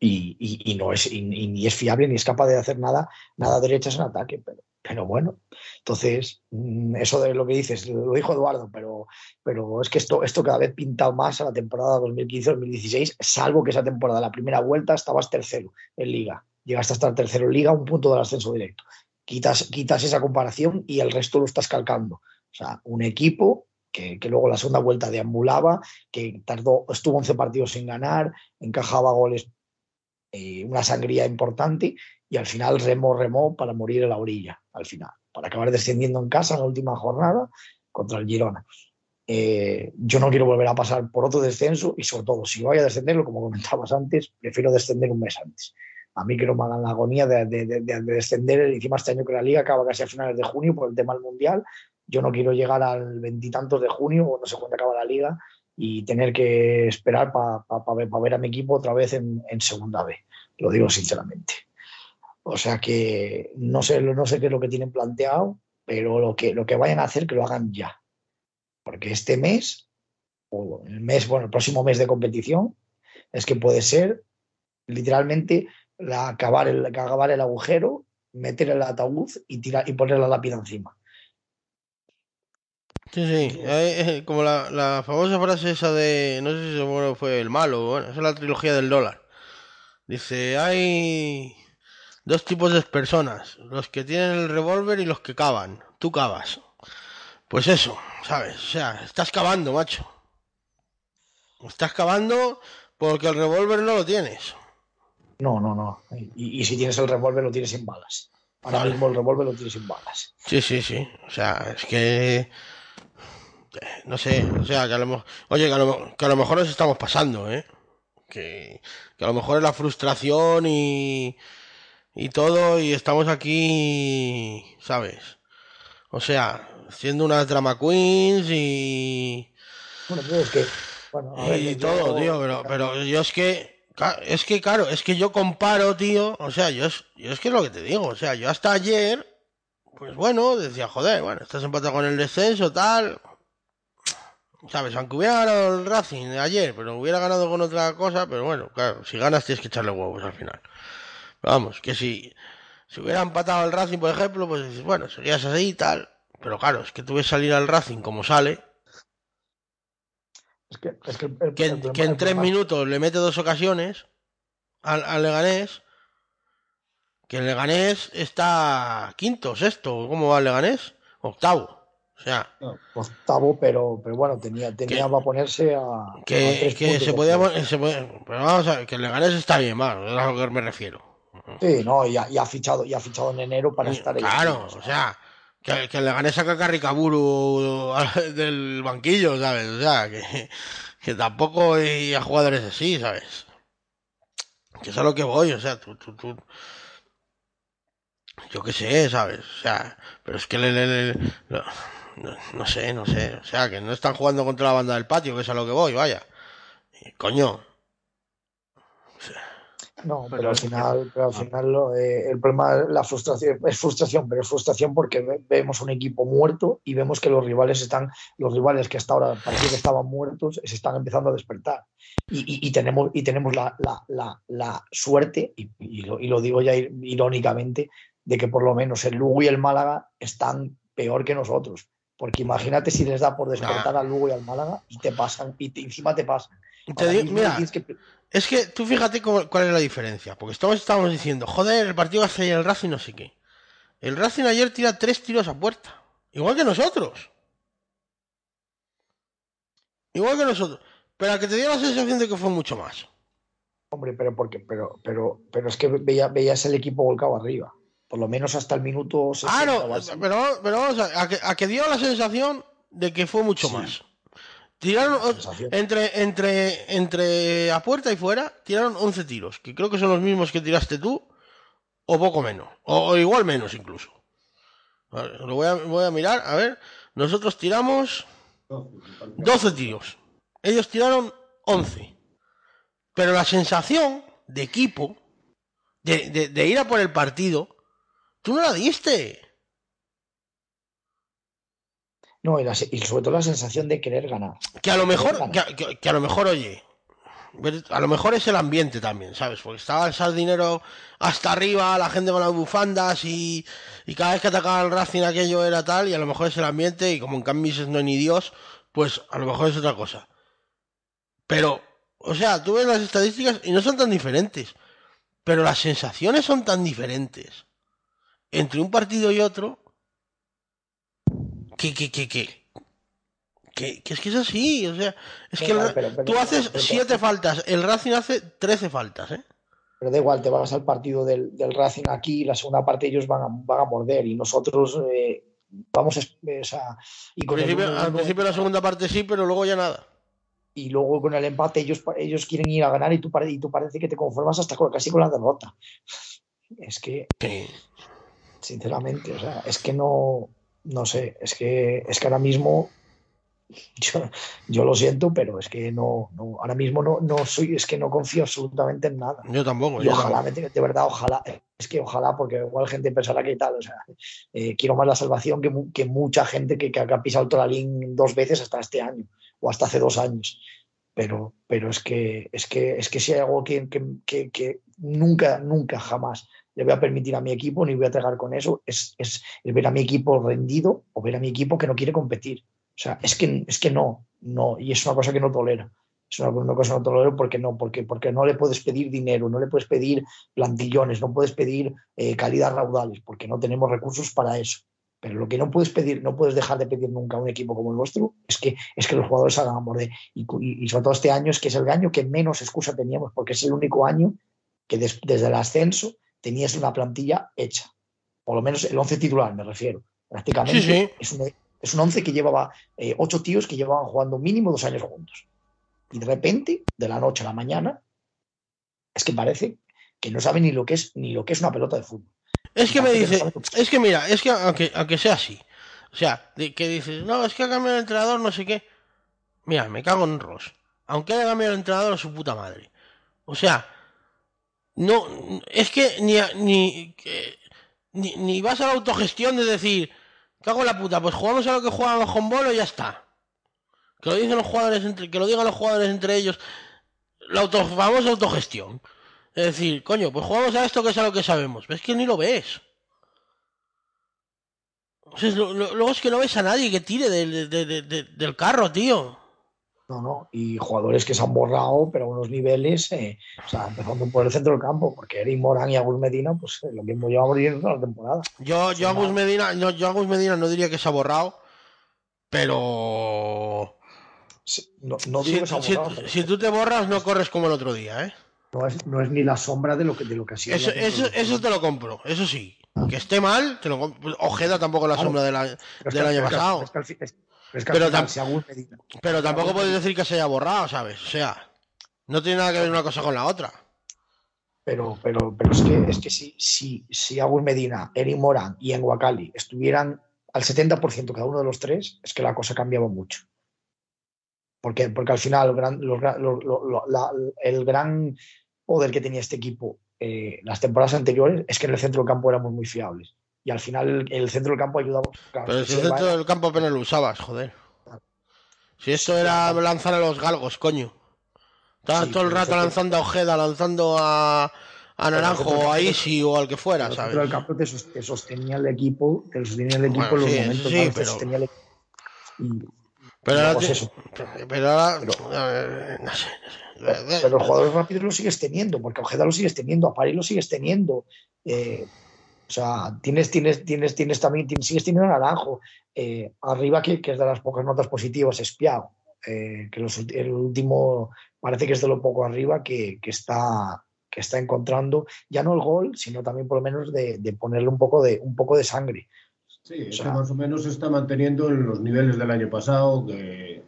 y, y- no es, y, y ni es fiable ni es capaz de hacer nada, nada derechas en ataque. Pero, pero bueno, entonces, mm, eso de lo que dices, lo dijo Eduardo, pero, pero es que esto, esto cada vez pinta más a la temporada 2015-2016, salvo que esa temporada, la primera vuelta, estabas tercero en liga. Llegaste a estar tercero en liga, un punto del ascenso directo. Quitas, quitas esa comparación y el resto lo estás calcando. O sea, un equipo que, que luego la segunda vuelta deambulaba, que tardó, estuvo 11 partidos sin ganar, encajaba goles, eh, una sangría importante y al final remó, remó para morir en la orilla, al final, para acabar descendiendo en casa en la última jornada contra el Girona. Eh, yo no quiero volver a pasar por otro descenso y sobre todo, si voy a descenderlo, como comentabas antes, prefiero descender un mes antes. A mí que no me hagan la agonía de, de- de- de descender, encima este año que la liga acaba casi a finales de junio por el tema del Mundial, yo no quiero llegar al veintitantos de junio, o no sé cuándo acaba la liga, y tener que esperar para pa ver a mi equipo otra vez en segunda B. Lo digo sinceramente. O sea que no sé, no sé qué es lo que tienen planteado, pero lo que, lo que vayan a hacer, que lo hagan ya. Porque este mes, o el mes, bueno, el próximo mes de competición, es que puede ser literalmente la, acabar, el, acabar el agujero, meter el ataúd y, tirar, y poner la lápida encima. Sí, sí, eh, eh, como la, la famosa frase esa de, no sé si fue el malo, bueno, esa es la trilogía del dólar. Dice, hay dos tipos de personas, los que tienen el revólver y los que cavan. Tú cavas. Pues eso, ¿sabes? O sea, estás cavando, macho. Estás cavando porque el revólver no lo tienes. No, no, no. Y, y si tienes el revólver, lo tienes sin balas. Ahora Vale. mismo el revólver lo tienes sin balas. Sí, sí, sí. O sea, es que. No sé, o sea, que a lo, mo- oye, que a lo, que a lo mejor nos estamos pasando, ¿eh? Que, que a lo mejor es la frustración y, y todo, y estamos aquí, ¿sabes? O sea, siendo unas drama queens y. Bueno, pero es que. Bueno, a ver, y yo- todo, tío, pero, pero yo es que. Es que, claro, es que yo comparo, tío. O sea, yo es, yo es que es lo que te digo. O sea, yo hasta ayer. Pues bueno, decía, joder, bueno, estás empatado con el descenso, tal. ¿Sabes? Aunque hubiera ganado el Racing ayer, pero hubiera ganado con otra cosa, pero bueno, claro, si ganas tienes que echarle huevos al final. Pero vamos, que si, si hubiera empatado el Racing, por ejemplo, pues bueno, seguías así y tal. Pero claro, es que tú ves salir al Racing como sale, Es que, es que, el- el- que, el en- que tres minutos le mete dos ocasiones al, al Leganés. Que el Leganés está quinto, sexto, ¿cómo va el Leganés? Octavo. O sea, Octavo, pero, pero bueno, tenía, tenía Que- para ponerse a. a que, tres que se podía, se puede- pero vamos a ver, que el Leganés está bien, vamos, es a lo que me refiero. Sí, no, y ha, y ha fichado, y ha fichado en enero para estar ahí. Claro, o sea, que, que el Leganés saca a Carricaburu [LAUGHS] del banquillo, ¿sabes? O sea, que, que tampoco hay a jugadores así, ¿sabes? Que es a lo que voy, o sea, tú, tú, tú... Yo qué sé, ¿sabes? O sea, pero es que le, le- le- no, no sé, no sé, o sea, que no están jugando contra la banda del patio, que es a lo que voy, vaya. Y, coño, No, pero, Pero al final, pero al final lo, eh, el problema es la frustración, es frustración, pero es frustración porque ve- vemos un equipo muerto y vemos que los rivales están, los rivales que hasta ahora parecía que estaban muertos, se están empezando a despertar. Y, y- y tenemos, y tenemos la, la- la- la suerte, y, y lo, y lo digo ya ir- irónicamente, de que por lo menos el Lugo y el Málaga están peor que nosotros. Porque imagínate si les da por despertar al Lugo y al Málaga y te pasan, y te- encima te pasan. te digo- mira, que- Es que tú fíjate cómo- cuál es la diferencia. Porque estamos, diciendo, joder, el partido hace ayer el Racing no sé qué. El Racing ayer tira tres tiros a puerta. Igual que nosotros. Igual que nosotros. Pero a que te dio la sensación de que fue mucho más. Hombre, pero porque, pero, pero, pero es que veía, veías el equipo volcado arriba. Por lo menos hasta el minuto 60 Ah, no, pero, pero vamos a, a que, a que dio la sensación de que fue mucho Sí. más. Tiraron sensación. entre, entre, entre a puerta y fuera, tiraron 11 tiros, que creo que son los mismos que tiraste tú, o poco menos, o, o igual menos incluso. Lo voy a, voy a mirar, a ver, nosotros tiramos 12 tiros, ellos tiraron 11. Pero la sensación de equipo, de, de- de ir a por el partido, tú no la diste. No, y, la se- y sobre todo la sensación de querer ganar. Que a lo mejor, que, a- que- que a lo mejor, oye, ver- a lo mejor es el ambiente también, ¿sabes? Porque estaba el sardinero hasta arriba, la gente con las bufandas y, y cada vez que atacaba el Racing aquello era tal, y a lo mejor es el ambiente, y como en Cambises no hay ni Dios, pues a lo mejor es otra cosa. Pero, o sea, tú ves las estadísticas y no son tan diferentes, pero las sensaciones son tan diferentes entre un partido y otro que, que, que, que, que, que es que es así, o sea, es que el Venga, Ra- pero- pero- tú haces siete faltas, el Racing hace 13 faltas, ¿eh? Pero da igual, te vas al partido del, del Racing aquí y la segunda parte ellos van a, van a morder y nosotros eh, vamos a... eh, o sea, y, Al con principio, uno- al principio la segunda parte sí, pero luego ya nada. y luego con el empate ellos, ellos quieren ir a ganar y tú, y tú parece que te conformas hasta con, casi con la derrota. Es que, sinceramente, o sea, es que no, no sé, es que, es que ahora mismo, [LAUGHS] yo, yo lo siento, pero es que no, no ahora mismo no, no soy, es que no confío absolutamente en nada. Yo tampoco. Y yo ojalá, tampoco. de verdad, ojalá, es que ojalá, porque igual gente pensará que tal, o sea, eh, quiero más la salvación que, que mucha gente que, que ha pisado el Toralín dos veces hasta este año, o hasta hace dos años. Pero, pero es que es que es que si hay algo que, que- que nunca, nunca, jamás le voy a permitir a mi equipo, ni voy a tragar con eso, es, es, es ver a mi equipo rendido o ver a mi equipo que no quiere competir. O sea, es que, es que no, no, y es una cosa que no tolero. Es una, cosa que no tolero porque no, porque, porque no le puedes pedir dinero, no le puedes pedir plantillones, no puedes pedir eh, calidad raudales, porque no tenemos recursos para eso. Pero lo que no puedes pedir, no puedes dejar de pedir nunca a un equipo como el nuestro, es que, es que los jugadores hagan morder. Y, y, y sobre todo este año es que es el año que menos excusa teníamos, porque es el único año que des, desde el ascenso tenías una plantilla hecha. Por lo menos el 11 titular, me refiero. Prácticamente Sí, sí. Es, un, es un 11 que llevaba eh, ocho tíos que llevaban jugando mínimo dos años juntos. Y de repente, de la noche a la mañana, es que parece que no sabe ni lo que es, ni lo que es una pelota de fútbol. Es que me dice, sabe- es que mira, es que aunque, aunque sea así, sea, de- que dices, no, es que ha cambiado el entrenador, no sé qué. Mira, me cago en Ross. Aunque haya cambiado el entrenador a su puta madre. O sea, no, es que ni, a- ni, que- ni, ni vas a la autogestión de decir, cago en la puta, pues jugamos a lo que jugábamos con Bolo y ya está. Que lo dicen los jugadores entre, que lo digan los jugadores entre ellos. La auto, famosa autogestión. Es decir, coño, pues jugamos a esto que es a lo que sabemos. Ves que ni lo ves. O sea, luego es que no ves a nadie que tire de- de- de- del carro, tío. No, no. Y jugadores que se han borrado, pero a unos niveles, eh, o sea, empezando por el centro del campo, porque Eric Morán y Agus Medina, pues eh, lo mismo llevamos viendo toda la temporada. Yo, yo a Gus Medina, no, yo a Gus Medina no diría que se ha borrado, pero Sí, No, no si, digo que se ha si- pero si tú te borras no corres como el otro día, ¿eh? no, es, no es ni la sombra de lo que, de lo que ha sido. Eso, eso, eso te lo compro, eso sí. Que esté mal, te lo compro. Ojeda tampoco la Claro. sombra de la- del que- año es que- pasado. es que es- que Pero final, tam- tampoco puedes decir que se haya borrado, ¿sabes? O sea, no tiene nada que ver una cosa con la otra. Pero, pero, pero es que, es que si, si, si Agus Medina, Eric Morán y Enguacali estuvieran al 70% cada uno de los tres, es que la cosa cambiaba mucho. Porque, porque al final gran, los la- el gran poder que tenía este equipo eh, las temporadas anteriores es que en el centro del campo éramos muy fiables. Y al final el, el centro del campo ayudaba. claro, Pero el centro del campo apenas lo usabas, joder. Si esto era lanzar a los galgos, coño. Estabas Sí, todo el pero rato eso- lanzando a Ojeda, lanzando a, a el Naranjo a Isi o al que fuera, el ¿sabes? centro del campo te, sos- te sostenía el equipo, te sostenía el equipo Bueno, en los sí, momentos sí, pero- sostenía el equipo. Y- Pero ahora, pues te- eso. pero ahora- eh, no sé, no sé. Pero los jugadores rápidos los sigues teniendo, porque a Ojeda lo sigues teniendo, a París lo sigues teniendo. eh, o sea, tienes, tienes, tienes, tienes también, tienes- sigues teniendo Naranjo. eh, arriba, que, que es de las pocas notas positivas, es Piao, eh, que los el último parece que es de lo poco arriba que, que está que está encontrando ya no el gol, sino también por lo menos de, de ponerle un poco de un poco de sangre. Sí, que más o menos se está manteniendo en los niveles del año pasado, que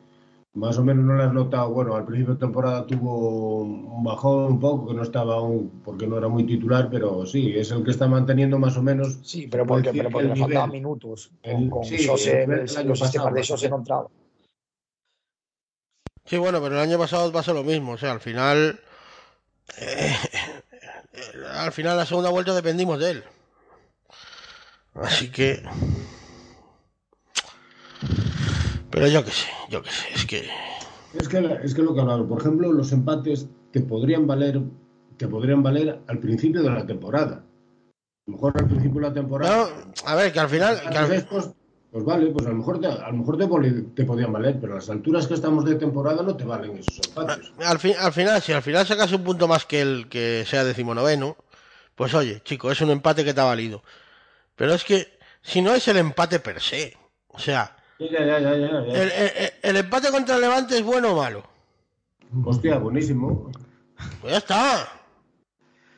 más o menos no le has notado, bueno, al principio de temporada tuvo un bajón un poco, que no estaba aún, porque no era muy titular, pero sí, es el que está manteniendo más o menos. Sí, pero porque, pero que porque el le faltaban minutos. Con, el- con sí, José, el nivel del los año sistemas pasado, de José no entraban. Sí, bueno, pero el año pasado pasa lo mismo. O sea, al final. eh, al final, la segunda vuelta dependimos de él. Así que. Pero yo qué sé, yo qué sé. Es que. Es que, es que lo que hablaba, por ejemplo, los empates te podrían valer, te podrían valer al principio de la temporada. A lo mejor al principio de la temporada. No, a ver, que al final. que al- Después, pues vale, pues a lo mejor te, a lo mejor te, te podían valer, pero a las alturas que estamos de temporada no te valen esos empates. al, fin- al final, si al final sacas un punto más que el que sea decimonoveno, pues oye, chico, es un empate que te ha valido. Pero es que si no es el empate per se, o sea, Ya, ya, ya, ya, ya. el, el- el empate contra el Levante es bueno o malo. Hostia, buenísimo. Pues ya está.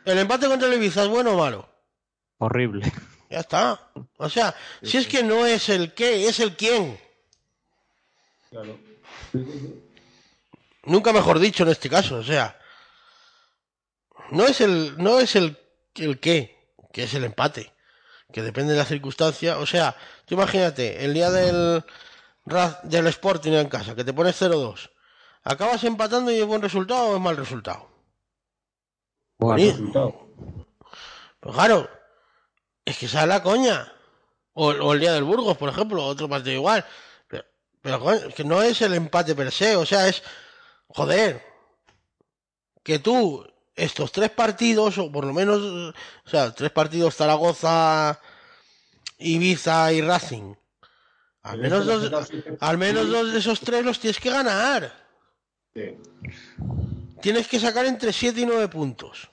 El empate contra el Ibiza es bueno o malo. Horrible. Ya está. O sea, si es que no es el qué, es el quién. Claro. Nunca mejor dicho en este caso, o sea. No es el, no es el, el qué, que es el empate. Que depende de la circunstancia. O sea, tú imagínate, el día del, del Sporting en casa, que te pones 0-2. ¿Acabas empatando y es buen resultado o es mal resultado? Bonito. Resultado. Pues claro, es que sale la coña. O, o el día del Burgos, por ejemplo, otro partido igual. Pero, pero, coño, es que no es el empate per se, o sea, es. Joder. Que tú, estos tres partidos, o por lo menos. O sea, tres partidos Zaragoza, Ibiza y Racing. Al menos, dos, al menos dos de esos tres los tienes que ganar. Sí. Tienes que sacar entre 7 y 9 puntos.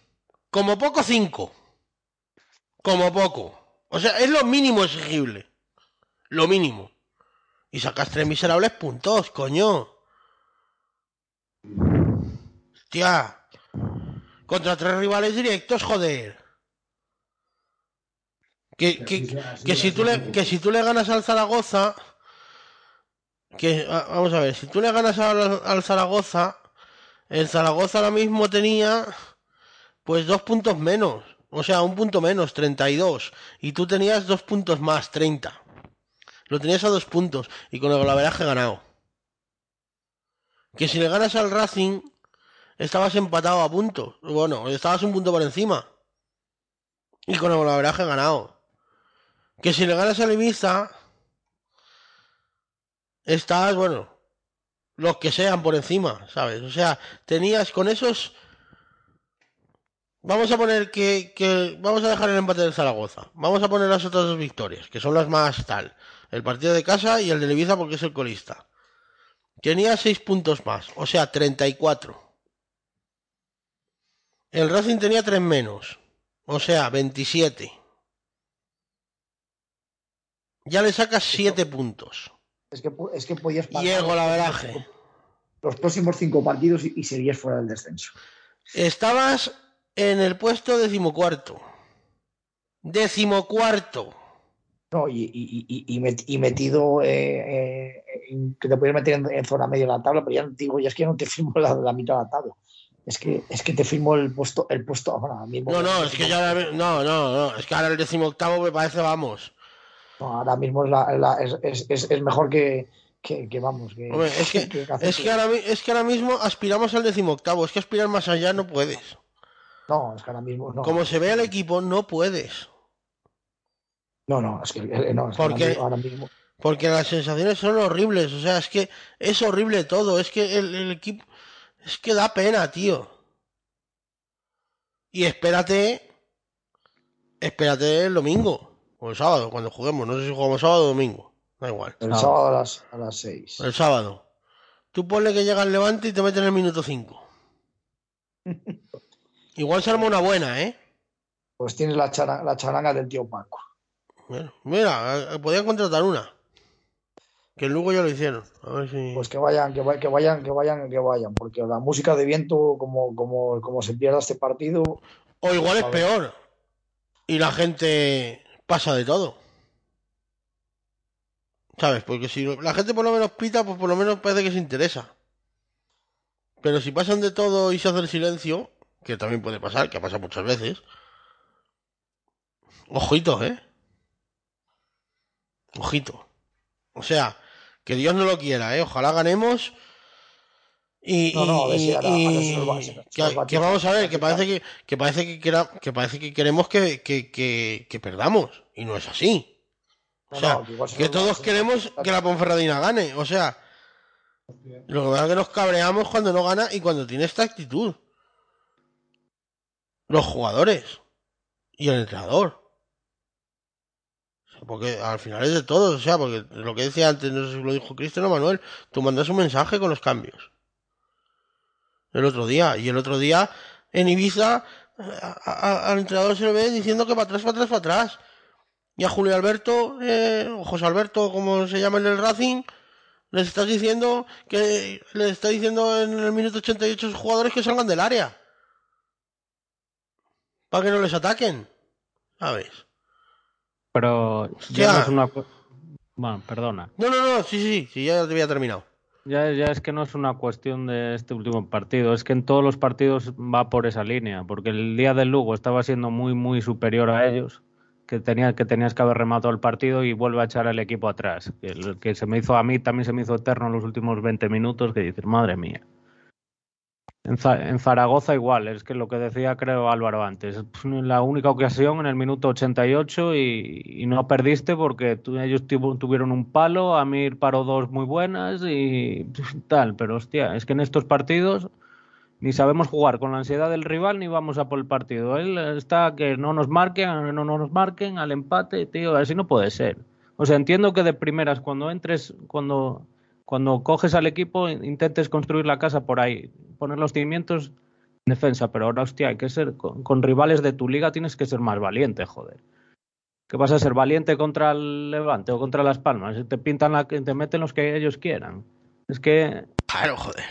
Como poco 5. Como poco. O sea, es lo mínimo exigible. Lo mínimo. Y sacas tres miserables puntos, coño. Tía. Contra tres rivales directos, joder. Que, si tú le, que si tú le ganas al Zaragoza, que ah, vamos a ver, si tú le ganas al, al Zaragoza, el Zaragoza ahora mismo tenía pues dos puntos menos, o sea, un punto menos, 32, y tú tenías dos puntos más, 30. Lo tenías a dos puntos y con el golaveraje ganado. Que si le ganas al Racing, estabas empatado a puntos. Bueno, estabas un punto por encima. Y con el golaveraje ganado. Que si le ganas al Ibiza, estás, bueno, los que sean por encima, ¿sabes? O sea, tenías con esos... Vamos a poner que, que, Vamos a dejar el empate del Zaragoza. Vamos a poner las otras dos victorias, que son las más tal. El partido de casa y el de Ibiza porque es el colista. Tenía seis puntos más, o sea, 34. El Racing tenía tres menos, o sea, 27. Ya le sacas siete puntos. Es que, es que podías Y el golaveraje. Los próximos cinco partidos y, y serías fuera del descenso. Estabas en el puesto decimocuarto. Decimocuarto. No, y, y, y, y met- y metido eh, eh, que te podías meter en, en zona media de la tabla, pero ya digo, ya es que ya no te [LAUGHS] firmo la, la mitad de la tabla. Es que, es que te firmo el puesto, el puesto ahora mismo. No, no, es que ya ahora, no, no, no, es que ahora el decimoctavo me parece, vamos. No, ahora mismo es, la, la- es, es, es, mejor que, que, que vamos. Que, Hombre, es que, es que ahora, es que ahora mismo aspiramos al decimoctavo, es que aspirar más allá no puedes. No, es que ahora mismo no. Como se ve el equipo, no puedes. No, no, es que, eh, no, es que ¿Por ahora qué? mismo- ahora mismo. Porque las sensaciones son horribles, o sea, es que es horrible todo, es que el, el equipo, es que da pena, tío. Y espérate, espérate el domingo, o el sábado, cuando juguemos, no sé si jugamos sábado o domingo, da igual. El sábado a las, a las seis. El sábado. Tú ponle que llega el Levante y te meten en el minuto 5. [LAUGHS] Igual se arma una buena, ¿eh? Pues tienes la, chara- la charanga del tío Paco. Bueno, mira, eh, podían contratar una. Que luego ya lo hicieron. A ver si... Pues que vayan, que, vay- que vayan, que vayan, que vayan, porque la música de viento, como, como, como se pierda este partido, O igual es A ver. peor. Y la gente pasa de todo. ¿Sabes? Porque si la gente por lo menos pita, pues por lo menos parece que se interesa. Pero si pasan de todo y se hace el silencio, que también puede pasar, que pasa muchas veces. Ojito, ¿eh? Ojito. O sea, que Dios no lo quiera, ¿eh? Ojalá ganemos. Y, No, no, a y- y- va- que, vamos a ver, que parece que, que parece que, quera- que parece que queremos que, que, perdamos. Y no es así. O sea, no, que todos queremos que la Ponferradina gane. O sea, lo que pasa es que nos cabreamos cuando no gana y cuando tiene esta actitud. Los jugadores y el entrenador. Porque al final es de todos, o sea, porque lo que decía antes, no sé si lo dijo Cristiano Manuel, tú mandas un mensaje con los cambios. El otro día, y el otro día en Ibiza a- al entrenador se le ve diciendo que para atrás, para atrás, para atrás. Y a Julio Alberto, eh, o José Alberto, como se llama en el Racing, les estás diciendo que les está diciendo en el minuto 88 a sus jugadores que salgan del área. Para que no les ataquen. ¿Sabes? Pero ya no es una. Bueno, perdona. No, no, no, sí, sí, sí, ya te había terminado. Ya, ya es que no es una cuestión de este último partido, es que en todos los partidos va por esa línea, porque el día del Lugo estaba siendo muy, muy superior a ellos, que, tenía, que tenías que haber rematado el partido y vuelve a echar al equipo atrás, que, el- que se me hizo a mí, también se me hizo eterno en los últimos 20 minutos, que dices, madre mía. En, en Zaragoza igual, es que lo que decía creo Álvaro antes, la única ocasión en el minuto 88 y, y no perdiste porque tu- ellos tuvieron un palo, Amir paró dos muy buenas y [LAUGHS] tal, pero hostia, es que en estos partidos ni sabemos jugar con la ansiedad del rival ni vamos a por el partido. Él está que no nos marquen, no nos marquen al empate, tío, así no puede ser. O sea, entiendo que de primeras cuando entres, cuando cuando coges al equipo intentes construir la casa por ahí, poner los cimientos en defensa, pero ahora hostia, hay que ser con, con rivales de tu liga tienes que ser más valiente, joder. ¿Qué vas a ser valiente contra el Levante o contra las Palmas? Te pintan la te meten los que ellos quieran. Es que Claro, joder.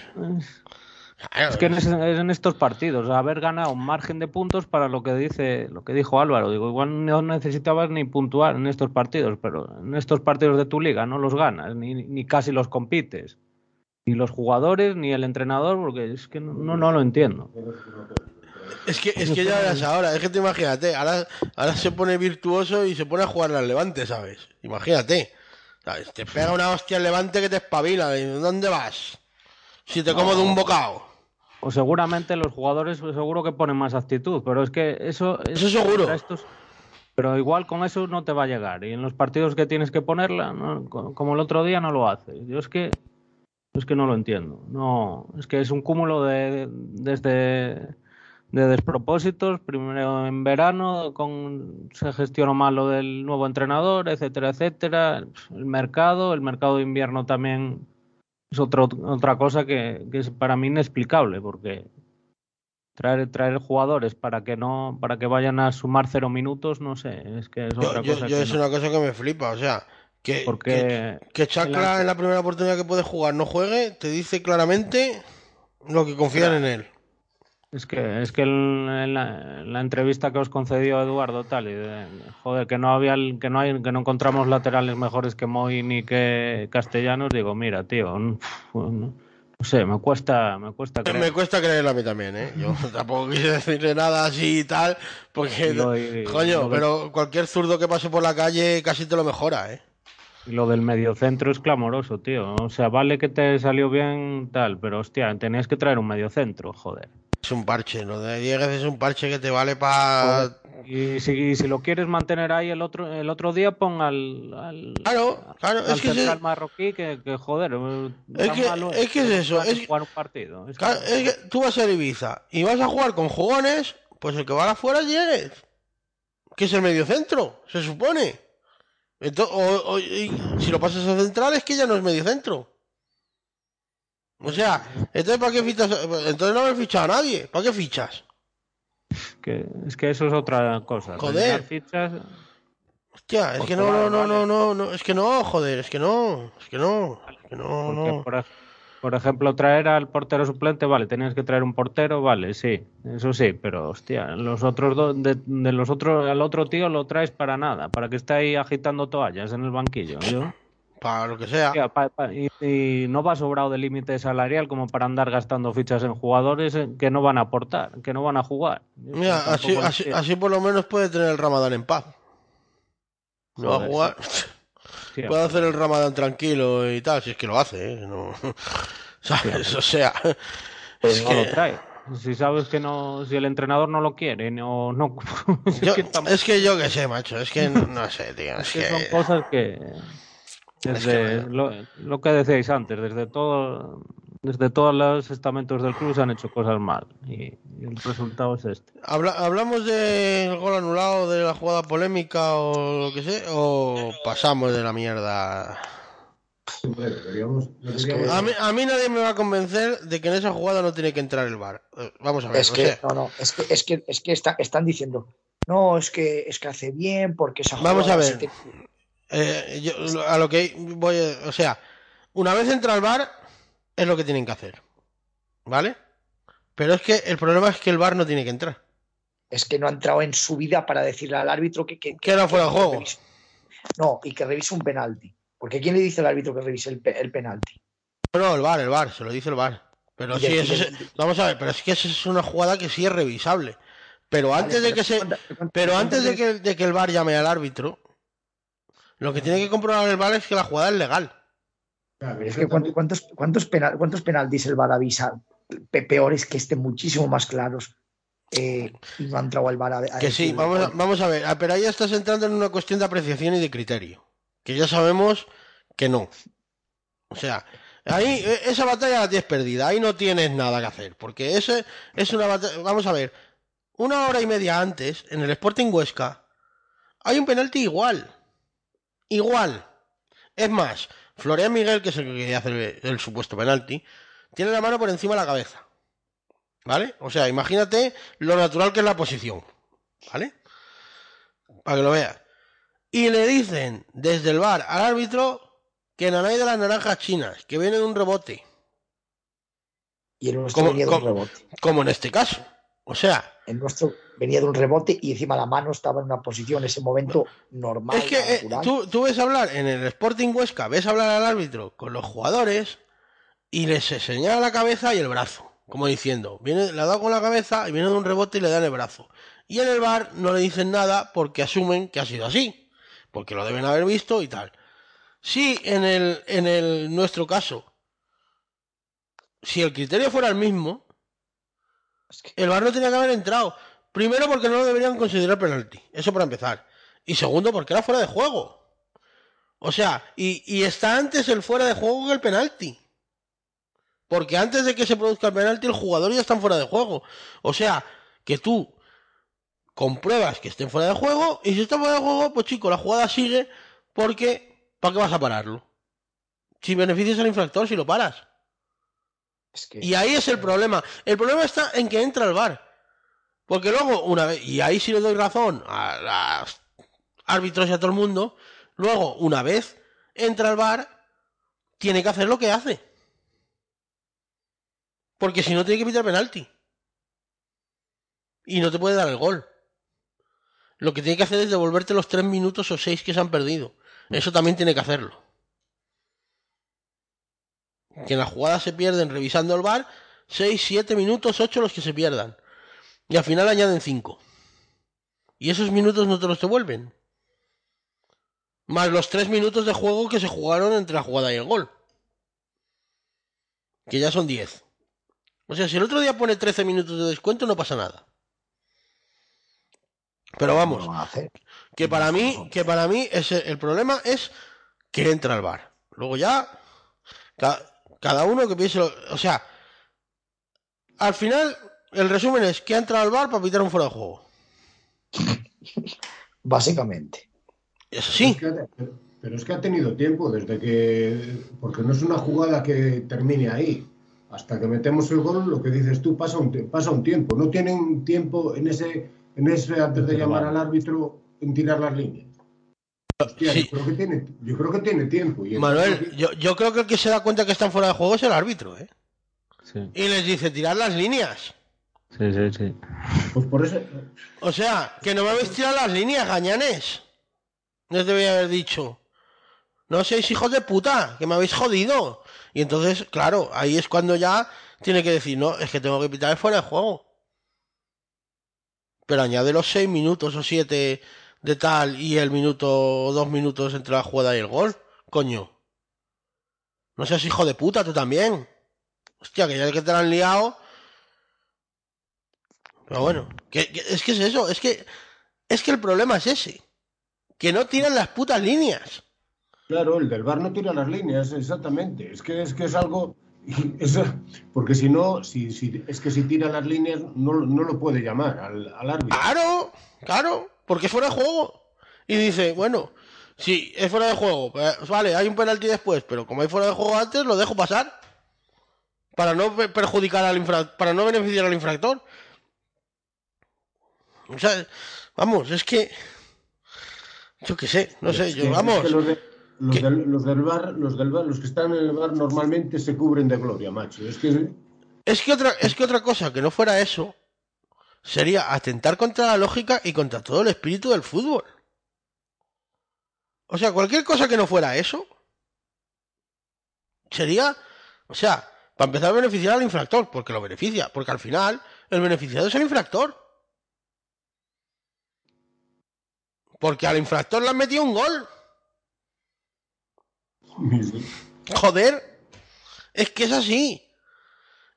Es que en, es- en estos partidos, haber ganado un margen de puntos para lo que dice, lo que dijo Álvaro, digo, igual no necesitabas ni puntuar en estos partidos, pero en estos partidos de tu liga no los ganas, ni, ni casi los compites. Ni los jugadores, ni el entrenador, porque es que no, no, lo entiendo. Es que, es que ya verás ahora, es que te imagínate, ahora, ahora se pone virtuoso y se pone a jugar al Levante, ¿sabes? Imagínate. ¿Sabes? Te pega una hostia el levante que te espabila. ¿y ¿Dónde vas? Si te como de un bocado. O seguramente los jugadores seguro que ponen más actitud, pero es que eso... Eso seguro. estos- pero igual con eso no te va a llegar. Y en los partidos que tienes que ponerla, como el otro día, no lo haces. Yo es que es que no lo entiendo. No, es que es un cúmulo de desde de despropósitos. Primero en verano con se gestionó mal lo del nuevo entrenador, etcétera, etcétera. El mercado, el mercado de invierno también es otro, otra cosa que, que es para mí inexplicable porque traer traer jugadores para que no para que vayan a sumar cero minutos no sé es que es otra yo- cosa yo que es no. una cosa que me flipa. O sea, que, porque que, que Chacla en la- en la primera oportunidad que puede jugar no juegue, te dice claramente lo que confían en él. Es que, es que el- en, la, en la entrevista que os concedió Eduardo tal, y de- joder, que no había que no hay, que no encontramos laterales mejores que Moy ni que Castellanos, digo, mira, tío, no, no sé, me cuesta, me cuesta creer. Me cuesta creerlo a mí también, ¿eh? Yo [LAUGHS] tampoco quise decirle nada así y tal, porque, y- coño, pero cualquier zurdo que pase por la calle casi te lo mejora, ¿eh? Y lo del mediocentro es clamoroso, tío. O sea, vale que te salió bien tal, pero hostia, tenías que traer un mediocentro, joder. Es un parche, lo de Dieguez es un parche que te vale para... Y si, y si lo quieres mantener ahí el otro el otro día, pon al, al, Claro, claro, al es que, es, marroquí que, que, joder, Es que- malo es que es eso, es- jugar un partido. Es que- es tú vas a Ibiza y vas a jugar con jugones, pues el que va afuera es Dieguez, que es el mediocentro, se supone. Ento- o- si lo pasas a central es que ya no es mediocentro. O sea, entonces ¿para qué fichas? Entonces no haber fichado a nadie, ¿para qué fichas? que, es que eso es otra cosa. Joder. fichas, Hostia, es Pues que no, vale, no, no, vale. no, no, no, es que no, joder, es que no, es que no, es que no, no. por, ej- por ejemplo, traer al portero suplente, vale, tenías que traer un portero, vale, sí, eso sí, pero hostia, los otros dos, de, de los otros, al otro tío lo traes para nada, para que esté ahí agitando toallas en el banquillo. Yo, Para lo que sea. Hostia, pa- pa- y, y no va sobrado de límite salarial como para andar gastando fichas en jugadores eh, que no van a aportar, que no van a jugar. Mira, así, así, así por lo menos puede tener el Ramadán en paz. No va a jugar. Hostia, [LAUGHS] Puede hacer el Ramadán tranquilo y tal, si es que lo hace, ¿eh? No, [LAUGHS] ¿Sabes? O sea, es no lo que, trae. Si sabes que no, si el entrenador no lo quiere, no, no. [LAUGHS] es, que es que yo qué sé, macho, es que no, sé, tío, es es que son que... cosas que desde que- lo, lo que decíais antes, desde todo, desde todos los estamentos del club se han hecho cosas mal y, y el resultado es este. Habla- ¿Hablamos del gol anulado, de la jugada polémica o lo que sé? ¿O pasamos de la mierda? Es que- A mí, a mí nadie me va a convencer de que en esa jugada no tiene que entrar el bar. Vamos a ver, Es o que, sea, no, no, es que, es que, es que está- están diciendo, no, es que, es que hace bien porque esa Vamos jugada a se ver. te- eh, yo, a lo que voy, o sea, una vez entra el bar es lo que tienen que hacer, ¿vale? Pero es que el problema es que el bar no tiene que entrar. es que no ha entrado en su vida para decirle al árbitro que, que, Que era fuera de juego. revise- No, y que revise un penalti. Porque ¿quién le dice al árbitro que revise el, pe- el penalti? No, el bar, el bar, se lo dice el bar. Pero sí, de- es- vamos a ver, pero es que esa es una jugada que sí es revisable. Pero antes de que se, pero antes de que, de que el bar llame al árbitro, lo que tiene que comprobar el bar es que la jugada es legal. Claro, Es que ¿cuántos, cuántos, penal- cuántos penaltis el VAR avisa pe- peores que este, muchísimo más claros? Eh, y no ha entrado el VAR a, a Que sí, vamos a, vamos a ver, ah, pero ahí ya estás entrando en una cuestión de apreciación y de criterio. Que ya sabemos que no. O sea, ahí eh, esa batalla la tienes perdida, ahí no tienes nada que hacer. Porque ese es una batalla. Vamos a ver, una hora y media antes, en el Sporting Huesca, hay un penalti igual. Igual. Es más, Florian Miguel, que es el que hace el, el supuesto penalti, tiene la mano por encima de la cabeza. ¿Vale? O sea, imagínate lo natural que es la posición. ¿Vale? Para que lo veas. Y le dicen desde el bar al árbitro que Nanay de las naranjas chinas, que viene de un rebote, Y el nuestro ¿Cómo- venía de un rebote. como en este caso. O sea, El nuestro venía de un rebote y encima la mano estaba en una posición en ese momento normal. es que eh, tú, tú ves hablar en el Sporting Huesca, ves hablar al árbitro con los jugadores y les señala la cabeza y el brazo, como diciendo, viene, le ha dado con la cabeza y viene de un rebote y le dan el brazo. Y en el bar no le dicen nada porque asumen que ha sido así, porque lo deben haber visto y tal. si en el, en el nuestro caso, si el criterio fuera el mismo, el VAR no tenía que haber entrado. Primero porque no lo deberían considerar penalti, eso para empezar. Y segundo porque era fuera de juego. O sea, y, y está antes el fuera de juego que el penalti. Porque antes de que se produzca el penalti, el jugador ya está fuera de juego. O sea, que tú compruebas que estén fuera de juego y si está fuera de juego, pues chico, la jugada sigue porque ¿para qué vas a pararlo? Si beneficias al infractor, si lo paras. Es que- Y ahí es el problema. El problema está en que entra el VAR. Porque luego, una vez, y ahí sí le doy razón a los árbitros y a todo el mundo, luego, una vez entra el VAR, tiene que hacer lo que hace. Porque si no, tiene que pitar penalti. Y no te puede dar el gol. Lo que tiene que hacer es devolverte los tres minutos o seis que se han perdido. Eso también tiene que hacerlo. Que en la jugada se pierden revisando el bar 6, 7 minutos, 8 los que se pierdan. Y al final añaden 5. Y esos minutos no te los devuelven. Más los 3 minutos de juego que se jugaron entre la jugada y el gol. Que ya son 10. O sea, si el otro día pone 13 minutos de descuento no pasa nada. Pero vamos, que para mí, que para mí ese, el problema es que entra al bar. Luego ya, cada uno que piense, lo- o sea, al final el resumen es que ha entrado al bar para pitar un fuera de juego. [LAUGHS] Básicamente. Es Es así. que ha- pero es que ha tenido tiempo desde que. Porque no es una jugada que termine ahí. Hasta que metemos el gol, lo que dices tú, pasa un, pasa un tiempo. No tienen tiempo en ese, en ese antes de llamar al árbitro en tirar las líneas. Hostia, Sí. yo, creo que tiene, yo creo que tiene tiempo. Y Manuel, yo, yo creo que el que se da cuenta que están fuera de juego es el árbitro, ¿eh? Sí, Y les dice tirar las líneas. sí, sí. sí. Pues por eso. O sea, que no me habéis tirado las líneas, gañanes. Les debía haber dicho. No seis hijos de puta, que me habéis jodido. Y entonces, claro, ahí es cuando ya tiene que decir, no, es que tengo que pitar fuera de juego. Pero añade los seis minutos o siete de tal y el minuto o dos minutos entre la jugada y el gol. Coño. No seas hijo de puta, tú también. Hostia, que ya que te la han liado. Pero bueno, que, que- es que es eso, es que es que el problema es ese. Que no tiran las putas líneas. Claro, el del bar no tira las líneas, exactamente. Es que es, que es algo. [LAUGHS] es- porque si no, si, si, es que si tira las líneas, no, no lo puede llamar al, al árbitro. Claro, claro, porque es fuera de juego. Y dice, bueno, si es fuera de juego, pues vale, hay un penalti después, pero como hay fuera de juego antes, lo dejo pasar. Para no pe- perjudicar al infractor, para no beneficiar al infractor. O sea, vamos, es que. Yo qué sé, no sé, Es yo, que- es vamos. que los, de- los que- del, los del bar, los del bar, los que están en el bar normalmente se cubren de gloria, macho. Es que Es que otra, es que otra cosa que no fuera eso sería atentar contra la lógica y contra todo el espíritu del fútbol. O sea, cualquier cosa que no fuera eso sería, o sea, para empezar a beneficiar al infractor, porque lo beneficia, porque al final el beneficiado es el infractor. Porque al infractor le han metido un gol. Joder, es que es así.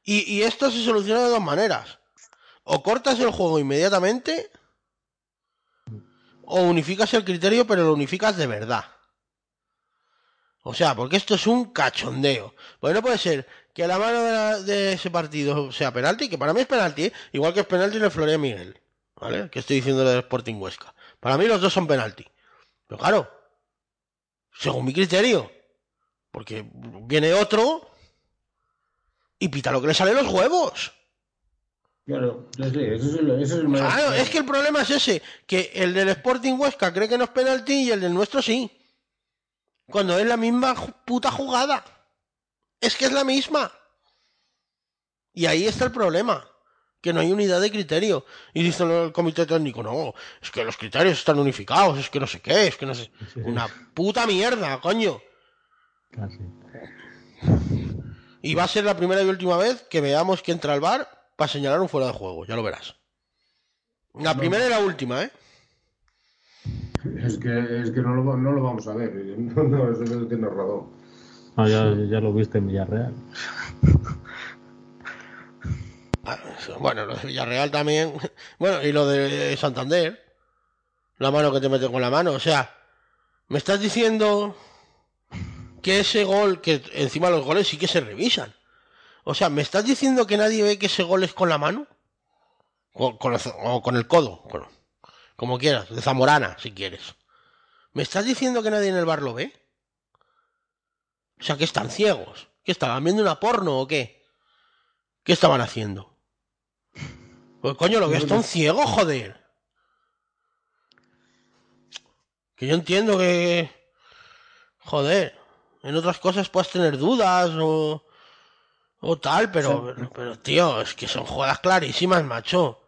Y, y esto se soluciona de dos maneras. O cortas el juego inmediatamente, o unificas el criterio, pero lo unificas de verdad. O sea, porque esto es un cachondeo. Porque no puede ser que la mano de ese partido sea penalti, que para mí es penalti, ¿eh? igual que es penalti en el Florea Miguel. ¿Vale? Que estoy diciendo del Sporting Huesca. Para mí los dos son penalti. Pero claro, según mi criterio. Porque viene otro y pita lo que le sale los huevos. Claro, ese es es el mayor- Claro, es que el problema es ese, que el del Sporting Huesca cree que no es penalti y el del nuestro sí. Cuando es la misma puta jugada. Es que es la misma. Y ahí está el problema, que no hay unidad de criterio. Y dice el comité técnico, no, es que los criterios están unificados, es que no sé qué, es que no sé... Una puta mierda, coño. Casi. Y va a ser la primera y última vez que veamos que entra al bar para señalar un fuera de juego, ya lo verás. La primera y la última, ¿eh? Es que, es que no, lo, no lo vamos a ver. [LAUGHS] No, no, eso es el que nos rodó. No, ya, ya lo viste en Villarreal. Ah, Bueno, lo de Villarreal también. [LAUGHS] Bueno, y lo de Santander. La mano que te mete con la mano. O sea, me estás diciendo que ese gol, que encima los goles sí que se revisan. O sea, ¿me estás diciendo que nadie ve que ese gol es con la mano? O con el, codo, como quieras, de Zamorana, si quieres. ¿Me estás diciendo que nadie en el bar lo ve? O sea, que están ciegos. ¿Que estaban viendo una porno o qué? ¿Qué estaban haciendo? Pues coño, lo que están ciegos, joder. Que yo entiendo que. Joder. En otras cosas puedes tener dudas o. O tal, pero, pero, pero, tío, es que son jugadas clarísimas, macho.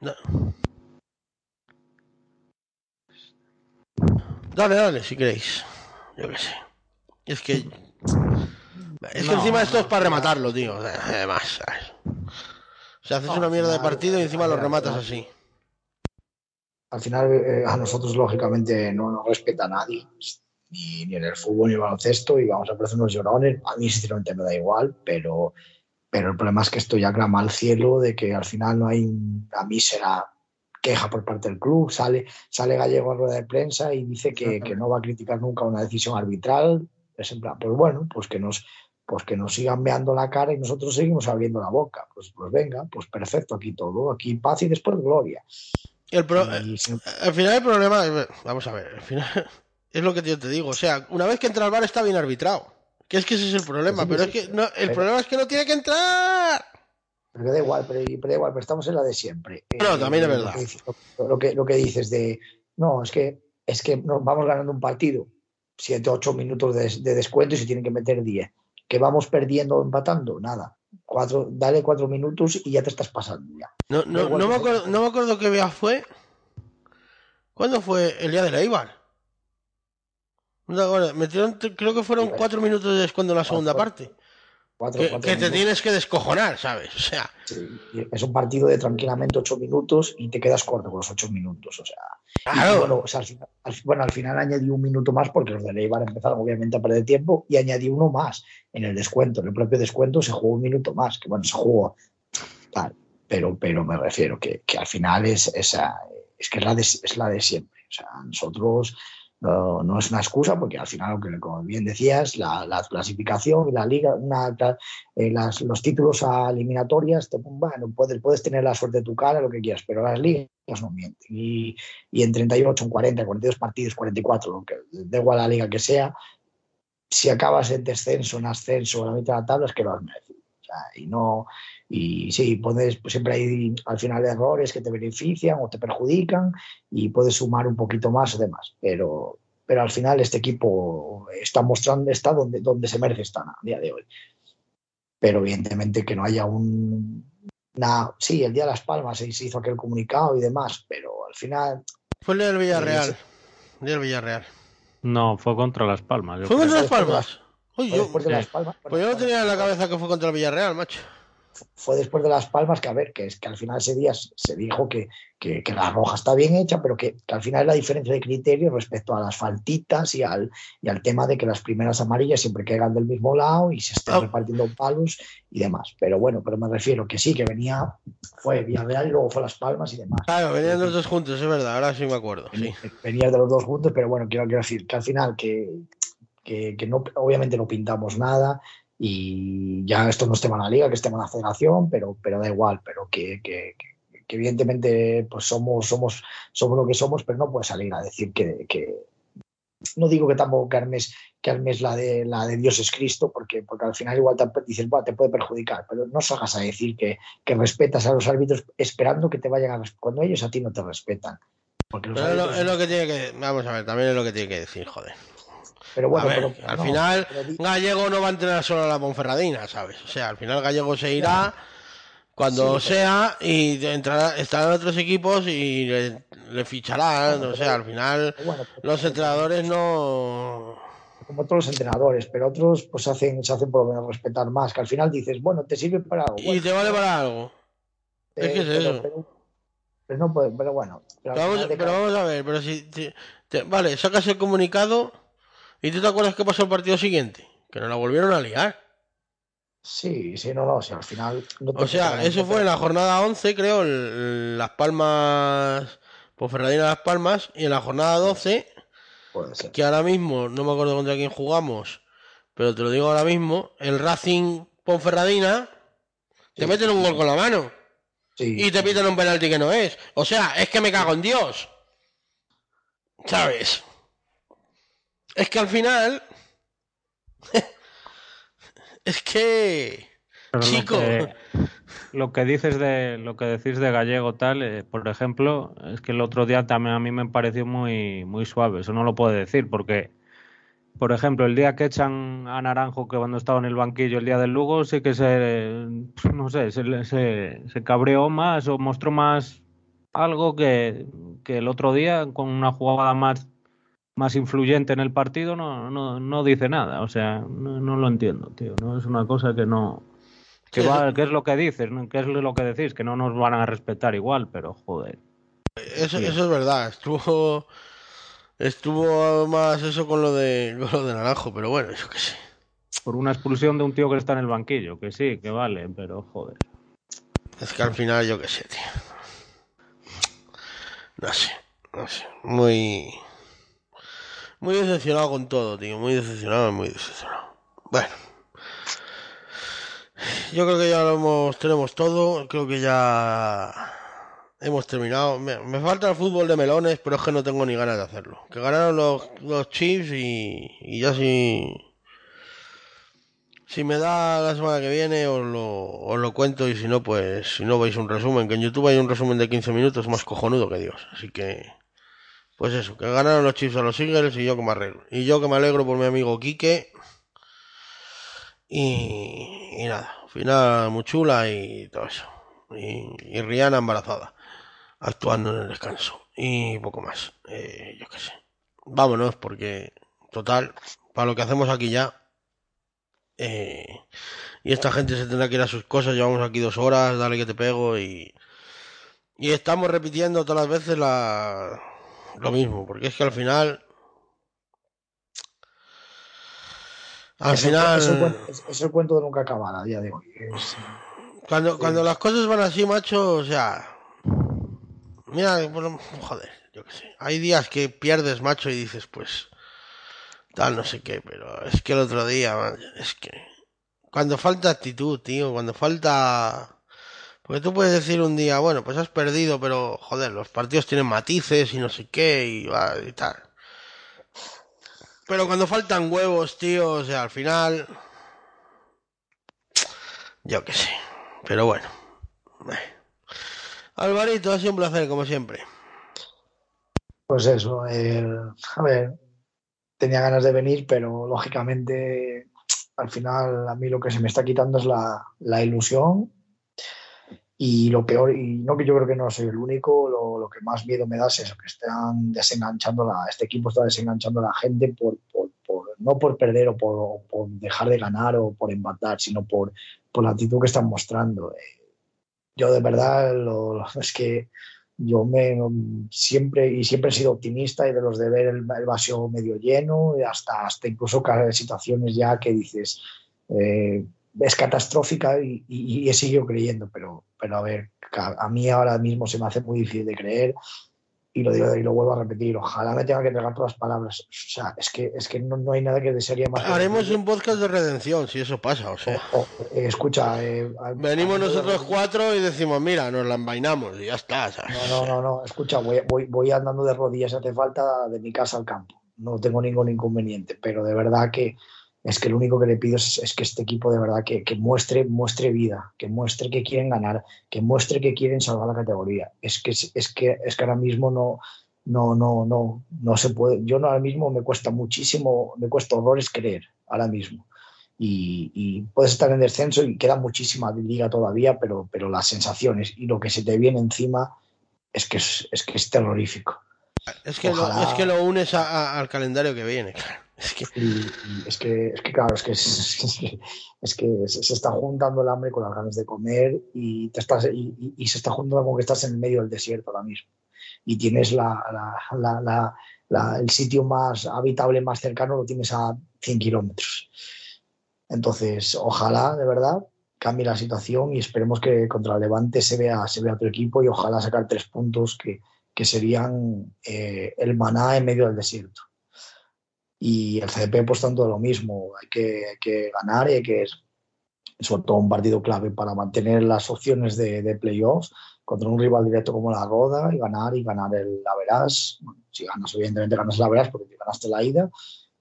No. Dale, dale, si queréis. Yo qué sé. Es que. Es que encima esto es para rematarlo, tío. Además, ¿sabes? O sea, haces una mierda de partido y encima lo rematas así. Al final, eh, a nosotros, lógicamente, no nos respeta a nadie. Ni, ni en el fútbol ni en el baloncesto. Y vamos a parecer unos llorones. A mí, sinceramente, me da igual. Pero, pero el problema es que esto ya clama al cielo de que al final no hay una mísera queja por parte del club. Sale, sale Gallego a rueda de prensa y dice que, que no va a criticar nunca una decisión arbitral. Es en plan, pues bueno, pues que nos, pues que nos sigan veando la cara y nosotros seguimos abriendo la boca. Pues, pues venga, pues perfecto, aquí todo, aquí paz y después gloria. El pro- Y si- Al final el problema, vamos a ver, al final es lo que yo te digo, o sea, una vez que entra al bar está bien arbitrado. Que es que ese es el problema, Sí, pero sí, es que no, el Pero- problema es que no tiene que entrar. Pero da igual, pero, pero da igual, pero estamos en la de siempre. No, también es verdad. Lo que, lo que dices de, no, es que, es que nos vamos ganando un partido, 7, 8 minutos de, de descuento y se tienen que meter 10. Que vamos perdiendo o empatando, nada. Cuatro, dale 4 minutos y ya te estás pasando ya. No, no, no, me acuerdo, no me acuerdo qué día fue. ¿Cuándo fue el día de la Eibar? Metieron, creo que fueron cuatro minutos de descuento en la segunda parte. Cuatro, Que, cuatro que te tienes que descojonar, ¿sabes? O sea, Sí, Es un partido de tranquilamente 8 minutos y te quedas corto con los 8 minutos. O sea, Y, claro. bueno, o sea, al, final, al- bueno, al final añadí un minuto más porque los de Leibar empezaron obviamente a perder tiempo y añadí uno más en el descuento. En el propio descuento se jugó un minuto más, que bueno, se jugó tal, pero, pero me refiero que, que al final es, esa, es que es la, de, es la de siempre. O sea, nosotros no, no es una excusa porque al final, como bien decías, la, la clasificación y la liga, una, eh, los títulos a eliminatorias, te, bueno, puedes, puedes tener la suerte de tu cara, lo que quieras, pero las ligas no mienten. Y, y en 38, en 40, 42 partidos, 44, lo que, da igual la liga que sea, si acabas en descenso, en ascenso, en la mitad de la tabla, es que lo has merecido. Y no, y sí, puedes, pues siempre hay al final errores que te benefician o te perjudican y puedes sumar un poquito más o demás, pero, pero al final este equipo está mostrando, está donde, donde se merece estar a día de hoy. Pero evidentemente que no haya un... Una, sí, el día de las palmas se hizo aquel comunicado y demás, pero al final Fue el día del Villarreal. sí. El día del Villarreal. No, fue contra Las Palmas. yo ¿Fue creo. contra las palmas? Uy, yo, de las palmas. pues yo no tenía en la cabeza que fue contra el Villarreal, macho. Fue después de Las Palmas que, a ver, que es que al final ese día se dijo que, que, que la roja está bien hecha, pero que, que al final es la diferencia de criterio respecto a las faltitas y al, y al tema de que las primeras amarillas siempre caigan del mismo lado y se estén Ah. repartiendo palos y demás. Pero bueno, pero me refiero que sí, que venía, fue Villarreal y luego fue Las Palmas y demás. Claro, venían los dos juntos, es verdad, ahora sí me acuerdo. Sí. Venía de los dos juntos, pero bueno, quiero, quiero decir que al final que, que, que no, obviamente no pintamos nada y ya esto no es tema de la liga, que es tema de la federación, pero, pero da igual, pero que, que, que- que evidentemente pues somos, somos, somos lo que somos, pero no puedes salir a decir que, que no digo que tampoco que armes, que armes la de la de Dios es Cristo, porque, porque al final igual te, dices, "Buah, te puede perjudicar, pero no salgas a decir que, que respetas a los árbitros esperando que te vayan a cuando ellos a ti no te respetan. Porque los Pero árbitros- es lo que tiene que. Vamos a ver, también es lo que tiene que decir, joder. Pero bueno, ver, pero- al no, final, pero Gallego no va a entrenar solo a la Ponferradina, ¿sabes? O sea, al final Gallego se irá cuando Sí, sea y entrará, estarán otros equipos y le, le ficharán. Bueno, o sea, al final bueno, los entrenadores no. como todos los entrenadores, pero otros pues hacen, se hacen por lo menos respetar más, que al final dices, bueno, te sirve para algo. Y te vale para algo. es que es pero- eso. pero- Pero, no puede, pero bueno. Pero, vamos, pero vamos, a ver, pero si. vale, sacas el comunicado y tú te acuerdas qué pasó el partido siguiente. Que nos la volvieron a liar. Sí, sí, no, no, o sea, al final. o sea, eso fue en la jornada 11, creo, Las Palmas. Ferradina Las Palmas. Y en la jornada 12. Que ahora mismo, no me acuerdo contra quién jugamos. Pero te lo digo ahora mismo. El Racing Ponferradina. Te meten un gol con la mano. Y te piden un penalti que no es. O sea, es que me cago en Dios. ¿Sabes? Es que al final. [LAUGHS] es que. chico. Lo que, dices de. Lo que decís de gallego tal, eh, por ejemplo, es que el otro día también a mí me pareció muy, muy suave. Eso no lo puedo decir, porque por ejemplo, el día que echan a Naranjo, que cuando estaba en el banquillo el día del Lugo, sí que se, no sé, se, se, cabreó más o mostró más algo que, el otro día con una jugada más, más influyente en el partido no, no, no dice nada. O sea, no, lo entiendo, tío. No es una cosa que no... Que va, ¿Qué es lo que dices? ¿Qué es lo que decís? Que no nos van a respetar igual, pero joder. Eso, eso es verdad. Estuvo Estuvo más eso con lo de, con lo de Naranjo, pero bueno, yo qué sé. Por una expulsión de un tío que está en el banquillo, que sí, que vale, pero joder. Es que al final yo qué sé, tío. No sé, no sé. Muy. Muy decepcionado con todo, tío. Muy decepcionado, muy decepcionado. Bueno. Yo creo que ya lo hemos, tenemos todo. Creo que ya hemos terminado. Me, falta el fútbol de melones, pero es que no tengo ni ganas de hacerlo. Que ganaron los, los Chiefs y, y ya si. Si me da la semana que viene os lo, os lo cuento y si no, pues si no veis un resumen, que en YouTube hay un resumen de 15 minutos más cojonudo que Dios. Así que, pues eso, que ganaron los Chiefs a los Eagles y yo que me arreglo. Y yo que me alegro por mi amigo Quique. Y, nada, final muy chula y todo eso. Y, y Rihanna embarazada actuando en el descanso. Y poco más. Eh, yo qué sé. Vámonos, porque total, para lo que hacemos aquí ya. Eh, y esta gente se tendrá que ir a sus cosas. Llevamos aquí dos horas, dale que te pego. Y, y estamos repitiendo todas las veces la, lo mismo, porque es que al final. Al final. Es el, cuento, de nunca acabar a día de hoy. cuando, cuando las cosas van así, macho, o sea Mira, joder, yo qué sé. Hay días que pierdes, macho, y dices, pues, tal, no sé qué, pero es que el otro día, es que. Cuando falta actitud, tío, cuando falta. Porque tú puedes decir un día, bueno, pues has perdido, pero joder, los partidos tienen matices y no sé qué y, tal. Pero cuando faltan huevos, tío, o sea, al final. Yo qué sé. Pero bueno. Alvarito, ha sido un placer, como siempre. Pues eso, a ver, tenía ganas de venir, pero lógicamente al final a mí lo que se me está quitando es la, ilusión y lo peor, y no que yo creo que no soy el único, lo, que más miedo me da es eso, que están desenganchando la, este equipo está desenganchando a la gente por, no por perder o por, dejar de ganar o por empatar, sino por, por la actitud que están mostrando. Eh, yo de verdad lo, [LAUGHS] es que yo me siempre y siempre he sido optimista y de los de ver el, vaso medio lleno y hasta, hasta incluso situaciones ya que dices eh, es catastrófica y, y, he seguido creyendo, pero, pero a ver, a mí ahora mismo se me hace muy difícil de creer y lo digo y lo vuelvo a repetir, ojalá me tenga que entregar todas las palabras. O sea, es que, es que no, hay nada que desearía más. Haremos un podcast de redención, si eso pasa, o sea. Eh, escucha, eh, venimos nosotros cuatro y decimos, mira, nos la envainamos y ya está. No, no, no, no, escucha, voy, voy, voy andando de rodillas, hace falta de mi casa al campo. No tengo ningún inconveniente, pero de verdad que es que lo único que le pido es, que este equipo de verdad que, muestre, muestre vida, que muestre que quieren ganar, que muestre que quieren salvar la categoría. Es que, es que, es que ahora mismo no, no, no, no, no se puede. Yo ahora mismo me cuesta muchísimo, me cuesta horrores creer ahora mismo. Y, puedes estar en descenso y queda muchísima liga todavía, pero, pero las sensaciones y lo que se te viene encima es que es, es que es terrorífico. Es que, lo, es que lo unes al calendario que viene, Es que... es que, es que claro, es que, es, [LAUGHS] que, se, está juntando el hambre con las ganas de comer y, te estás, y, se está juntando con que estás en el medio del desierto ahora mismo. Y tienes la, el sitio más habitable, más cercano, lo tienes a 100 kilómetros. Entonces, ojalá, de verdad, cambie la situación y esperemos que contra el Levante se vea, se vea otro equipo y ojalá sacar tres puntos que, que serían eh, el maná en medio del desierto. Y el CDP pues tanto lo mismo, hay que, ganar y hay que, sobre todo un partido clave para mantener las opciones de, de playoffs contra un rival directo como la Roda y ganar y ganar el Averas. si ganas, evidentemente ganas el Averas porque ganaste la ida,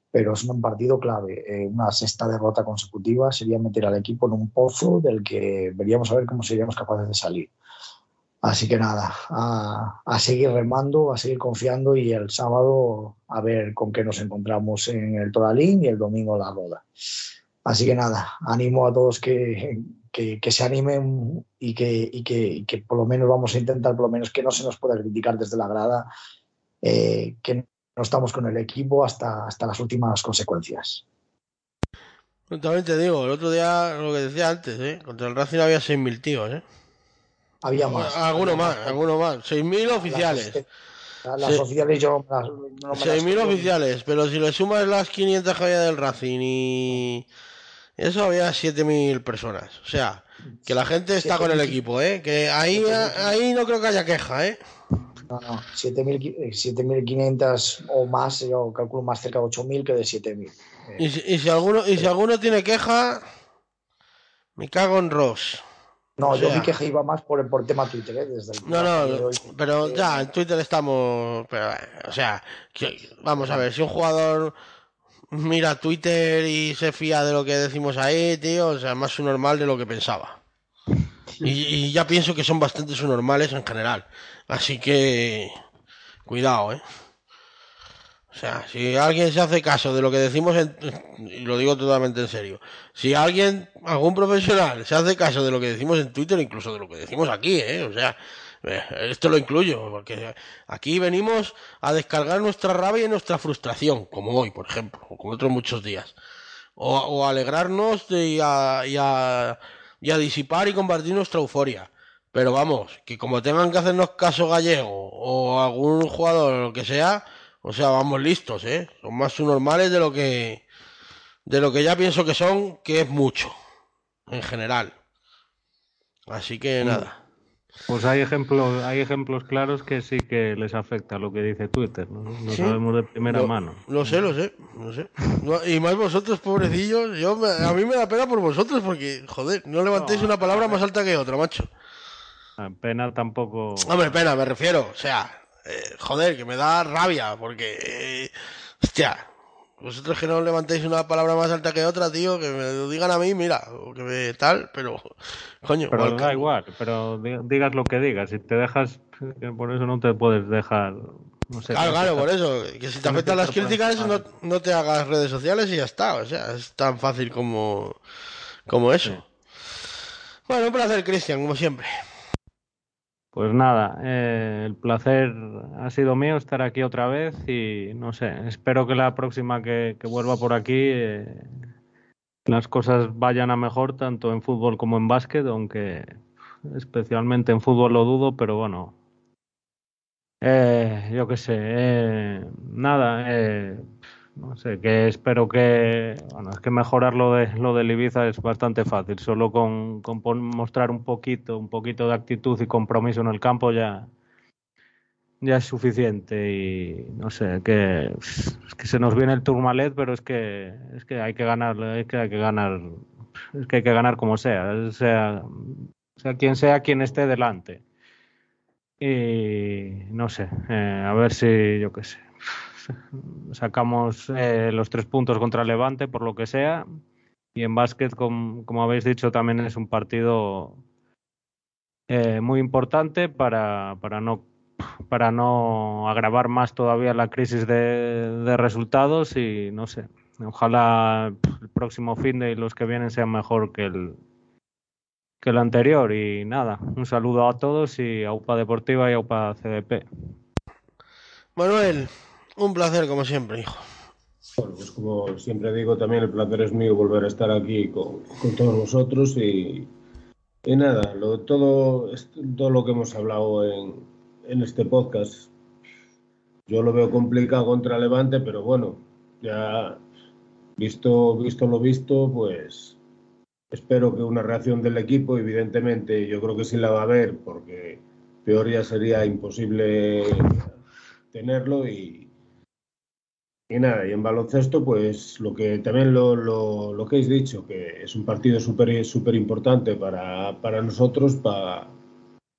pero es un partido clave. Eh, una sexta derrota consecutiva sería meter al equipo en un pozo del que veríamos a ver cómo seríamos capaces de salir. Así que nada, a, seguir remando, a seguir confiando y el sábado a ver con qué nos encontramos en el Toralín y el domingo la Roda. Así que nada, animo a todos que, que, se animen y que, y que, por lo menos vamos a intentar, por lo menos que no se nos pueda criticar desde la grada, eh, que no estamos con el equipo hasta, hasta las últimas consecuencias. También te digo, el otro día, lo que decía antes, ¿eh? contra el Racing había 6.000 tíos, ¿eh? Había más. Alguno más, alguno más. 6.000 oficiales. Las, oficiales yo no 6.000 oficiales, pero si le sumas las 500 que había del Racing y eso había 7.000 personas. O sea, que la gente está con el equipo, ¿eh? Que ahí, ahí no creo que haya queja, ¿eh? No, no, 7.500 o más, yo calculo más cerca de 8.000 que de 7.000. y, si, y, si alguno, y si alguno tiene queja, me cago en Ross. No, yo vi que iba más por, por tema Twitter, ¿eh? Desde el no, no, pero ya, en Twitter estamos. Pero, o sea, vamos a ver, si un jugador mira Twitter y se fía de lo que decimos ahí, tío, o sea, más su normal de lo que pensaba. Y, y ya pienso que son bastante subnormales en general. Así que. Cuidado, ¿eh? O sea, si alguien se hace caso de lo que decimos, y lo digo totalmente en serio, si alguien, algún profesional, se hace caso de lo que decimos en Twitter, incluso de lo que decimos aquí, ¿eh? O sea, eh, esto lo incluyo, porque aquí venimos a descargar nuestra rabia y nuestra frustración, como hoy, por ejemplo, o como otros muchos días. O, a alegrarnos de, y, a, y, a, y a disipar y compartir nuestra euforia. Pero vamos, que como tengan que hacernos caso gallego o algún jugador o lo que sea, o sea, vamos listos, ¿eh? Son más subnormales de lo que de lo que ya pienso que son, que es mucho en general. Así que mm. nada. Pues hay ejemplos, hay ejemplos claros que sí que les afecta lo que dice Twitter, no, sabemos de primera mano. Lo sé, lo sé, lo sé. Y más vosotros, pobrecillos, yo a mí me da pena por vosotros porque, joder, no levantéis una palabra más alta que otra, macho. Pena tampoco. Hombre, pena, me refiero, o sea, eh, joder, que me da rabia, porque, eh, hostia, vosotros que no levantéis una palabra más alta que otra, tío, que me lo digan a mí, mira, o que me tal, pero, coño. Pero da igual, pero digas lo que digas, si te dejas, por eso no te puedes dejar. No sé, claro, claro, por eso, que si te afectan las críticas, no, no, te hagas redes sociales y ya está, o sea, es tan fácil como, como eso. Bueno, un placer, Cristian, como siempre. Pues nada, eh, el placer ha sido mío estar aquí otra vez y no sé, espero que la próxima que, vuelva por aquí eh, las cosas vayan a mejor tanto en fútbol como en básquet, aunque especialmente en fútbol lo dudo, pero bueno, eh, yo qué sé, nada, no sé, que espero que, bueno, es que mejorar lo de lo del Ibiza es bastante fácil, solo con, mostrar un poquito, un poquito de actitud y compromiso en el campo ya ya es suficiente y no sé, que es que se nos viene el Tourmalet, pero es que es que hay que ganar, es que hay que ganar, es que hay que ganar como sea, sea sea quien sea quien esté delante. Y no sé, eh, a ver si yo qué sé sacamos eh, los tres puntos contra Levante, por lo que sea. Y en básquet, como, habéis dicho, también es un partido eh, muy importante para, para, no, para no agravar más todavía la crisis de, resultados. Y no sé, ojalá el próximo fin de y los que vienen sean mejor que el, que el anterior. Y nada, un saludo a todos y a UPA Deportiva y a UPA CDP. Manuel, un placer como siempre, hijo. Bueno, pues como siempre digo, también el placer es mío volver a estar aquí con, todos vosotros y, y nada, lo, todo, todo lo que hemos hablado en, en este podcast, yo lo veo complicado contra Levante, pero bueno, ya visto, visto lo visto, pues espero que una reacción del equipo, evidentemente, yo creo que sí la va a haber, porque peor ya sería imposible tenerlo y, y nada, y en baloncesto, pues lo que también lo, lo, lo que habéis dicho, que es un partido súper súper importante para, para nosotros, para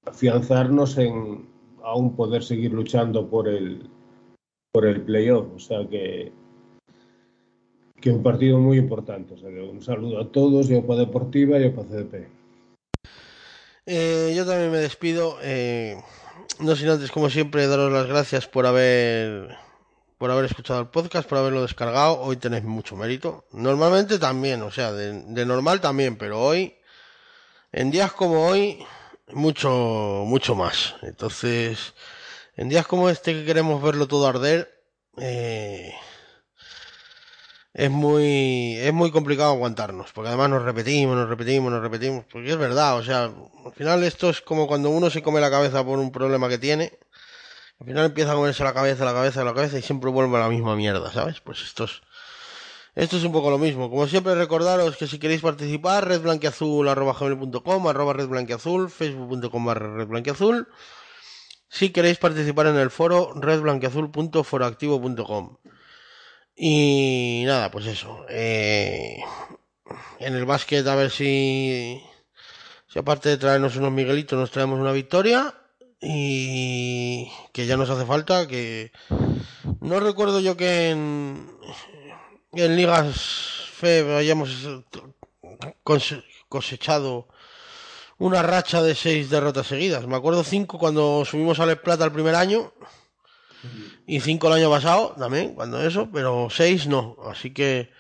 afianzarnos en aún poder seguir luchando por el, por el playoff. O sea que, que un partido muy importante. O sea un saludo a todos, yo para Deportiva y para CDP. Eh, yo también me despido. Eh, no sin antes, como siempre, daros las gracias por haber por haber escuchado el podcast, por haberlo descargado. Hoy tenéis mucho mérito. Normalmente también, o sea, de, normal también, pero hoy, en días como hoy, mucho, mucho más. Entonces, en días como este que queremos verlo todo arder, eh, es muy es muy complicado aguantarnos, porque además nos repetimos, nos repetimos, nos repetimos, porque es verdad, o sea, al final esto es como cuando uno se come la cabeza por un problema que tiene, al final empieza a comerse la cabeza, la cabeza, la cabeza y siempre vuelve a la misma mierda, ¿sabes? Pues esto es esto es un poco lo mismo. Como siempre, recordaros que si queréis participar, redblanqueazul, arroba redblanqueazul, facebook.com barra redblanqueazul. Si queréis participar en el foro, redblanqueazul.foroactivo.com. Y nada, pues eso. Eh, en el básquet, a ver si, si aparte de traernos unos Miguelitos, nos traemos una victoria. Y que ya nos hace falta, que no recuerdo yo que en, en ligas fe hayamos cosechado una racha de seis derrotas seguidas. Me acuerdo cinco cuando subimos al Plata el primer año y cinco el año pasado también, cuando eso, pero seis no. Así que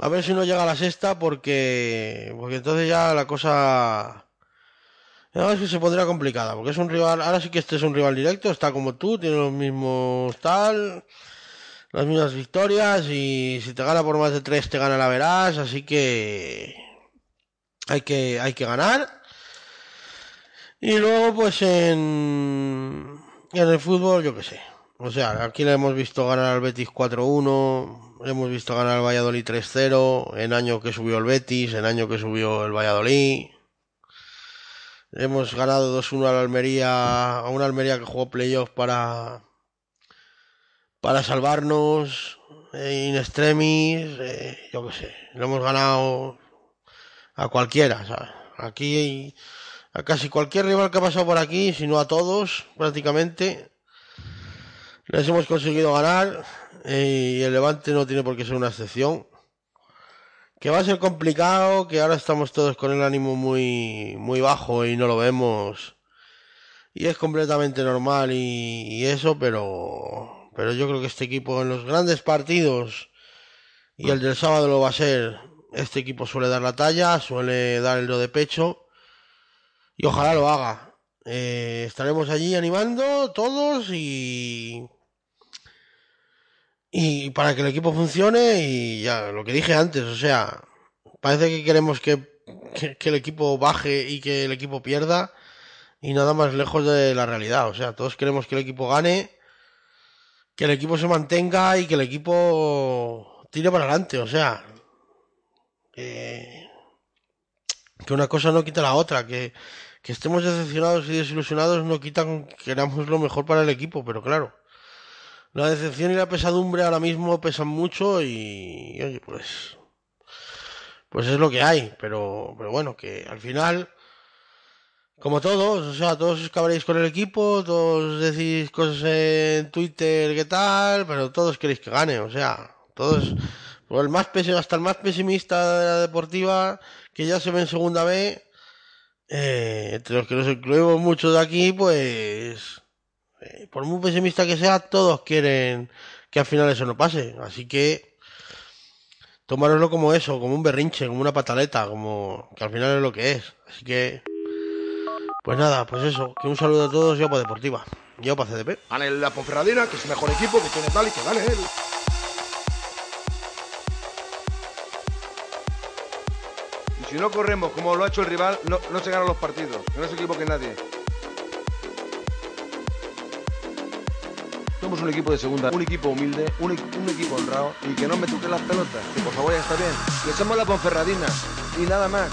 a ver si no llega a la sexta porque porque entonces ya la cosa a ver si se pondría complicada, porque es un rival, ahora sí que este es un rival directo, está como tú, tiene los mismos tal, las mismas victorias y si te gana por más de tres te gana la verás, así que hay que, hay que ganar. Y luego, pues en, en el fútbol, yo qué sé. O sea, aquí le hemos visto ganar al Betis 4-1, le hemos visto ganar al Valladolid 3-0, en año que subió el Betis, en año que subió el Valladolid. Hemos ganado 2-1 a la Almería, a una Almería que jugó playoff para, para salvarnos, eh, in extremis, eh, yo qué sé. Lo hemos ganado a cualquiera, ¿sabes? Aquí, a casi cualquier rival que ha pasado por aquí, si no a todos, prácticamente, les hemos conseguido ganar eh, y el Levante no tiene por qué ser una excepción. Que va a ser complicado, que ahora estamos todos con el ánimo muy, muy bajo y no lo vemos. Y es completamente normal y, y eso, pero, pero yo creo que este equipo en los grandes partidos y el del sábado lo va a ser este equipo suele dar la talla, suele dar el do de pecho y ojalá lo haga. Eh, estaremos allí animando todos y y para que el equipo funcione y ya lo que dije antes, o sea, parece que queremos que, que, el equipo baje y que el equipo pierda y nada más lejos de la realidad, o sea, todos queremos que el equipo gane, que el equipo se mantenga y que el equipo tire para adelante, o sea, que, que una cosa no quita la otra, que, que estemos decepcionados y desilusionados no quitan que queramos lo mejor para el equipo, pero claro, la decepción y la pesadumbre ahora mismo pesan mucho y, oye, pues, pues es lo que hay, pero, pero bueno, que al final, como todos, o sea, todos os cabréis con el equipo, todos decís cosas en Twitter, qué tal, pero todos queréis que gane, o sea, todos, pues el más hasta el más pesimista de la deportiva, que ya se ve en segunda B, eh, entre los que nos incluimos muchos de aquí, pues, eh, por muy pesimista que sea, todos quieren que al final eso no pase. Así que tomároslo como eso, como un berrinche, como una pataleta, como que al final es lo que es. Así que, pues nada, pues eso, que un saludo a todos y a Deportiva. Yo para CDP. Gane la Ponferradina, que es el mejor equipo, que tiene tal y que gane él. Y si no corremos como lo ha hecho el rival, no, no se ganan los partidos. Que no se equivoque nadie. Somos un equipo de segunda, un equipo humilde, un, equ- un equipo honrado y que no me toquen las pelotas. Que por favor ya está bien. Que somos la Ponferradina y nada más.